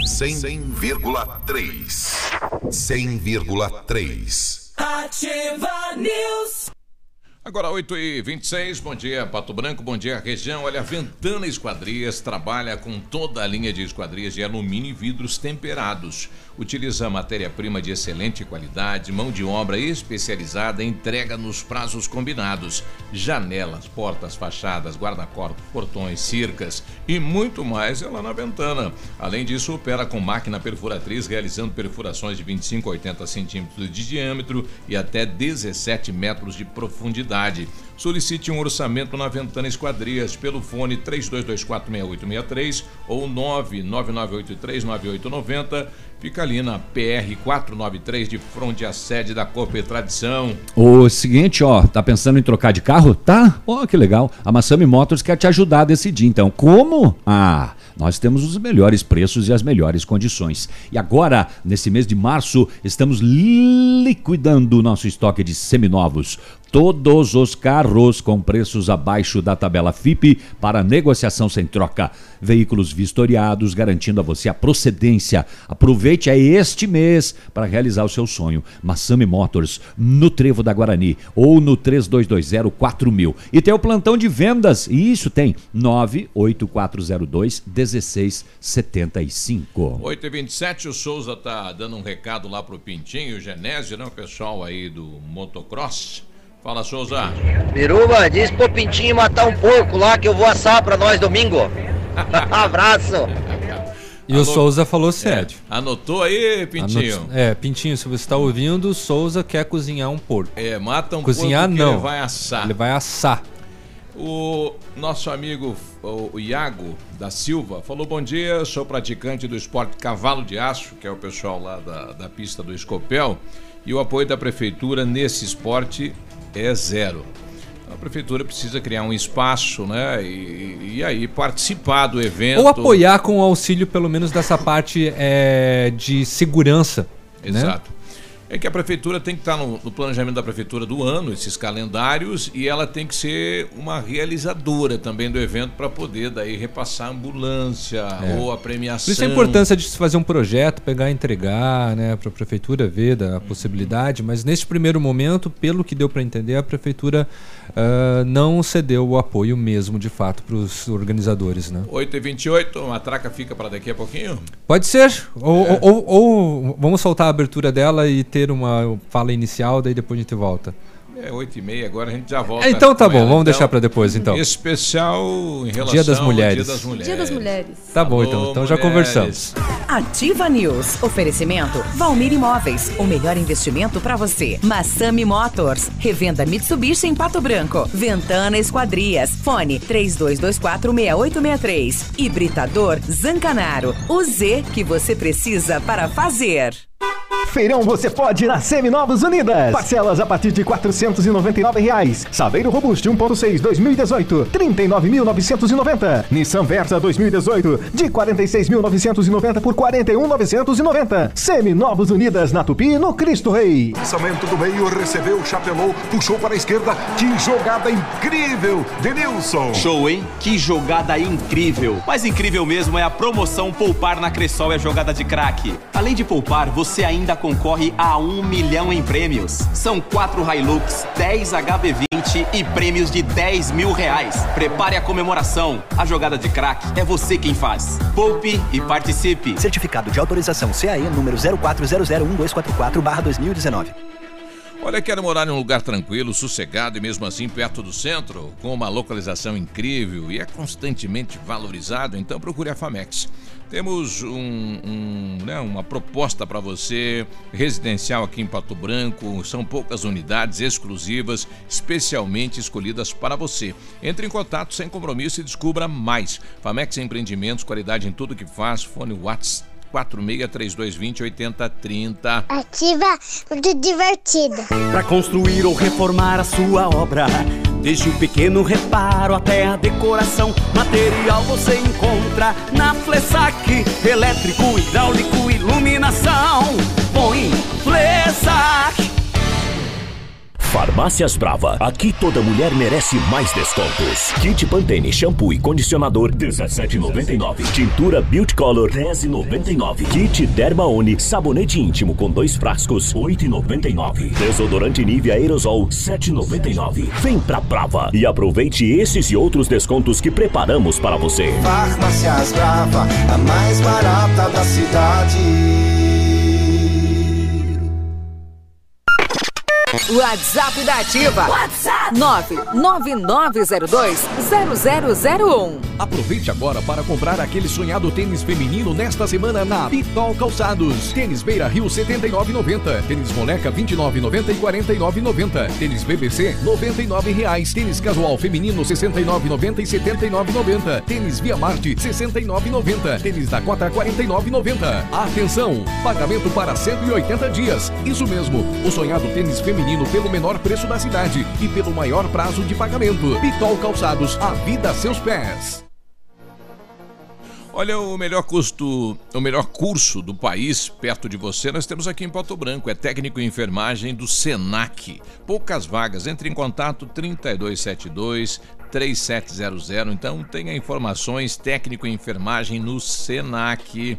100,3. 100,3. Ativa News. Agora 8 e 26 bom dia Pato Branco, bom dia região. Olha, a Ventana Esquadrias trabalha com toda a linha de esquadrias de alumínio e vidros temperados. Utiliza matéria-prima de excelente qualidade, mão de obra especializada, entrega nos prazos combinados. Janelas, portas, fachadas, guarda-corpos, portões, cercas e muito mais é lá na Ventana. Além disso, opera com máquina perfuratriz, realizando perfurações de 25 a 80 centímetros de diâmetro e até 17 metros de profundidade. Solicite um orçamento na Ventana Esquadrias pelo fone 32246863 ou 999839890. Fica ali na PR 493 de fronte à sede da Copa Tradição. O seguinte, ó, tá pensando em trocar de carro? Tá? Ó, que legal. A Massami Motors quer te ajudar a decidir. Então, como? Ah, nós temos os melhores preços e as melhores condições. E agora, nesse mês de março, estamos liquidando o nosso estoque de seminovos. Todos os carros com preços abaixo da tabela FIP para negociação sem troca. Veículos vistoriados, garantindo a você a procedência. Aproveite é este mês para realizar o seu sonho. Massami Motors, no Trevo da Guarani ou no 3220-4000. E tem o plantão de vendas, e isso tem 98402 1675. 8 e 27 o Souza tá dando um recado lá pro Pintinho, o Genésio, né? O pessoal aí do motocross. Fala, Souza. Biruba, diz pro Pintinho matar um porco lá que eu vou assar pra nós domingo. Abraço. E o Souza falou sério. Anotou aí, Pintinho? Anot- É, Pintinho, se você está ouvindo, o Souza quer cozinhar um porco. É, mata um Cozinhar porco não. ele vai assar. Ele vai assar. O nosso amigo o o Iago da Silva falou: Bom dia, sou praticante do esporte cavalo de aço, que é o pessoal lá da, da pista do Escopel, e o apoio da prefeitura nesse esporte é zero. A prefeitura precisa criar um espaço, né? E, e aí participar do evento. Ou apoiar com o auxílio, pelo menos, dessa parte é, de segurança. né? É que a prefeitura tem que estar no, no planejamento da prefeitura do ano, esses calendários, e ela tem que ser uma realizadora também do evento para poder daí repassar a ambulância É. ou a premiação. Por isso a importância de se fazer um projeto, pegar e entregar, né, para a prefeitura ver da possibilidade, mas neste primeiro momento, pelo que deu para entender, a prefeitura ah, não cedeu o apoio mesmo, de fato, para os organizadores, né? 8h28, a matraca fica para daqui a pouquinho? Pode ser. Ou, É. ou- ou vamos soltar a abertura dela e ter uma fala inicial, daí depois a gente volta. É 8h30, agora a gente já volta. É, então tá bom, ela. vamos deixar pra depois, então. Especial em relação Dia das ao Mulheres. Dia das Mulheres. Dia das Mulheres. Tá bom, Alô, então. Então já mulheres. conversamos. Ativa News. Oferecimento Valmir Imóveis. O melhor investimento para você. Massami Motors. Revenda Mitsubishi em Pato Branco. Ventana Esquadrias. Fone 32246863. Hibridador Zancanaro. O Z que você precisa para fazer. Feirão você pode na Seminovos Unidas. Parcelas a partir de 499 reais. Saveiro Robusto 1.6 2018, 39.990. Nissan Versa 2018, de 46.990 por 41.990. Seminovos Unidas na Tupi, no Cristo Rei. Lançamento do meio, recebeu, chapelou, puxou para a esquerda. Que jogada incrível! Denilson! Show, hein? Que jogada incrível! Mais incrível mesmo é a promoção Poupar na Cressol é jogada de craque. Além de poupar, você ainda concorre a um milhão em prêmios. São quatro Hilux, 10 HB20 e prêmios de 10 mil reais. Prepare a comemoração. A jogada de craque é você quem faz. Poupe e participe. Certificado de autorização CAE número 04001244-2019. Olha, quero morar em um lugar tranquilo, sossegado e mesmo assim perto do centro, com uma localização incrível e é constantemente valorizado, então procure a Famex. Temos um, um, né, uma proposta para você, residencial aqui em Pato Branco, são poucas unidades exclusivas, especialmente escolhidas para você. Entre em contato sem compromisso e descubra mais. Famex Empreendimentos, qualidade em tudo que faz, fone WhatsApp 463220 8030. Ativa, muito divertida. Para construir ou reformar a sua obra. Desde o pequeno reparo até a decoração, material você encontra na Flessac. Elétrico, hidráulico, iluminação. Põe Flessac. Farmácias Brava. Aqui toda mulher merece mais descontos. Kit Pantene shampoo e condicionador 17,99. Tintura Beauty Color 10,99. Kit Dermaone sabonete íntimo com dois frascos 8,99. Desodorante Nivea aerosol 7,99. Vem pra Brava e aproveite esses e outros descontos que preparamos para você. Farmácias Brava, a mais barata da cidade. WhatsApp da Ativa. WhatsApp 999020001. Aproveite agora para comprar aquele sonhado tênis feminino nesta semana na Pitol Calçados. Tênis Beira Rio 79,90. Tênis Moleca 29,90 e 49,90. Tênis BBC 99 reais. Tênis casual feminino 69,90 e 79,90. Tênis Via Marte 69,90. Tênis Dakota 49,90. Atenção! Pagamento para 180 dias. Isso mesmo, o sonhado tênis feminino pelo menor preço da cidade e pelo maior prazo de pagamento. Pitol Calçados, a vida a seus pés. Olha, o melhor custo, o melhor curso do país, perto de você, nós temos aqui em Pato Branco. É técnico em enfermagem do Senac. Poucas vagas. Entre em contato 3272 3700. Então tenha informações técnico em enfermagem no Senac.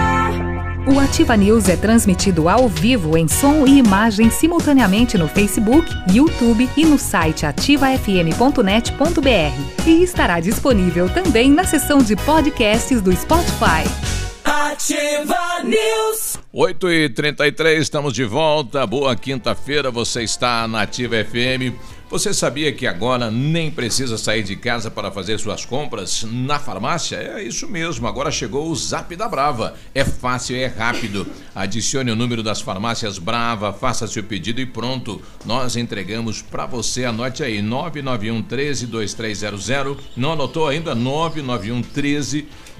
O Ativa News é transmitido ao vivo em som e imagem simultaneamente no Facebook, YouTube e no site ativafm.net.br. E estará disponível também na seção de podcasts do Spotify. Ativa News. 8 e 33 estamos de volta. Boa quinta-feira, você está na Ativa FM. Você sabia que agora nem precisa sair de casa para fazer suas compras na farmácia? É isso mesmo, agora chegou o Zap da Brava. É fácil e é rápido. Adicione o número das farmácias Brava, faça seu pedido e pronto. Nós entregamos para você. Anote aí: 991 13 2300. Não anotou ainda? 991 13 2300.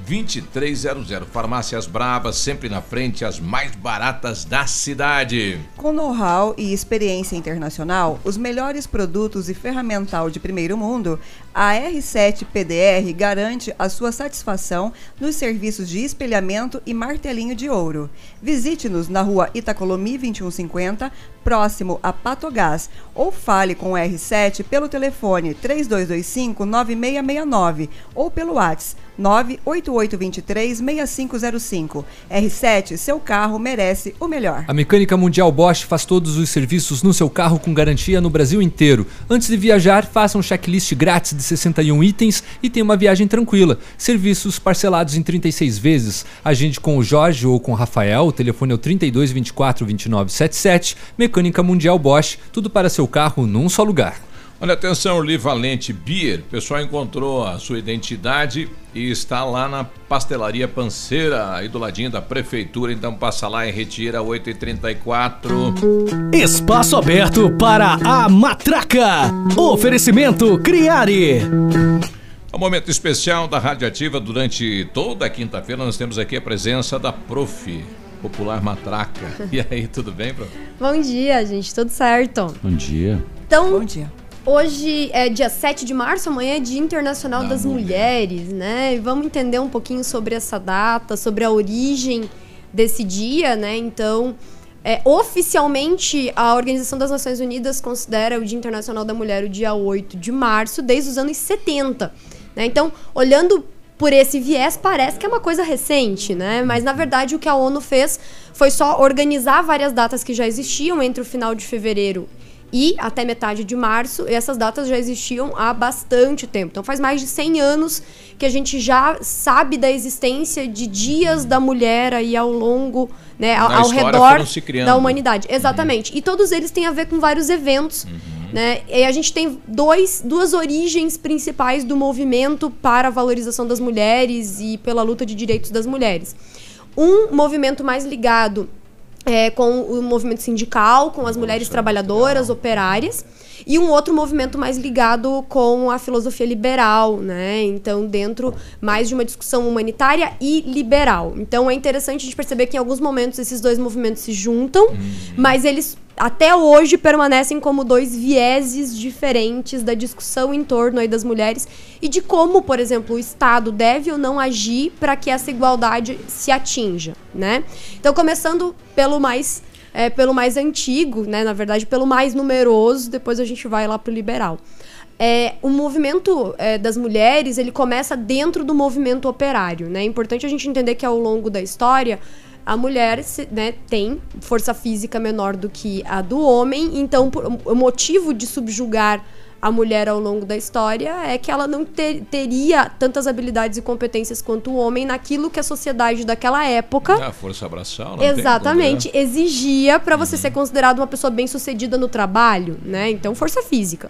Farmácias Bravas, sempre na frente, as mais baratas da cidade. Com know-how e experiência internacional, os melhores produtos e ferramental de primeiro mundo, a R7 PDR garante a sua satisfação nos serviços de espelhamento e martelinho de ouro. Visite-nos na rua Itacolomi 2150, próximo a Patogás, ou fale com o R7 pelo telefone 3225 9669 ou pelo WhatsApp 988236505. R7, seu carro merece o melhor. A Mecânica Mundial Bosch faz todos os serviços no seu carro com garantia no Brasil inteiro. Antes de viajar, faça um checklist grátis de 61 itens e tenha uma viagem tranquila. Serviços parcelados em 36 vezes. Agende com o Jorge ou com o Rafael, o telefone é o 32 24 29 77. Mecânica Mundial Bosch, tudo para seu carro num só lugar. Olha, atenção, Livalente Beer. O pessoal encontrou a sua identidade e está lá na Pastelaria Panceira, aí do ladinho da prefeitura. Então passa lá e retira 8h34. Espaço aberto para a matraca. Oferecimento Criare. É um momento especial da Rádio Ativa. Durante toda a quinta-feira nós temos aqui a presença da Prof. Popular Matraca. E aí, tudo bem, Prof? Bom dia, gente, tudo certo? Bom dia. Então, Bom dia. Hoje é dia 7 de março, amanhã é Dia Internacional Da das Mulher. Mulheres, né? E vamos entender um pouquinho sobre essa data, sobre a origem desse dia, né? Então, é, oficialmente, a Organização das Nações Unidas considera o Dia Internacional da Mulher o dia 8 de março, desde os anos 70. Né? Então, olhando por esse viés, parece que é uma coisa recente, né? Mas, na verdade, o que a ONU fez foi só organizar várias datas que já existiam entre o final de fevereiro e até metade de março, e essas datas já existiam há bastante tempo. Então faz mais de 100 anos que a gente já sabe da existência de dias da mulher aí ao longo, né, ao, ao redor da humanidade. Exatamente. E todos eles têm a ver com vários eventos. Né? E a gente tem dois, duas origens principais do movimento para a valorização das mulheres e pela luta de direitos das mulheres. Um movimento mais ligado é, com o movimento sindical, com as mulheres trabalhadoras, operárias, e um outro movimento mais ligado com a filosofia liberal, né? Então, dentro mais de uma discussão humanitária e liberal. Então, é interessante a gente perceber que em alguns momentos esses dois movimentos se juntam, mas eles até hoje permanecem como dois vieses diferentes da discussão em torno aí das mulheres e de como, por exemplo, o Estado deve ou não agir para que essa igualdade se atinja, né? Então, começando pelo mais é, pelo mais antigo, né? Na verdade, pelo mais numeroso, depois a gente vai lá pro liberal. É, o movimento é, das mulheres ele começa dentro do movimento operário. Né? É importante a gente entender que ao longo da história a mulher se- né, tem força física menor do que a do homem, então por- o motivo de subjugar a mulher ao longo da história é que ela não ter- teria tantas habilidades e competências quanto o homem naquilo que a sociedade daquela época Ah, força abraçal, não tem Exatamente, como, né? exigia para você ser considerado uma pessoa bem-sucedida no trabalho, né? Então, força física.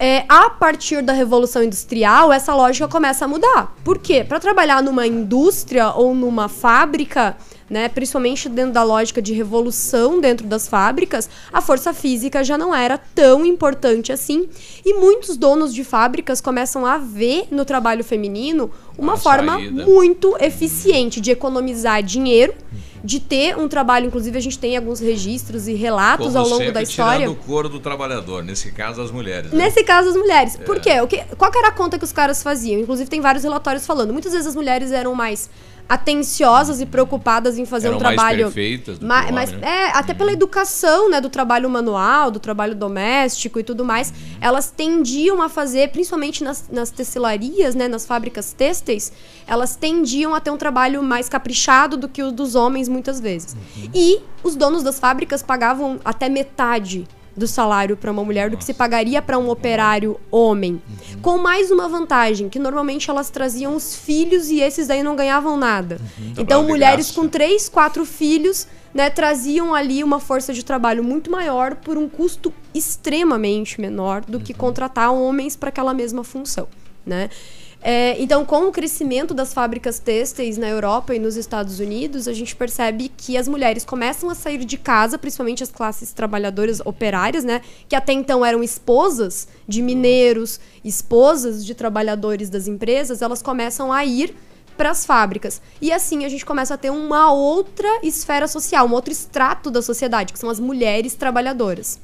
É, a partir da Revolução Industrial, essa lógica começa a mudar. Por quê? Para trabalhar numa indústria ou numa fábrica, né, principalmente dentro da lógica de revolução dentro das fábricas, a força física já não era tão importante assim. E muitos donos de fábricas começam a ver no trabalho feminino uma forma saída. muito eficiente de economizar dinheiro, de ter um trabalho, inclusive a gente tem alguns registros e relatos Como ao longo sempre, da história. tirando o couro do trabalhador, nesse caso as mulheres. né? Nesse caso, as mulheres. É. Por quê? O que, qual era a conta que os caras faziam? Inclusive, tem vários relatórios falando. Muitas vezes as mulheres eram mais atenciosas e preocupadas em fazer Eram um mais trabalho. perfeitas do que ma- homem, mas, né? É, até pela educação, né? Do trabalho manual, do trabalho doméstico e tudo mais. Elas tendiam a fazer, principalmente nas, nas tecelarias, né? Nas fábricas têxteis, elas tendiam a ter um trabalho mais caprichado do que o dos homens, muitas vezes. E os donos das fábricas pagavam até metade do salário para uma mulher do que se pagaria para um operário homem. Com mais uma vantagem, que normalmente elas traziam os filhos e esses daí não ganhavam nada. Então, Trabalho de mulheres com três, quatro filhos, né, traziam ali uma força de trabalho muito maior por um custo extremamente menor do que contratar homens para aquela mesma função, né? É, então, com o crescimento das fábricas têxteis na Europa e nos Estados Unidos, a gente percebe que as mulheres começam a sair de casa, principalmente as classes trabalhadoras operárias, né? Que até então eram esposas de mineiros, esposas de trabalhadores das empresas, elas começam a ir para as fábricas. E assim a gente começa a ter uma outra esfera social, um outro extrato da sociedade, que são as mulheres trabalhadoras.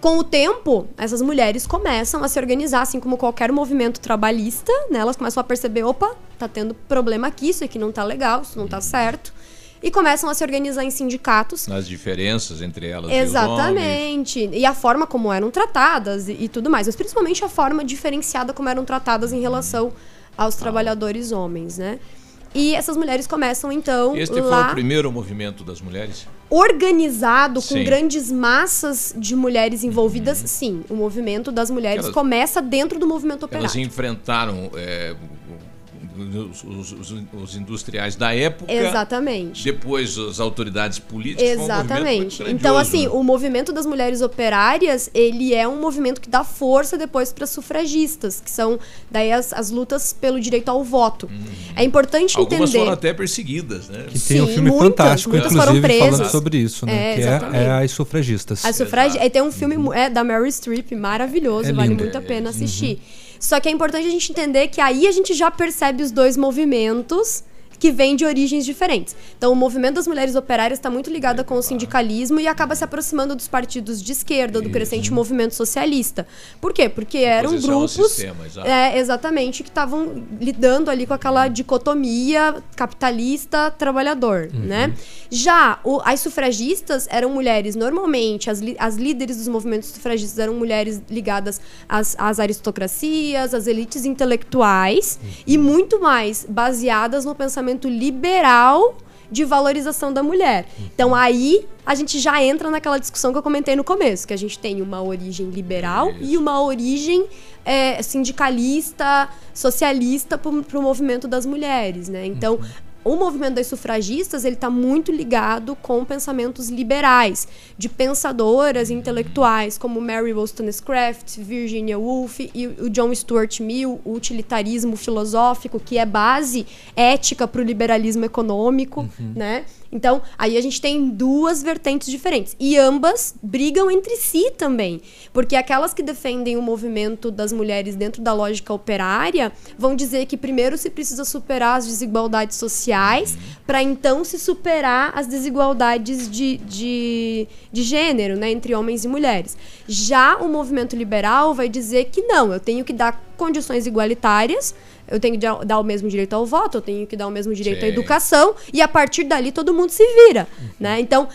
Com o tempo, essas mulheres começam a se organizar, assim como qualquer movimento trabalhista, né? Elas começam a perceber, opa, tá tendo problema aqui, isso aqui não tá legal, isso não tá certo. E começam a se organizar em sindicatos. Nas diferenças entre elas e os homens. Exatamente. E a forma como eram tratadas e, e tudo mais. Mas principalmente a forma diferenciada como eram tratadas em relação aos trabalhadores homens, né? E essas mulheres começam, então, Este lá foi o primeiro movimento das mulheres? organizado com Sim. Uhum. grandes massas de mulheres envolvidas, sim. O movimento das mulheres Elas- começa dentro do movimento operário. Elas enfrentaram é, os, os- os- industriais da época. Exatamente. Depois as autoridades políticas. um Exatamente. muito Então, assim, né? o movimento das mulheres operárias, ele é um movimento que dá força depois para sufragistas, que são daí as, as lutas pelo direito ao voto. É importante Uhum. Algumas entender. foram até perseguidas, né? Que tem um Sim, filme muitas, fantástico, muitas foram inclusive, falando presas. sobre isso, né? É, que é, é as sufragistas. A sufragi... Aí tem um filme mu- é, da Meryl Streep maravilhoso, É vale muito a pena assistir. Só que é importante a gente entender que aí a gente já percebe os dois movimentos que vêm de origens diferentes. Então, o movimento das mulheres operárias está muito ligado com o sindicalismo e acaba se aproximando dos partidos de esquerda, do crescente movimento socialista. Por quê? Porque eram grupos, sistema, é, exatamente, que estavam lidando ali com aquela dicotomia capitalista-trabalhador, né? Já o- as sufragistas eram mulheres, normalmente, as, li- as líderes dos movimentos sufragistas eram mulheres ligadas às, às aristocracias, às elites intelectuais e muito mais baseadas no pensamento liberal de valorização da mulher. Então aí a gente já entra naquela discussão que eu comentei no começo, que a gente tem uma origem liberal e uma origem é, sindicalista, socialista para o movimento das mulheres, né? Então o movimento das sufragistas ele está muito ligado com pensamentos liberais de pensadoras e intelectuais como Mary Wollstonecraft, Virginia Woolf e o John Stuart Mill, o utilitarismo filosófico que é base ética para o liberalismo econômico, né? Então, aí a gente tem duas vertentes diferentes. E ambas brigam entre si também. Porque aquelas que defendem o movimento das mulheres dentro da lógica operária vão dizer que primeiro se precisa superar as desigualdades sociais para então se superar as desigualdades de, de, de gênero, né, entre homens e mulheres. Já o movimento liberal vai dizer que não, eu tenho que dar condições igualitárias, eu tenho que dar o mesmo direito ao voto, eu tenho que dar o mesmo direito à Sim. educação, e a partir dali todo mundo se vira, né? Então,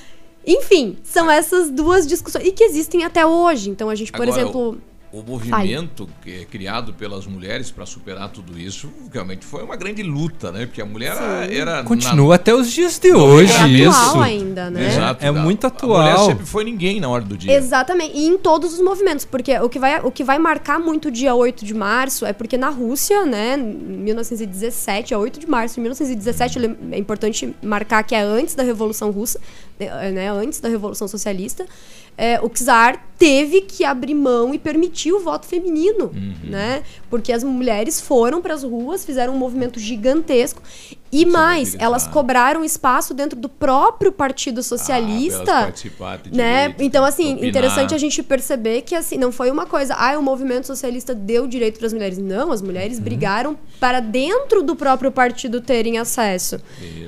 enfim, são essas duas discussões, e que existem até hoje. Então, a gente, por Agora, exemplo... O movimento que é criado pelas mulheres para superar tudo isso realmente foi uma grande luta, né? Porque a mulher Sim. era. Continua na- até os dias de Não, hoje, é isso. atual ainda, né? Exato. É muito A mulher atual. sempre foi ninguém na hora do dia. Exatamente, e em todos os movimentos, porque o que, vai, o que vai marcar muito o dia 8 de março é porque na Rússia, né, em 1917, é 8 de março de 1917, lem- é importante marcar que é antes da Revolução Russa, né, antes da Revolução Socialista, é, o czar teve que abrir mão e permitir o voto feminino, né? Porque as mulheres foram para as ruas, fizeram um movimento gigantesco e mais, elas cobraram espaço dentro do próprio Partido Socialista, participar, ter né? direito, Então assim, opinar. interessante a gente perceber que assim não foi uma coisa, ah, o movimento socialista deu direito para as mulheres. Não, as mulheres Uhum. brigaram para dentro do próprio partido terem acesso,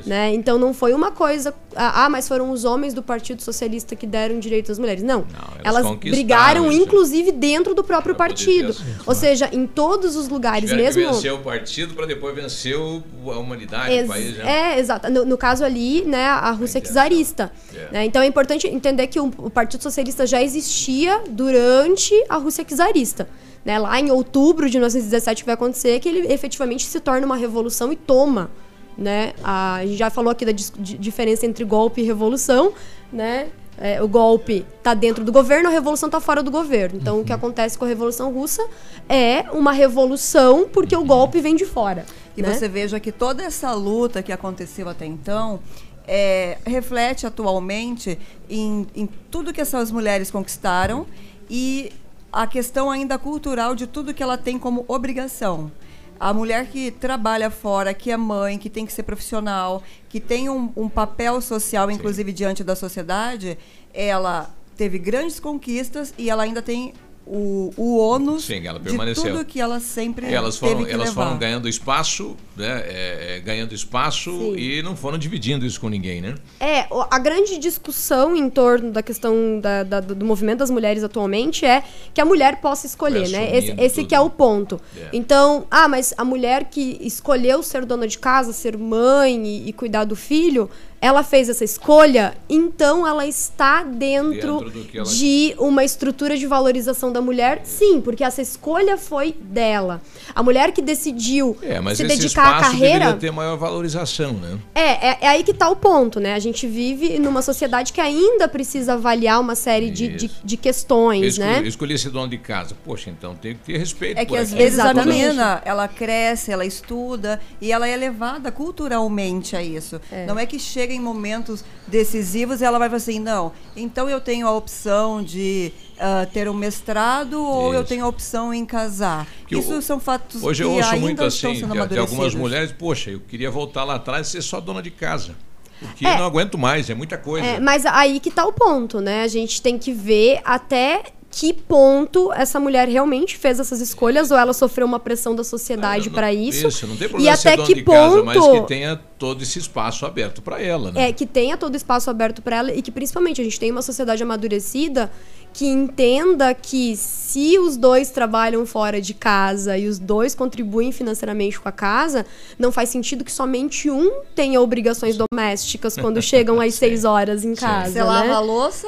né? Então não foi uma coisa, ah, ah, mas foram os homens do Partido Socialista que deram direito às mulheres. Não, elas elas conquistaram brigaram isso. inclusive dentro do próprio partido. Ou seja, em todos os lugares, Tiveram que mesmo vencer o partido para depois vencer a humanidade, Ex- país. né? É, exato. No, no caso ali, né, a Rússia czarista. É. né? Então é importante entender que o, o Partido Socialista já existia durante a Rússia czarista. Né? Lá em outubro de 1917 vai acontecer que ele efetivamente se torna uma revolução e toma. Né? A, a gente já falou aqui da diferença entre golpe e revolução. Né? É, o golpe está dentro do governo, a revolução está fora do governo. Então, o que acontece com a Revolução Russa é uma revolução porque o golpe vem de fora. E né? você veja que toda essa luta que aconteceu até então é, reflete atualmente em, em tudo que essas mulheres conquistaram e a questão ainda cultural de tudo que ela tem como obrigação. A mulher que trabalha fora, que é mãe, que tem que ser profissional, que tem um, um papel social, inclusive diante da sociedade, ela teve grandes conquistas e ela ainda tem o, o ônus Sim, ela de permaneceu. tudo que ela sempre Elas teve foram, que elas levar. foram ganhando espaço, né? é, é, ganhando espaço Sim. e não foram dividindo isso com ninguém, né? É, a grande discussão em torno da questão da- da- do movimento das mulheres atualmente é que a mulher possa escolher, né? Esse, esse que é o ponto. É. Então, ah, mas a mulher que escolheu ser dona de casa, ser mãe e, e cuidar do filho, ela fez essa escolha, então ela está dentro, Dentro ela- de uma estrutura de valorização da mulher, sim, porque essa escolha foi dela. A mulher que decidiu É, mas se esse dedicar à carreira. ter maior valorização, né? É, é, é aí que tá o ponto, né? A gente vive numa sociedade que ainda precisa avaliar uma série de, de, de Eu questões, escolhi, né? eu escolhi ser dono de casa. Poxa, então tem que ter respeito É que às vezes a menina, ela cresce, ela estuda e ela é levada culturalmente a isso. Não é que chega em momentos decisivos e ela vai falar assim, não, então eu tenho a opção de ah, ter um mestrado ou eu Isso. tenho a opção em casar. Que isso o- são fatos Hoje que eu ouço ainda muito estão assim, sendo de, de algumas mulheres, poxa, eu queria voltar lá atrás e ser só dona de casa. Porque É. eu não aguento mais, é muita coisa. É, mas aí que tá o ponto, né? A gente tem que ver até que ponto essa mulher realmente fez essas escolhas ou ela sofreu uma pressão da sociedade para isso. Isso, não tem e problema ser até que de ponto casa, mas que tenha todo esse espaço aberto para ela, né? é que tenha todo espaço aberto para ela e que principalmente a gente tem uma sociedade amadurecida que entenda que se os dois trabalham fora de casa e os dois contribuem financeiramente com a casa, não faz sentido que somente um tenha obrigações domésticas quando chegam às seis horas em casa. Você né? lava a louça?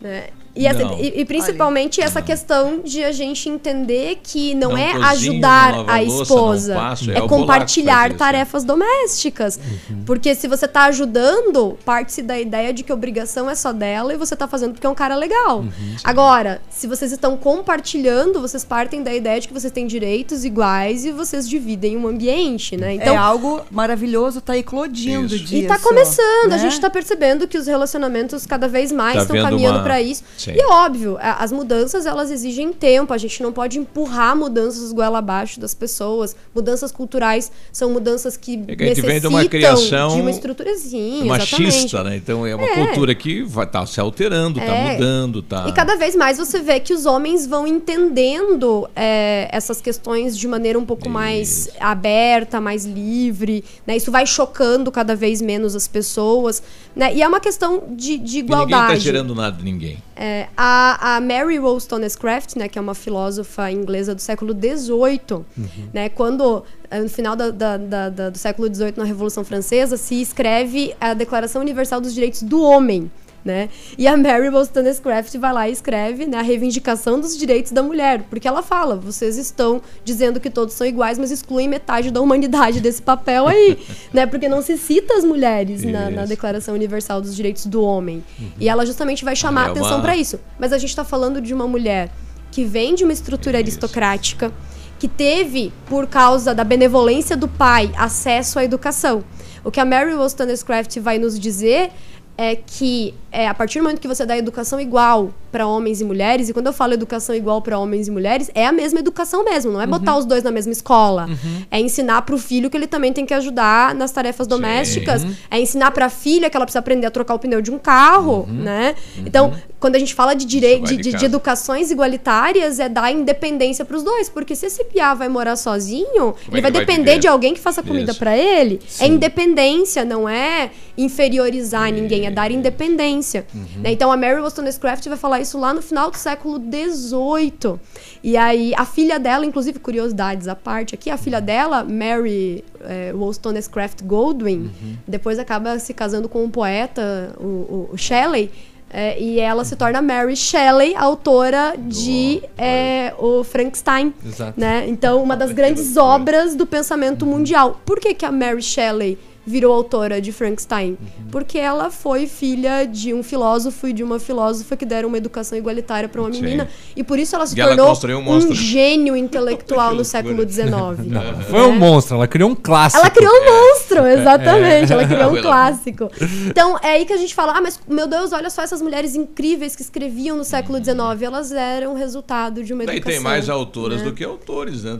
né? E, essa- Não. e- e principalmente essa questão de a gente entender que não, Não é cozinho, ajudar não a esposa, passo, é é compartilhar tarefas domésticas. Porque se você tá ajudando, parte-se da ideia de que a obrigação é só dela e você tá fazendo porque é um cara legal. Agora, se vocês estão compartilhando, vocês partem da ideia de que vocês têm direitos iguais e vocês dividem um ambiente, né? Então, é algo maravilhoso, tá eclodindo Isso. disso. E tá começando, a né? gente tá percebendo que os relacionamentos cada vez mais Tá estão vendo caminhando uma- pra isso. Sim. E é óbvio, as mudanças elas exigem tempo, a gente não pode empurrar mudanças goela abaixo das pessoas. Mudanças culturais são mudanças que É que a gente necessitam vem de uma criação de uma estrutura sim, machista, né? Então é uma É. cultura que vai estar se alterando, está É. mudando, tá. E cada vez mais você vê que os homens vão entendendo é, essas questões de maneira um pouco mais aberta, mais livre. Né? Isso vai chocando cada vez menos as pessoas. Né? E é uma questão de, de E ninguém igualdade. está tirando nada de ninguém. É, a, a Mary Wollstonecraft, né, que é uma filósofa inglesa do século XVIII, né, quando eh, no final da- da- da- do século XVIII, na Revolução Francesa, se escreve a Declaração Universal dos Direitos do Homem. Né? E a Mary Wollstonecraft vai lá e escreve né, a reivindicação dos direitos da mulher, porque ela fala: vocês estão dizendo que todos são iguais, mas excluem metade da humanidade desse papel aí, né? Porque não se cita as mulheres na, na Isso. Declaração Universal dos Direitos do Homem. E ela justamente vai chamar É a atenção uma- para isso. Mas a gente está falando de uma mulher que vem de uma estrutura aristocrática, que teve, por causa da benevolência do pai, acesso à educação. O que a Mary Wollstonecraft vai nos dizer é que é, a partir do momento que você dá educação igual para homens e mulheres, e quando eu falo educação igual para homens e mulheres, é a mesma educação mesmo, não é botar os dois na mesma escola. É ensinar pro filho que ele também tem que ajudar nas tarefas domésticas, é ensinar pra filha que ela precisa aprender a trocar o pneu de um carro, né? Então, quando a gente fala de direito de, de de- educações igualitárias, é dar independência pros dois, porque se esse piá vai morar sozinho, Como é ele vai vai depender viver? de alguém que faça comida pra ele. Sim. É independência, não é inferiorizar ninguém, é dar independência. Né? Então a Mary Wollstonecraft vai falar isso lá no final do século XVIII. E aí a filha dela, inclusive curiosidades à parte aqui, a filha dela, Mary é, Wollstonecraft Goldwyn, depois acaba se casando com um poeta, o, o- Shelley. é, e ela se torna Mary Shelley, autora de é, o Frankenstein. Exato. Né? Então, uma das grandes obras do pensamento mundial. Por que, que a Mary Shelley virou autora de Frankenstein? Uhum. Porque ela foi filha de um filósofo e de uma filósofa que deram uma educação igualitária para uma Sim. menina. E por isso ela se E ela tornou construiu um monstro. gênio intelectual no século XIX. Foi um monstro, ela criou um clássico. Ela criou um monstro, exatamente. É. Ela criou um Ela- clássico. Então, é aí que a gente fala, ah, mas meu Deus, olha só essas mulheres incríveis que escreviam no século XIX. Elas eram resultado de uma Daí educação. tem mais autoras né? do que autores, né?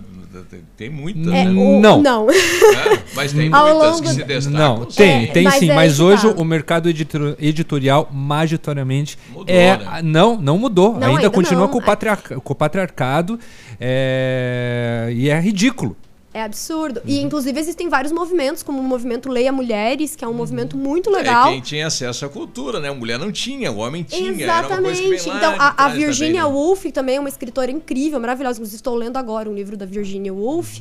Tem, tem muitas, É, né? o- Não. Não. É, mas tem muitas longo que se. Não, tem, tem mas sim, é mas hoje tá. o mercado editor- editorial, majoritariamente, Mudou, é. né? Não, não mudou. Não, ainda, ainda continua não. Com, o patriarca- com o patriarcado é, e é ridículo. É absurdo. Uhum. E, inclusive, existem vários movimentos, como o movimento Leia Mulheres, que é um movimento muito É legal. quem tinha acesso à cultura, né? A mulher não tinha, o homem tinha. Era uma coisa que Exatamente. Então, a, a Virginia também, né? Woolf também é uma escritora incrível, maravilhosa. Inclusive, estou lendo agora um livro da Virginia Woolf.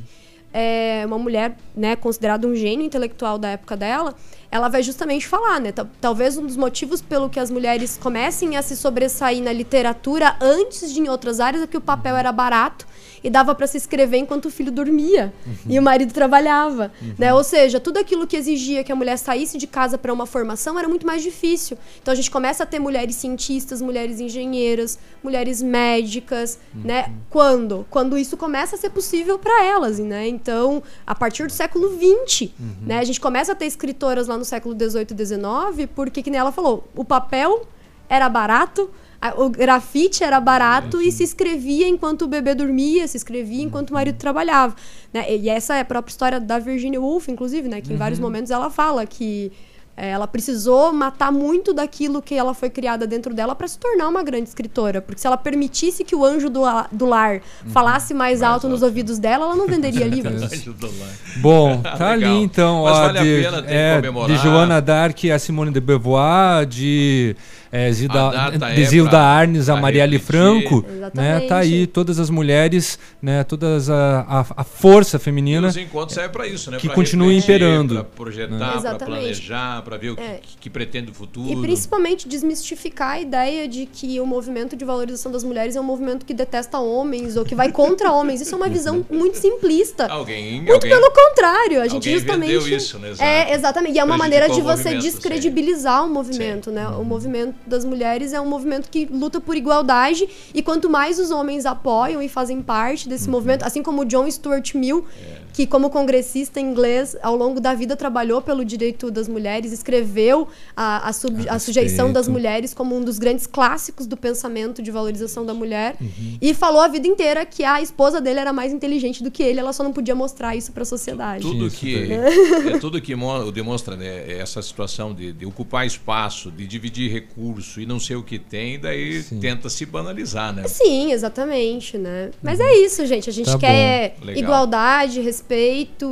É uma mulher, né, considerada um gênio intelectual da época dela. Ela vai justamente falar, né? tal- Talvez um dos motivos pelo que as mulheres comecem a se sobressair na literatura antes de em outras áreas é que o papel era barato e dava para se escrever enquanto o filho dormia e o marido trabalhava, né? Ou seja, tudo aquilo que exigia que a mulher saísse de casa para uma formação era muito mais difícil. Então a gente começa a ter mulheres cientistas, mulheres engenheiras, mulheres médicas, né? Quando? Quando isso começa a ser possível para elas, né? Então, a partir do século XX, né? A gente começa a ter escritoras lá no século XVIII e XIX, porque que nem ela falou, o papel era barato, o grafite era barato e se escrevia enquanto o bebê dormia, se escrevia enquanto o marido trabalhava. Né? E essa é a própria história da Virginia Woolf, inclusive, né? Que em vários momentos ela fala que ela precisou matar muito daquilo que ela foi criada dentro dela para se tornar uma grande escritora. Porque se ela permitisse que o anjo do, a- do lar falasse mais, alto nos ouvidos dela, ela não venderia livros. Anjo do lar. Bom, tá ali então. Mas ó, vale a de, pena ter é, comemorar. de Joana Dark a Simone de Beauvoir, de é, Zilda, A de é Zilda Arnes, a Marielle. Franco, né? Exatamente. Tá aí todas as mulheres, né? Todas a, a, a força E feminina. os encontros servem para isso, né? que Pra continua imperando. Pra projetar, Né? para planejar, para ver o que, É. que pretende o futuro. E principalmente desmistificar a ideia de que o movimento de valorização das mulheres é um movimento que detesta homens ou que vai contra homens. Isso é uma visão muito simplista. Alguém, Muito alguém pelo contrário, a gente justamente. isso, né? Exato. É, exatamente. E é uma maneira de você movimento, sim. descredibilizar o movimento, né? O movimento das mulheres é um movimento que luta por igualdade e quanto mais os homens apoiam e fazem parte Uhum. desse movimento, assim como o John Stuart Mill, É. que como congressista inglês ao longo da vida trabalhou pelo direito das mulheres, escreveu a, a, sub- a sujeição das mulheres como um dos grandes clássicos do pensamento de valorização da mulher Uhum. e falou a vida inteira que a esposa dele era mais inteligente do que ele, ela só não podia mostrar isso para a sociedade. Tudo Isso, que, tá. é tudo que mo- demonstra né, essa situação de, de ocupar espaço, de dividir recurso e não sei o que tem, daí tenta se banalizar, né? Sim, exatamente, né? Mas é isso, gente. A gente Tá quer igualdade, respeito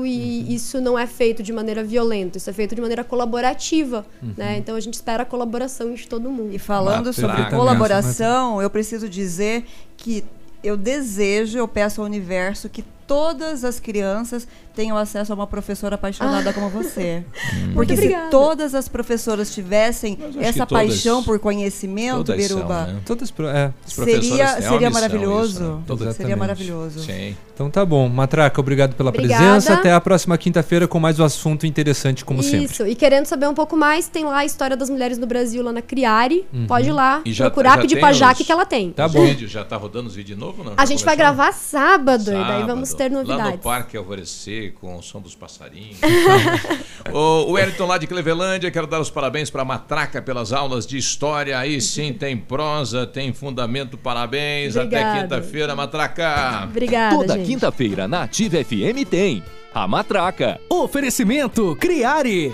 e isso não é feito de maneira violenta, isso é feito de maneira colaborativa, né? Então a gente espera a colaboração de todo mundo. E falando sobre colaboração, eu preciso dizer que eu desejo, eu peço ao universo que todas as crianças tenham acesso a uma professora apaixonada como você. Porque se obrigada. todas as professoras tivessem essa todas- paixão por conhecimento, todas são, Biruba, né? Todas é. Seria, uma seria missão maravilhoso. isso, né? Seria maravilhoso. Sim. Então tá bom. Matraca, obrigado pela Obrigada. presença. Até a próxima quinta-feira com mais um assunto interessante, como sempre. Isso, e querendo saber um pouco mais, tem lá a história das mulheres no Brasil, lá na Criari. Pode ir lá, E já- procurar, já pedir pra Jaque os- que ela tem. Tá bom. vídeos, já tá rodando os vídeos de novo? Não? A Já gente vai gravar sábado, e daí Sábado. vamos ter Lá no novidades. Parque Alvorecer, com o som dos passarinhos. o Wellington lá de Clevelândia, quero dar os parabéns para a Matraca pelas aulas de história. Aí sim tem prosa, tem fundamento. Parabéns. Até quinta-feira, Matraca. Obrigada, Toda quinta-feira na Ativa FM tem a Matraca. Oferecimento Criare.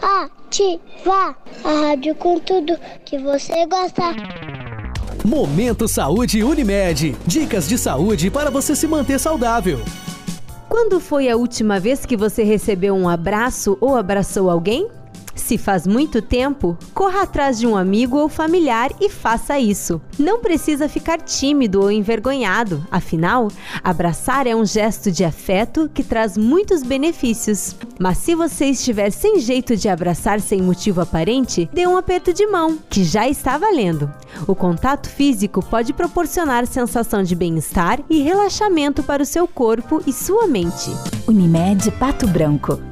Ativa a rádio com tudo que você gosta. Momento Saúde Unimed. Dicas de saúde para você se manter saudável. Quando foi a última vez que você recebeu um abraço ou abraçou alguém? Se faz muito tempo, corra atrás de um amigo ou familiar e faça isso. Não precisa ficar tímido ou envergonhado, afinal, abraçar é um gesto de afeto que traz muitos benefícios. Mas se você estiver sem jeito de abraçar sem motivo aparente, dê um aperto de mão, que já está valendo. O contato físico pode proporcionar sensação de bem-estar e relaxamento para o seu corpo e sua mente. Unimed Pato Branco.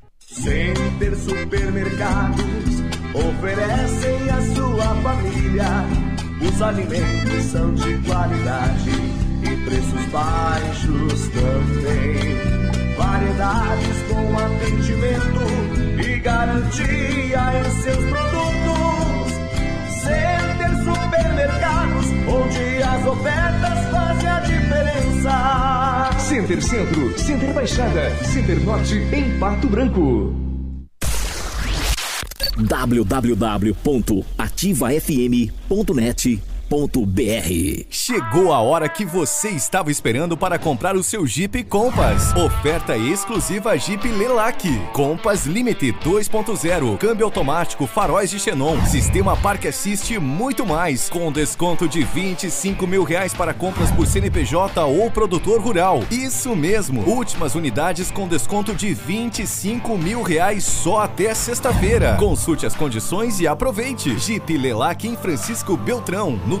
Center Supermercados oferecem à sua família. Os alimentos são de qualidade e preços baixos também. Variedades com atendimento e garantia em seus produtos. Center Supermercados, onde as ofertas fazem a diferença. Center Centro, Center Baixada, Center Norte em Pato Branco. www.ativafm.net.br Chegou a hora que você estava esperando para comprar o seu Jeep Compass. Oferta exclusiva Jeep Lelac. Compass Limited 2.0, câmbio automático, faróis de xenon, sistema Park Assist e muito mais, com desconto de 25 mil reais para compras por CNPJ ou produtor rural. Isso mesmo, últimas unidades com desconto de 25 mil reais só até sexta-feira. Consulte as condições e aproveite. Jeep Lelac em Francisco Beltrão. No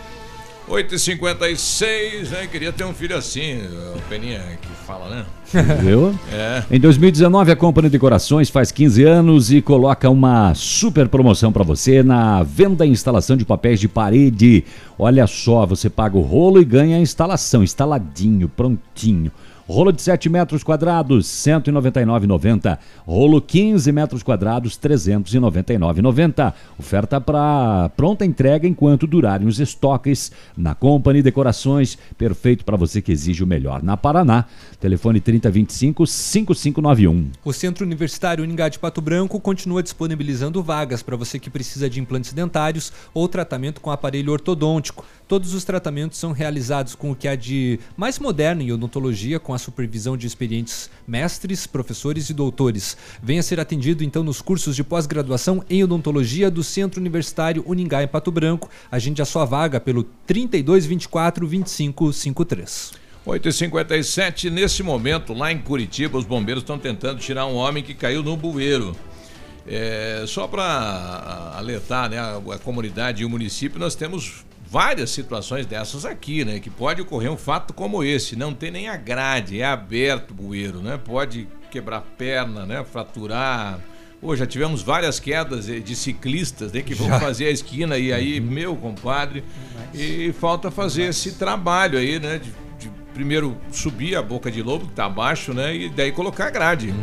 8h56, né? Queria ter um filho assim, o Peninha que fala, né? Viu? É. Em 2019, a Companhia Decorações faz 15 anos e coloca uma super promoção para você na venda e instalação de papéis de parede. Olha só, você paga o rolo e ganha a instalação, instaladinho, prontinho. Rolo de 7 metros quadrados, 199,90. Rolo 15 metros quadrados, 399,90. Oferta para pronta entrega enquanto durarem os estoques na Company Decorações, perfeito para você que exige o melhor. Na Paraná, telefone 3025 5591. O Centro Universitário Uningá de Pato Branco continua disponibilizando vagas para você que precisa de implantes dentários ou tratamento com aparelho ortodôntico. Todos os tratamentos são realizados com o que há de mais moderno em odontologia, com a supervisão de experientes mestres, professores e doutores. Venha ser atendido então nos cursos de pós-graduação em odontologia do Centro Universitário Uningá em Pato Branco. Agende a sua vaga pelo 3224 2553. 8h57, nesse momento, lá em Curitiba, os bombeiros estão tentando tirar um homem que caiu no bueiro. É, só para alertar né, a, a comunidade e o município, nós temos várias situações dessas aqui, né? Que pode ocorrer um fato como esse. Não tem nem a grade, é aberto o bueiro, né? Pode quebrar perna, né? Fraturar. Pô, já tivemos várias quedas de ciclistas né, que vão Já. fazer a esquina e aí, meu compadre, e falta fazer esse trabalho aí, né? De, de primeiro subir a boca de lobo, que tá abaixo, né? E daí colocar a grade.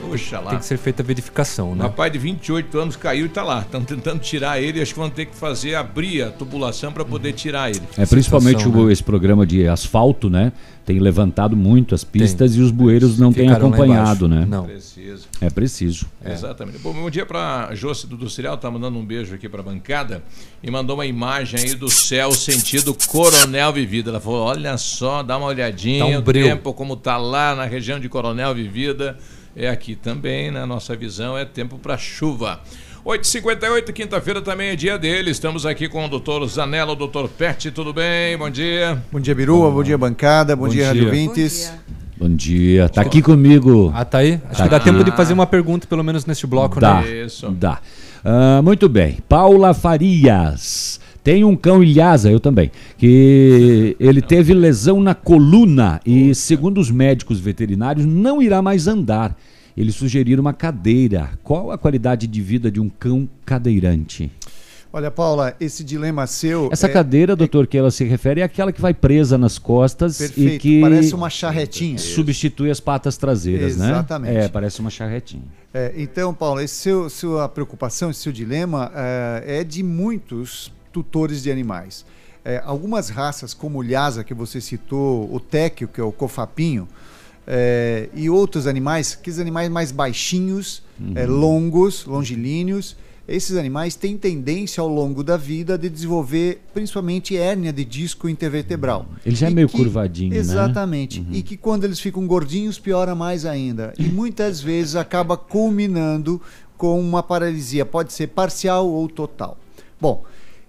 Poxa lá. Tem que ser feita a verificação, Um né? rapaz de 28 anos caiu e tá lá. Estão tentando tirar ele. Acho que vão ter que fazer abrir a tubulação para poder tirar ele. É principalmente Situação, o- né? esse programa de asfalto, né? Tem levantado muito as pistas e os bueiros não têm acompanhado, né? Não. Preciso. É preciso. Exatamente. Bom, bom dia para Josi do Industrial, tá mandando um beijo aqui para a bancada e mandou uma imagem aí do céu sentido Coronel Vivida. Ela falou: "Olha só, dá uma olhadinha, Tá um o tempo como tá lá na região de Coronel Vivida. É aqui também, né? Nossa visão é tempo para chuva. 8h58, quinta-feira também é dia dele. Estamos aqui com o doutor Zanella, o doutor Pet, tudo bem? Bom dia. Bom dia, Biruba. Bom dia, bancada. Bom, Bom dia, dia. Rádio Vintes. Bom dia. Tá aqui comigo. Ah, tá aí? Acho Tá que dá aqui. tempo de fazer uma pergunta, pelo menos neste bloco, Dá, né? dá. Ah, muito bem. Paula Farias. Tem um cão Ilhasa, eu também, que ele teve lesão na coluna e, segundo os médicos veterinários, não irá mais andar. Eles sugeriram uma cadeira. Qual a qualidade de vida de um cão cadeirante? Olha, Paula, esse dilema seu. Essa é- cadeira, doutor, que ela se refere é aquela que vai presa nas costas Perfeito, e que parece uma charretinha. substitui as patas traseiras, né? Exatamente. É, parece uma charretinha. É, então, Paulo, esse seu, sua preocupação, esse seu dilema é, é de muitos tutores de animais. É, algumas raças, como o Lhasa, que você citou, o Téquio, que é o cofapinho, é, e outros animais, aqueles animais mais baixinhos, é, longos, longilíneos, esses animais têm tendência ao longo da vida de desenvolver principalmente hérnia de disco intervertebral. Ele já é E meio que- curvadinho, né? Exatamente. E que quando eles ficam gordinhos, piora mais ainda. E muitas vezes acaba culminando com uma paralisia, pode ser parcial ou total. Bom,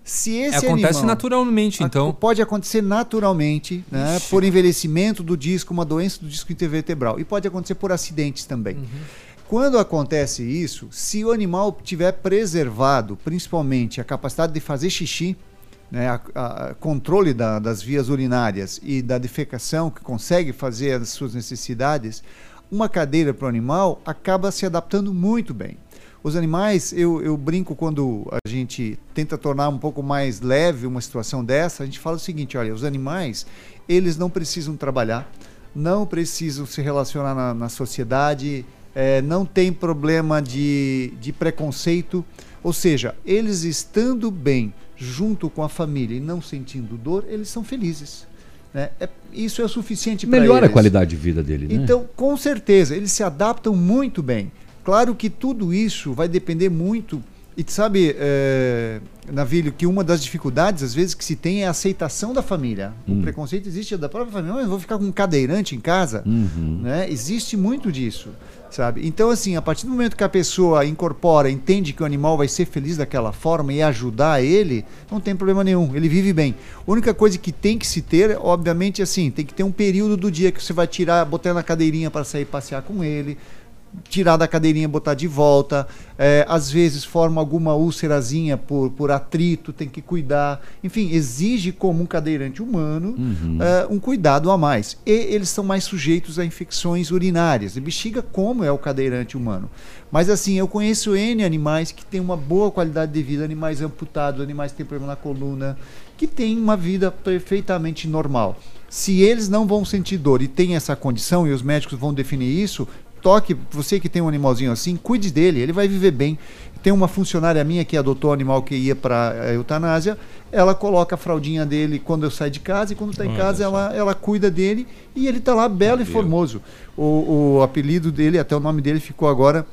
se esse Acontece animal- naturalmente, então. Pode acontecer naturalmente, né, Ixi. por envelhecimento do disco, uma doença do disco intervertebral. E pode acontecer por acidentes também. Uhum. Quando acontece isso, se o animal tiver preservado, principalmente a capacidade de fazer xixi, né, a, a- controle da- das vias urinárias e da defecação, que consegue fazer as suas necessidades, uma cadeira para o animal acaba se adaptando muito bem. Os animais, eu, eu brinco quando a gente tenta tornar um pouco mais leve uma situação dessa, a gente fala o seguinte: olha, os animais, eles não precisam trabalhar, não precisam se relacionar na, na sociedade, eh, não tem problema de, de preconceito, ou seja, eles estando bem junto com a família e não sentindo dor, eles são felizes. né? É- isso é o suficiente para. Melhora a qualidade de vida dele, né? Então, com certeza, eles se adaptam muito bem. Claro que tudo isso vai depender muito. E sabe, é, Navilho, que uma das dificuldades, às vezes, que se tem é a aceitação da família. Hum. O preconceito existe da própria família. Não, eu vou ficar com um cadeirante em casa. Uhum. Né? Existe muito disso, sabe? Então, assim, a partir do momento que a pessoa incorpora, entende que o animal vai ser feliz daquela forma e ajudar ele, não tem problema nenhum. Ele vive bem. A única coisa que tem que se ter, obviamente, assim, tem que ter um período do dia que você vai tirar, botar na cadeirinha para sair passear com ele, tirar da cadeirinha, botar de volta. É, às vezes forma alguma úlcerazinha por, por atrito, tem que cuidar. Enfim, exige como um cadeirante humano é, um cuidado a mais. E eles são mais sujeitos a infecções urinárias. E bexiga, como é o cadeirante humano. Mas assim, eu conheço N animais que têm uma boa qualidade de vida, animais amputados, animais que têm problema na coluna, que têm uma vida perfeitamente normal. Se eles não vão sentir dor e têm essa condição, e os médicos vão definir isso, toque, você que tem um animalzinho assim, cuide dele, ele vai viver bem. Tem uma funcionária minha que adotou um animal que ia para eutanásia, ela coloca a fraldinha dele quando eu saio de casa e quando está em casa ela, ela cuida dele e ele está lá belo e formoso. O, o apelido dele, até o nome dele ficou agora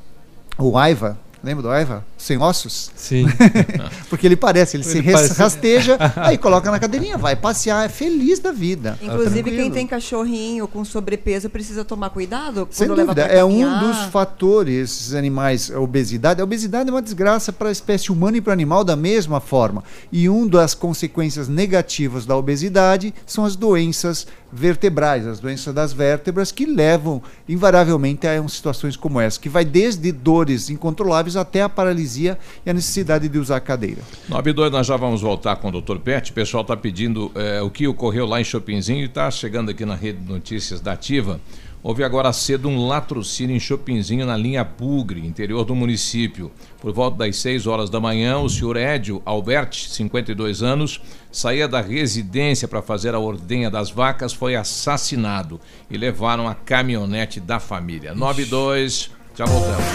o Aiva. Lembra do Aiva? Sem ossos? Sim. Porque ele parece, ele, Ele se parece- rasteja, aí coloca na cadeirinha, vai passear, é feliz da vida. Inclusive, Tranquilo. quem tem cachorrinho com sobrepeso precisa tomar cuidado Sem quando leva dúvida, é um caminhar. dos fatores, esses animais, a obesidade. A obesidade é uma desgraça para a espécie humana e para o animal da mesma forma. E uma das consequências negativas da obesidade são as doenças vertebrais, as doenças das vértebras, que levam invariavelmente a situações como essa, que vai desde dores incontroláveis até a paralisia e a necessidade de usar cadeira. 9 e 2, nós já vamos voltar com o Dr. Pet. O pessoal está pedindo eh, o que ocorreu lá em Chopinzinho e está chegando aqui na rede de notícias da Ativa. Houve agora cedo um latrocínio em Chopinzinho, na linha Bugre, interior do município. Por volta das 6 horas da manhã, o senhor Édio Alberti, 52 anos, saía da residência para fazer a ordenha das vacas, foi assassinado e levaram a caminhonete da família. 9 e 2, já voltamos.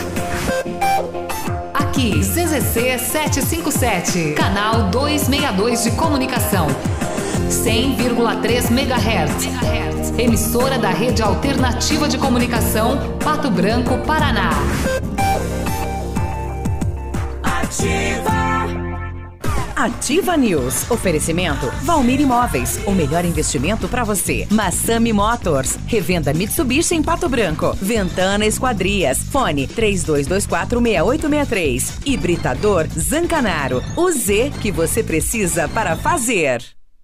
Aqui, CZC 757, canal 262 de comunicação. 100,3 MHz. Emissora da Rede Alternativa de Comunicação, Pato Branco, Paraná. Ativa. Ativa News. Oferecimento Valmir Imóveis. O melhor investimento para você. Massami Motors. Revenda Mitsubishi em Pato Branco. Ventana Esquadrias. Fone 32246863. Hibridador Zancanaro. O Z que você precisa para fazer.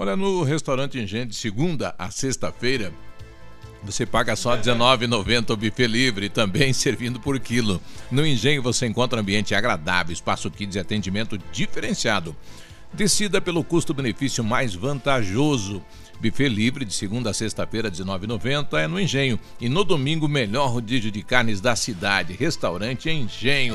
Olha, no restaurante Engenho, de segunda a sexta-feira, você paga só R$ 19,90 o buffet livre, também servindo por quilo. No Engenho você encontra ambiente agradável, espaço kids e atendimento diferenciado. Decida pelo custo-benefício mais vantajoso. Buffet livre de segunda a sexta-feira, R$ 19,90 é no Engenho. E no domingo, melhor rodízio de carnes da cidade. Restaurante Engenho.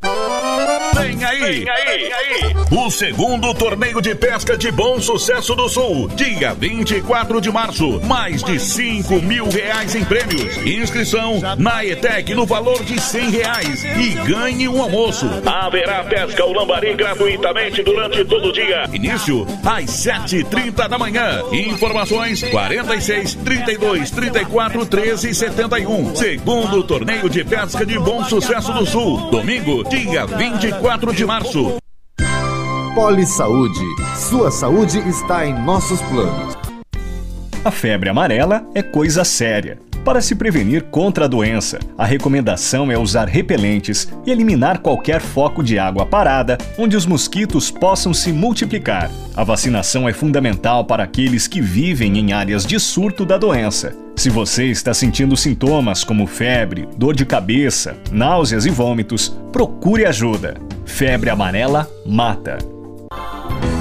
tarde. Vem aí, o segundo torneio de pesca de bom sucesso do Sul, dia 24 de março. Mais de 5 mil reais em prêmios. Inscrição na ETEC no valor de 100 reais e ganhe um almoço. Haverá pesca ao lambari gratuitamente durante todo o dia. Início às 7h30 da manhã. Informações 46 32 34 13 71. Segundo torneio de pesca de bom sucesso do Sul, domingo, dia 24 de março. Poli Saúde. Sua saúde está em nossos planos. A febre amarela é coisa séria. Para se prevenir contra a doença, a recomendação é usar repelentes e eliminar qualquer foco de água parada onde os mosquitos possam se multiplicar. A vacinação é fundamental para aqueles que vivem em áreas de surto da doença. Se você está sentindo sintomas como febre, dor de cabeça, náuseas e vômitos, procure ajuda. Febre amarela mata.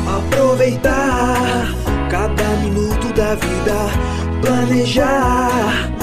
Aproveitar cada minuto da vida, planejar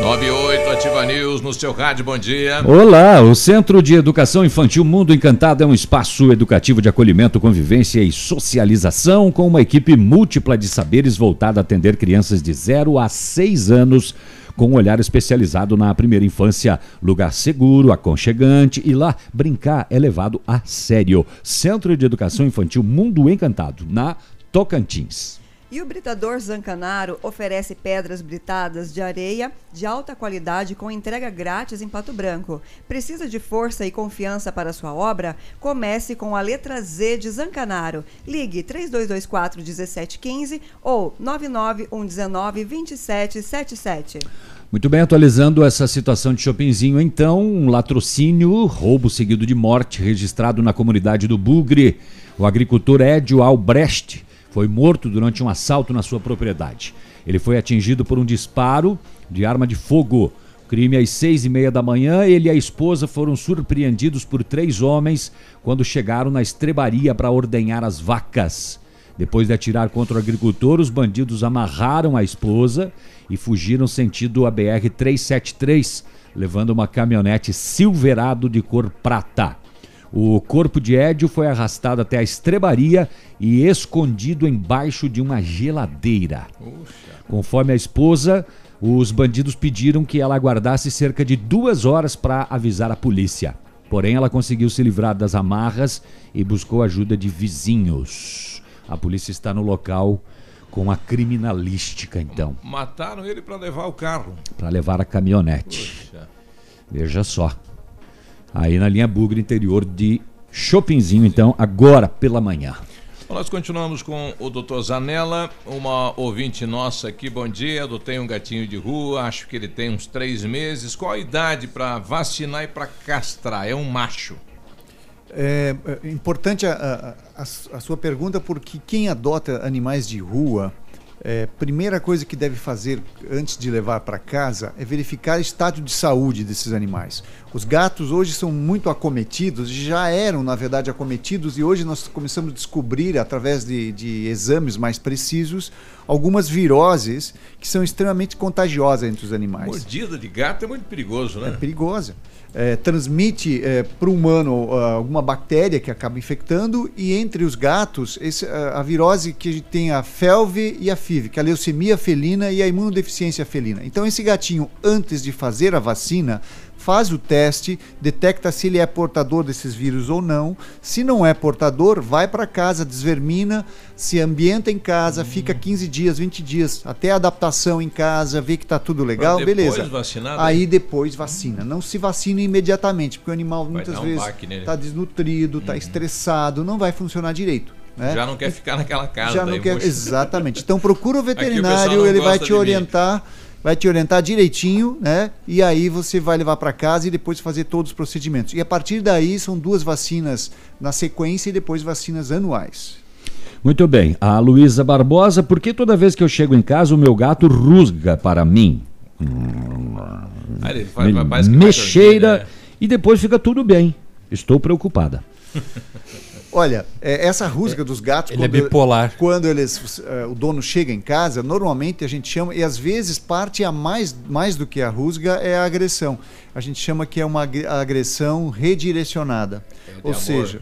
98 Ativa News no seu rádio, bom dia. Olá, o Centro de Educação Infantil Mundo Encantado é um espaço educativo de acolhimento, convivência e socialização com uma equipe múltipla de saberes voltada a atender crianças de 0 a 6 anos com um olhar especializado na primeira infância, lugar seguro, aconchegante e lá brincar é levado a sério. Centro de Educação Infantil Mundo Encantado, na Tocantins. E o Britador Zancanaro oferece pedras britadas de areia de alta qualidade com entrega grátis em Pato Branco. Precisa de força e confiança para sua obra? Comece com a letra Z de Zancanaro. Ligue 3224 1715 ou 99119 2777. Muito bem, atualizando essa situação de Chopinzinho, então, um latrocínio, roubo seguido de morte, registrado na comunidade do Bugre. O agricultor Edio Albrecht foi morto durante um assalto na sua propriedade. Ele foi atingido por um disparo de arma de fogo. Crime às seis e meia da manhã, ele e a esposa foram surpreendidos por três homens quando chegaram na estrebaria para ordenhar as vacas. Depois de atirar contra o agricultor, os bandidos amarraram a esposa e fugiram sentido a BR-373, levando uma caminhonete Silverado de cor prata. O corpo de Édio foi arrastado até a estrebaria e escondido embaixo de uma geladeira. Conforme a esposa, os bandidos pediram que ela aguardasse cerca de duas horas para avisar a polícia. Porém, ela conseguiu se livrar das amarras e buscou ajuda de vizinhos. A polícia está no local com a criminalística, então, Mataram ele para levar o carro. para levar a caminhonete. Veja só. Aí na linha Bugre, interior de Chopinzinho, então, agora pela manhã. Bom, Nós continuamos com o doutor Zanella, uma ouvinte nossa aqui. Bom dia, eu tenho um gatinho de rua, acho que ele tem uns três meses. Qual a idade para vacinar e para castrar? É um macho. É, é importante a, a- a- a sua pergunta porque quem adota animais de rua É, primeira coisa que deve fazer antes de levar para casa é verificar o estado de saúde desses animais. Os gatos hoje são muito acometidos, já eram, na verdade, acometidos, e hoje nós começamos a descobrir, através de, de exames mais precisos, algumas viroses que são extremamente contagiosas entre os animais. Mordida de gato é muito perigoso, né? É perigosa. É, transmite para o humano ah, alguma bactéria que acaba infectando e entre os gatos esse, ah, a virose que a gente tem a felve e a FIV, que é a leucemia felina e a imunodeficiência felina. Então esse gatinho antes de fazer a vacina faz o teste, detecta se ele é portador desses vírus ou não. Se não é portador, vai para casa, desvermina, se ambienta em casa, fica 15 dias, 20 dias, até a adaptação em casa, vê que está tudo legal, depois beleza. vacinar, Aí daí? depois vacina. Não se vacina imediatamente, porque o animal muitas dar um vezes está desnutrido, está estressado, não vai funcionar direito. Né? Já não quer ficar naquela casa. Já não quer, poxa. exatamente. Então procura o o veterinário, não ele vai te de mim. Orientar, vai te orientar direitinho, né? E aí você vai levar para casa e depois fazer todos os procedimentos. E a partir daí são duas vacinas na sequência e depois vacinas anuais. Muito bem. A Luísa Barbosa, por que toda vez que eu chego em casa o meu gato rusga para mim? Aí ele faz- Me- Mexeira né? e depois fica tudo bem. Estou preocupada. Olha, é, essa rusga dos gatos. ele é bipolar. Quando eles, eh, o dono chega em casa, normalmente a gente chama, e às vezes parte a mais, mais do que a rusga é a agressão. A gente chama que é uma agre- agressão redirecionada. de Ou amor. seja,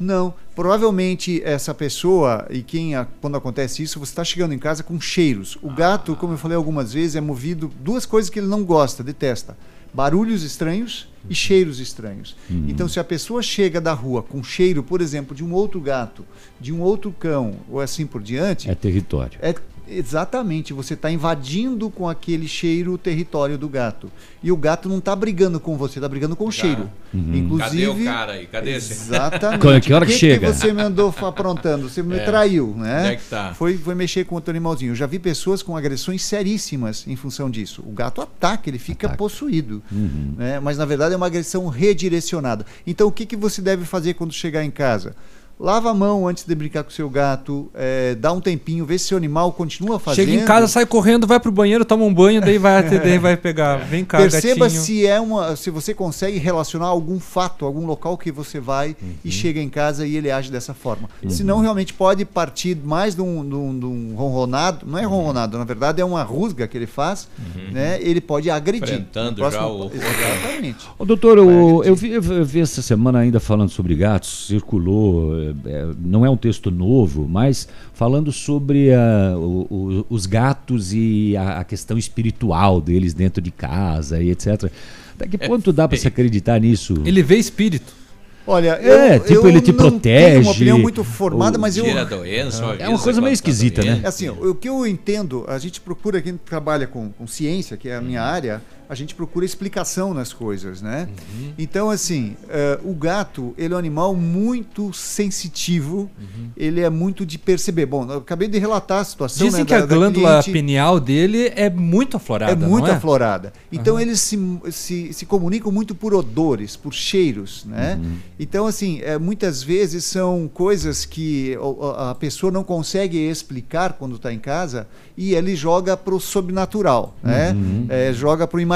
não, provavelmente essa pessoa, e quem a- quando acontece isso, você está chegando em casa com cheiros. O gato, como eu falei algumas vezes, é movido duas coisas que ele não gosta, detesta: barulhos estranhos e cheiros estranhos. Então, se a pessoa chega da rua com cheiro, por exemplo, de um outro gato, de um outro cão, ou assim por diante, É território. é exatamente, você está invadindo com aquele cheiro o território do gato. E o gato não está brigando com você, está brigando com o cheiro. Inclusive, Cadê o cara aí? Cadê esse? Exatamente. Que- que hora que O chega? você me andou aprontando? Você me É. traiu, né? Onde é que tá? Foi, foi mexer com outro animalzinho. Eu já vi pessoas com agressões seríssimas em função disso. O gato ataca, ele fica possuído. Uhum. né? Mas na verdade é uma agressão redirecionada. Então o que, que você deve fazer quando chegar em casa? Lava a mão antes de brincar com o seu gato, é, dá um tempinho, vê se o animal continua fazendo. Chega em casa, sai correndo, vai pro banheiro, toma um banho, daí vai, daí vai pegar. Vem cá, Perceba gatinho. se é uma, se você consegue relacionar algum fato, algum local que você vai e chega em casa e ele age dessa forma. Uhum. Senão realmente pode partir mais de um, de um- de um ronronado, não é ronronado, na verdade é uma rusga que ele faz, né? Ele pode agredir. Enfrentando No já o- Exatamente. Ô, doutor, o- eu, vi, eu vi essa semana ainda falando sobre gatos, circulou, não é um texto novo, mas falando sobre ah, o- o- os gatos e a, a questão espiritual deles dentro de casa e etc. Até que ponto dá para se acreditar nisso? Ele vê espírito. Olha, É, eu, tipo, eu ele te não tenho protege, uma opinião muito formada, mas eu Tira a doença, É uma avisa coisa meio tá esquisita, né? É assim, o que eu entendo, a gente procura, quem trabalha com, com ciência, que é a minha área, a gente procura explicação nas coisas, né? Uhum. Então, assim, eh, o gato, ele é um animal muito sensitivo, Uhum. ele é muito de perceber. Bom, eu acabei de relatar a situação, Dizem né, que a da- da glândula cliente. pineal dele é muito aflorada. É muito é? aflorada. Então Aham. eles se, se, se comunicam muito por odores, por cheiros, né? Uhum. Então, assim, é, muitas vezes são coisas que a pessoa não consegue explicar quando está em casa e ele joga para o sobrenatural, né? Uhum. É, joga para o imaginário.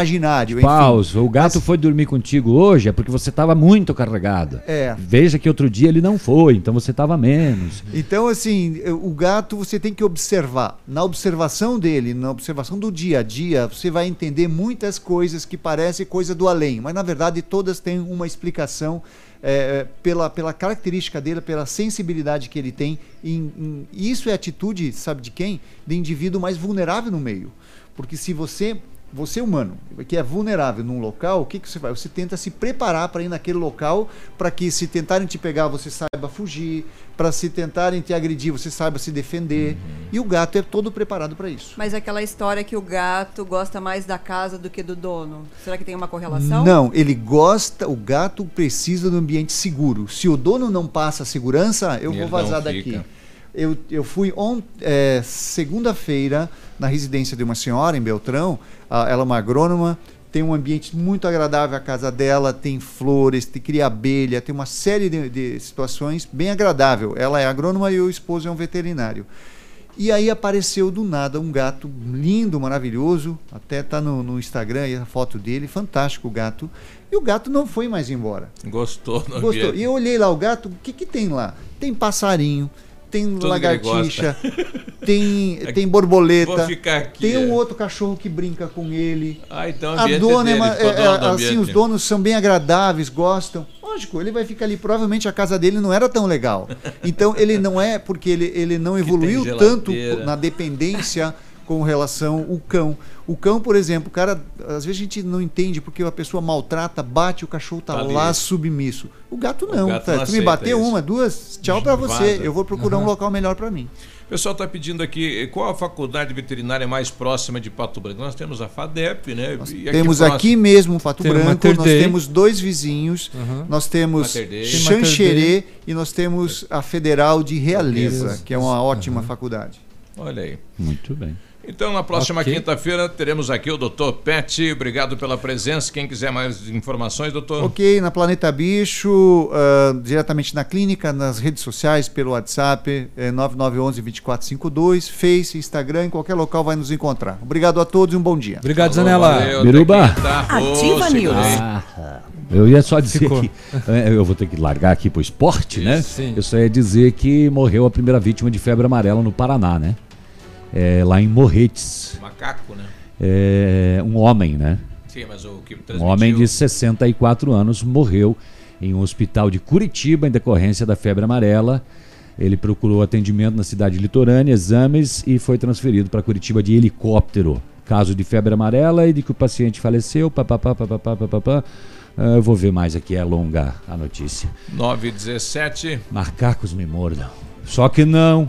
Enfim. Pausa. O gato foi dormir contigo hoje é porque você estava muito carregada. É. Veja que outro dia ele não foi, então você estava menos. Então, assim, o gato você tem que observar. Na observação dele, na observação do dia a dia, você vai entender muitas coisas que parecem coisa do além, mas na verdade todas têm uma explicação é, pela, pela característica dele, pela sensibilidade que ele tem. Em, em- isso é atitude, sabe de quem? De indivíduo mais vulnerável no meio. Porque se você você humano, que é vulnerável num local, o que, que você vai? Você tenta se preparar para ir naquele local, para que se tentarem te pegar, você saiba fugir, para se tentarem te agredir, você saiba se defender. E o gato é todo preparado para isso. Mas aquela história que o gato gosta mais da casa do que do dono. Será que tem uma correlação? Não, ele gosta, o gato precisa do ambiente seguro. Se o dono não passa a segurança, eu Ele vou vazar daqui. Eu, eu fui on, é, segunda-feira na residência de uma senhora em Beltrão. Ela é uma agrônoma, tem um ambiente muito agradável a casa dela, tem flores, tem cria abelha, tem uma série de, de situações bem agradável. Ela é agrônoma e o esposo é um veterinário. E aí apareceu do nada um gato lindo, maravilhoso, até tá no, no Instagram aí a foto dele, fantástico o gato. E o gato não foi mais embora. Gostou do Gostou. ambiente. E eu olhei lá o gato, o que que tem lá? Tem passarinho, tem Tudo lagartixa, gosta. tem, É tem borboleta, aqui, tem um é. outro cachorro que brinca com ele. Ah, então A ambiente dona é, dele, é, dono é, assim, os donos são bem agradáveis, gostam. Lógico, ele vai ficar ali. Provavelmente a casa dele não era tão legal. Então ele não é porque ele, ele não evoluiu tanto na dependência com relação ao cão. O cão, por exemplo, o cara, às vezes a gente não entende porque a pessoa maltrata, bate, o cachorro tá, Tá ali. lá submisso. O gato não. gato tá? não tu me bateu isso. uma, duas, tchau pra você. Eu vou procurar um Uhum. local melhor para mim. O pessoal está pedindo aqui qual a faculdade veterinária mais próxima de Pato Branco. Nós temos a FADEP, né? E temos próximo- aqui mesmo Pato Tem o Branco, nós temos dois vizinhos, Uhum. nós temos Xanxerê e nós temos a Federal de Realeza, Realeza. que é uma ótima faculdade. Olha aí. Muito bem. Então, na próxima Ok. quinta-feira, teremos aqui o Dr. Pet. Obrigado pela presença. Quem quiser mais informações, doutor? Ok, na Planeta Bicho, ah, diretamente na clínica, nas redes sociais, pelo WhatsApp, é 9911-2452, Face, Instagram, em qualquer local vai nos encontrar. Obrigado a todos e um bom dia. Obrigado, Falou, Zanella. valeu, Biruba. Ativa segurei. News. Ah, eu ia só dizer Ficou. que é, eu vou ter que largar aqui pro esporte, né? Sim. Eu só ia dizer que morreu a primeira vítima de febre amarela no Paraná, né? É, lá em Morretes. Macaco, né? É, um homem, né? Sim, mas o que Um transmitiu... homem de 64 anos morreu em um hospital de Curitiba em decorrência da febre amarela. Ele procurou atendimento na cidade litorânea, exames e foi transferido para Curitiba de helicóptero. Caso de febre amarela e de que o paciente faleceu. Papapá, papapá, papapá. Eu vou ver mais aqui, é longa a notícia. 9 e 17. Macacos me mordam. Só que não.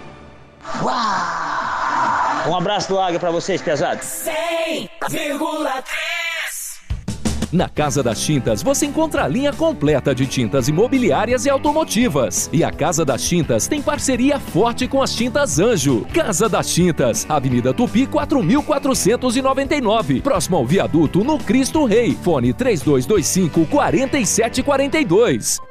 Um abraço do Águia pra vocês, pesados. 100,3 Na Casa das Tintas você encontra a linha completa de tintas imobiliárias e automotivas. E a Casa das Tintas tem parceria forte com as Tintas Anjo. Casa das Tintas, Avenida Tupi 4499, próximo ao viaduto no Cristo Rei. Fone 3225 4742.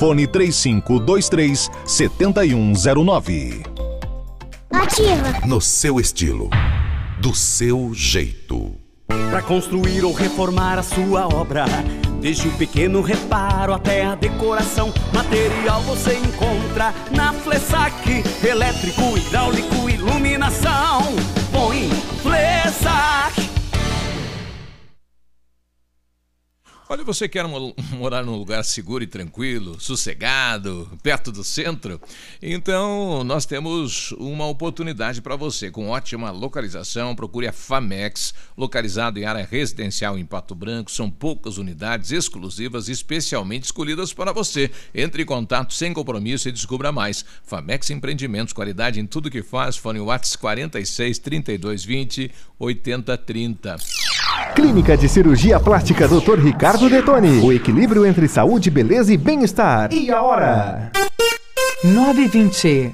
fone 3523 7109. Ativa. No seu estilo, do seu jeito. Para construir ou reformar a sua obra, desde o pequeno reparo até a decoração, material você encontra na Flessac, elétrico, hidráulico, iluminação. Põe Flessac. Olha, você quer mo- morar num lugar seguro e tranquilo, sossegado, perto do centro? Então, nós temos uma oportunidade para você. Com ótima localização, procure a Famex, localizado em área residencial em Pato Branco. São poucas unidades exclusivas, especialmente escolhidas para você. Entre em contato sem compromisso e descubra mais. Famex Empreendimentos, qualidade em tudo que faz. Fone Whats 46 32 20 80 30. Clínica de Cirurgia Plástica Dr. Ricardo Detoni. O equilíbrio entre saúde, beleza e bem-estar. E a hora? 920.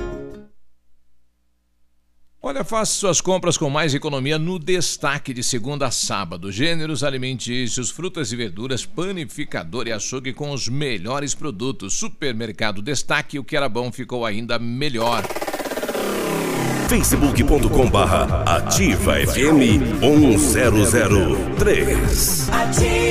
Olha, faça suas compras com mais economia no destaque de segunda a sábado. Gêneros alimentícios, frutas e verduras, panificador e açougue com os melhores produtos. Supermercado Destaque, o que era bom ficou ainda melhor. facebook.com barra ativa FM 1003. Ativa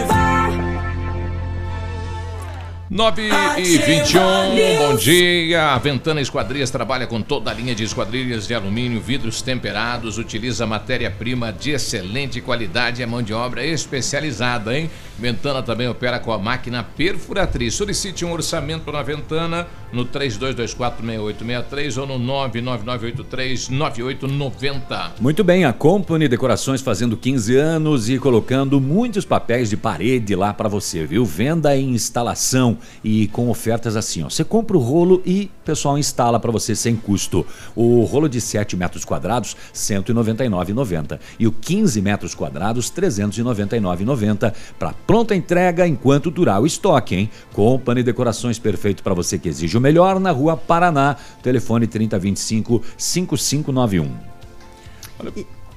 9 e 21, bom dia. A Ventana Esquadrias trabalha com toda a linha de esquadrilhas de alumínio, vidros temperados, utiliza matéria-prima de excelente qualidade e a mão de obra especializada, hein? Ventana também opera com a máquina perfuratriz. Solicite um orçamento na Ventana no 32246863 ou no 999839890. Muito bem, a Company Decorações fazendo 15 anos e colocando muitos papéis de parede lá para você, viu? Venda e instalação e com ofertas assim, ó. Você compra o rolo e o pessoal instala para você sem custo. O rolo de 7 metros quadrados, R$ 199,90 e o 15 metros quadrados, R$ 399,90 para pronta entrega enquanto durar o estoque, hein? Company Decorações perfeito para você que exige o melhor na Rua Paraná. Telefone 3025 5591.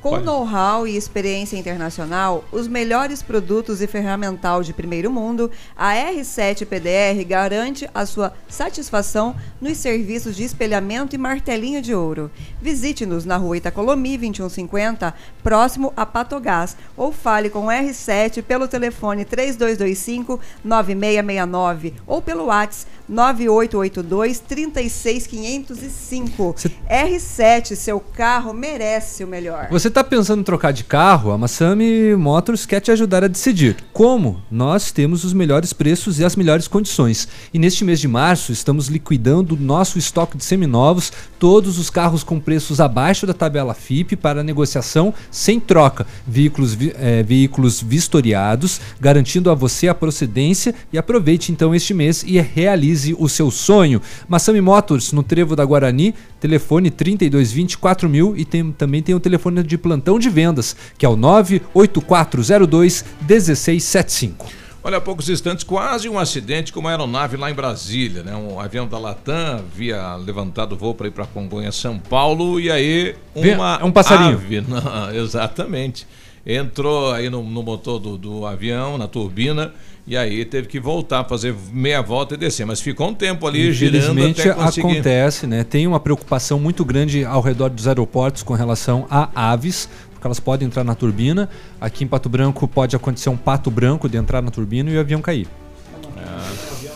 Com know-how e experiência internacional, os melhores produtos e ferramental de primeiro mundo, a R7 PDR garante a sua satisfação nos serviços de espelhamento e martelinho de ouro. Visite-nos na rua Itacolomi 2150, próximo a Patogás, ou fale com o R7 pelo telefone 3225 9669 ou pelo WhatsApp 9882 36505. R7, seu carro merece o melhor. Você está pensando em trocar de carro? A Massami Motors quer te ajudar a decidir. Como? Nós temos os melhores preços e as melhores condições. E neste mês de março estamos liquidando nosso estoque de seminovos, todos os carros com preços abaixo da tabela FIP para negociação sem troca. Veículos, vi- eh, veículos vistoriados, garantindo a você a procedência e aproveite então este mês e realize o seu sonho. Massami Motors, no Trevo da Guarani, telefone 3220 4000 e tem, também tem o telefone de plantão de vendas, que é o 98402 1675. Olha, há poucos instantes, quase um acidente com uma aeronave lá em Brasília, né? Um avião da Latam havia levantado voo para ir para Congonhas, São Paulo, e aí uma é um passarinho. ave, não, exatamente, entrou aí no, no motor do, do avião, na turbina, e aí teve que voltar, fazer meia volta e descer, mas ficou um tempo ali girando Infelizmente até conseguir. acontece, né? Tem uma preocupação muito grande ao redor dos aeroportos com relação a aves, porque elas podem entrar na turbina. Aqui em Pato Branco pode acontecer um pato branco de entrar na turbina e o avião cair.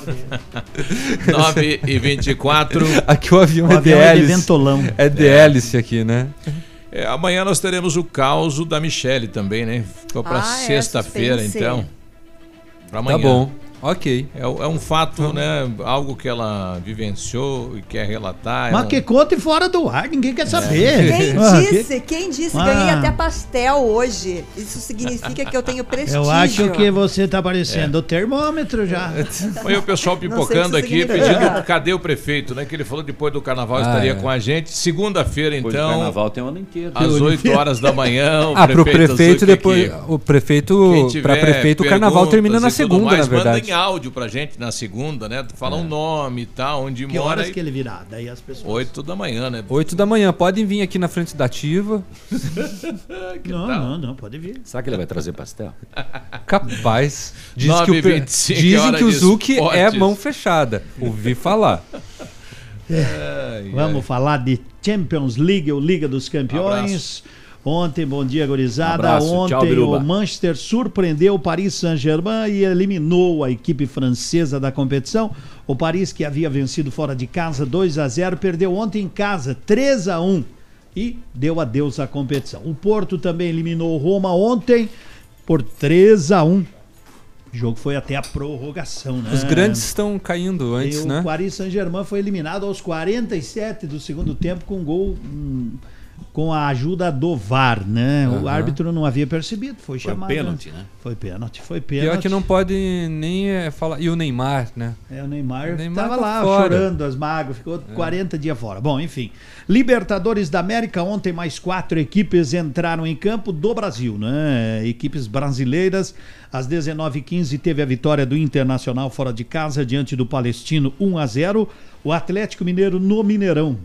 9 e 24. Aqui o avião O é avião de é de hélice. ventolão. É de É. hélice aqui, né? É, amanhã nós teremos o caos da Michelle também, né? Ficou para Ah, é, sexta-feira, então. Pra amanhã. Tá bom. Ok. É, é um fato, né? Algo que ela vivenciou e quer relatar. Mas ela- que conta e fora do ar, ninguém quer saber. Quem Ah, disse? Quem disse? Ah. Ganhei até pastel hoje. Isso significa que eu tenho prestígio. Eu acho que você tá parecendo o termômetro já. Foi o pessoal pipocando o aqui, pedindo cadê o prefeito, né? Que ele falou depois do carnaval Ah, estaria é. com a gente. Segunda-feira, Depois do então. carnaval tem um ano inteiro. Às 8 horas da manhã. O ah, pro prefeito, prefeito depois. O prefeito. Quem Para prefeito, o carnaval termina na segunda, mais, na verdade. Em áudio pra gente na segunda, né? Fala um nome e tal, onde Que mora. horas e- que ele virá? Daí as pessoas. 8 da manhã, né? 8 da manhã, podem vir aqui na frente da Ativa. não, não, não, pode vir. Será que ele vai trazer pastel? Capaz. Diz que o, pe- 9h25, dizem que o Zuki é mão fechada. Ouvi falar. É, Vamos falar de Champions League ou Liga dos Campeões. Ontem, bom dia, gorizada. Abraço, Ontem tchau, o Manchester surpreendeu o Paris Saint-Germain e eliminou a equipe francesa da competição. O Paris, que havia vencido fora de casa 2 a 0, perdeu ontem em casa 3 a 1 e deu adeus à competição. O Porto também eliminou o Roma ontem por 3 a 1. O jogo foi até a prorrogação, né? Os grandes estão caindo antes, e né? o Paris Saint-Germain foi eliminado aos 47 do segundo tempo com um gol hum, com a ajuda do VAR, né? O Aham. árbitro não havia percebido, foi, Foi chamado. pênalti, né? Foi pênalti, foi pênalti. Pior que não pode nem é, falar. E o Neymar, né? É, o Neymar, O Neymar estava tá lá fora. chorando as mágoas, ficou 40 dias fora. Bom, enfim. Libertadores da América, ontem mais quatro equipes entraram em campo do Brasil, né? Equipes brasileiras. Às 19h15 teve a vitória do Internacional fora de casa diante do Palestino 1 a 0 O Atlético Mineiro no Mineirão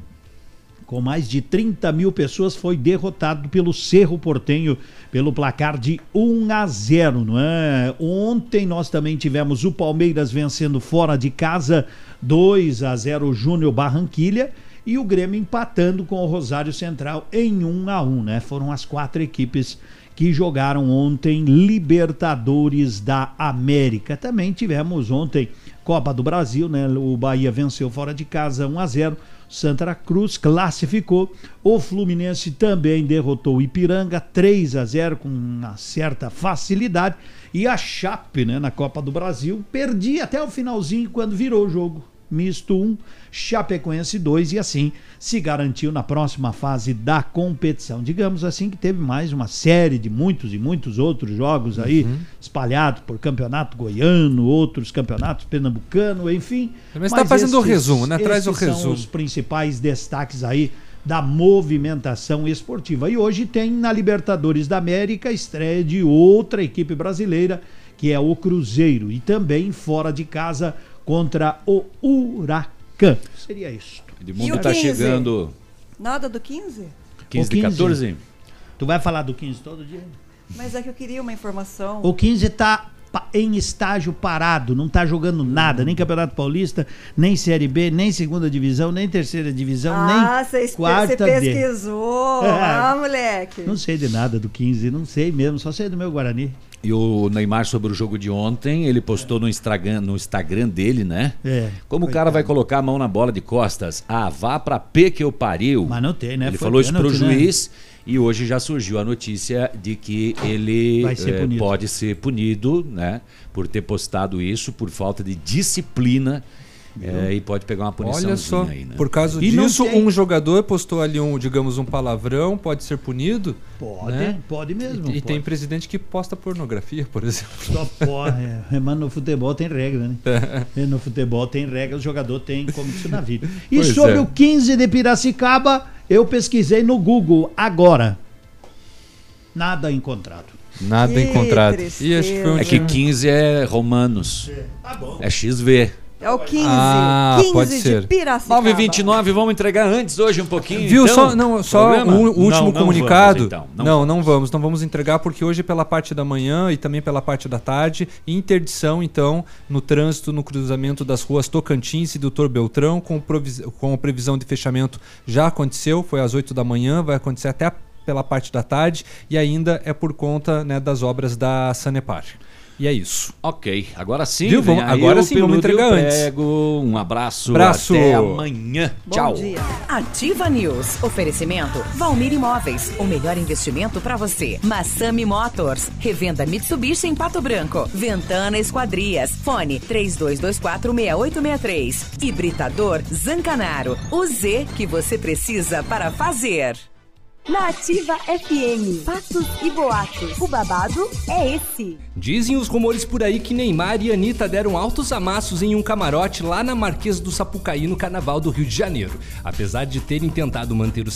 com mais de 30 mil pessoas, foi derrotado pelo Cerro Portenho pelo placar de 1 a 0, não é? Ontem nós também tivemos o Palmeiras vencendo fora de casa 2 a 0 o Júnior Barranquilha e o Grêmio empatando com o Rosário Central em 1 a 1, né? Foram as quatro equipes que jogaram ontem Libertadores da América. Também tivemos ontem Copa do Brasil, né? O Bahia venceu fora de casa 1 a 0. Santa Cruz classificou. O Fluminense também derrotou o Ipiranga 3 a 0 com uma certa facilidade. E a Chape, né, na Copa do Brasil, perdia até o finalzinho quando virou o jogo. Misto 1, Chapecoense 2 e assim se garantiu na próxima fase da competição. Digamos assim que teve mais uma série de muitos e muitos outros jogos aí espalhados por campeonato goiano, outros campeonatos pernambucano, enfim. Mas tá fazendo o resumo, né? Traz o esses são resumo. os principais destaques aí da movimentação esportiva. E hoje tem na Libertadores da América a estreia de outra equipe brasileira, que é o Cruzeiro, e também fora de casa contra o Huracan. Seria isso. Edmundo tá chegando Nada do 15? 15 de 14? Tu vai falar do 15 todo dia? Mas é que eu queria uma informação. O 15 tá pa- em estágio parado, não tá jogando nada, nem Campeonato Paulista, nem Série B, nem segunda divisão, nem terceira divisão, ah, nem você espe- quarta você pesquisou. É. ah, moleque. Não sei de nada do 15, não sei mesmo, só sei do meu Guarani. E o Neymar sobre o jogo de ontem, ele postou no Instagram, no Instagram dele, né? É. Como o cara vai colocar a mão na bola de costas? Ah, vá pra P que eu pariu. Mas não tem, né? Ele Foi falou isso pro né? juiz e hoje já surgiu a notícia de que ele ser punido. pode ser punido, né? Por ter postado isso, por falta de disciplina. Eh, e pode pegar uma punição Olha só, aí, né? por causa E disso, tem- um jogador postou ali um, digamos, um palavrão, pode ser punido? Pode, né? pode mesmo. E, e tem pode. presidente que posta pornografia, por exemplo. Só porra, é. Mas no futebol tem regra, né? E no futebol tem regra, o jogador tem como isso na vida. E Pois sobre é. o 15 de Piracicaba, eu pesquisei no Google agora. Nada encontrado. Nada Que encontrado. tristeza. E acho que foi um É que dia- 15 é romanos. Tá bom. É XV. É o 15. Ah, 15 pode de ser. Piracicaba. 9h29, vamos entregar antes hoje um pouquinho. Viu? então, só não, só o, último Não, não comunicado. vamos, então. não, Não não, vamos, não vamos entregar porque hoje pela parte da manhã e também pela parte da tarde, interdição então no trânsito no cruzamento das ruas Tocantins e Doutor Beltrão com, com a previsão de fechamento já aconteceu, foi às 8 da manhã, vai acontecer até pela parte da tarde e ainda é por conta né, das obras da Sanepar. E é isso. Ok, agora sim. Viu? vem Vamos- aí agora sim, vamos entregar antes. Prego. Um abraço. Abraço. Até amanhã. Bom Tchau. dia. Ativa News. Oferecimento Valmir Imóveis. O melhor investimento para você. Massami Motors. Revenda Mitsubishi em Pato Branco. Ventana Esquadrias. Fone 32246863. Hibridador Zancanaro. O Z que você precisa para fazer. Na Ativa FM, fatos e boatos. O babado é esse. Dizem os rumores por aí que Neymar e Anitta deram altos amassos em um camarote lá na Marquesa do Sapucaí, no Carnaval do Rio de Janeiro. Apesar de terem tentado manter o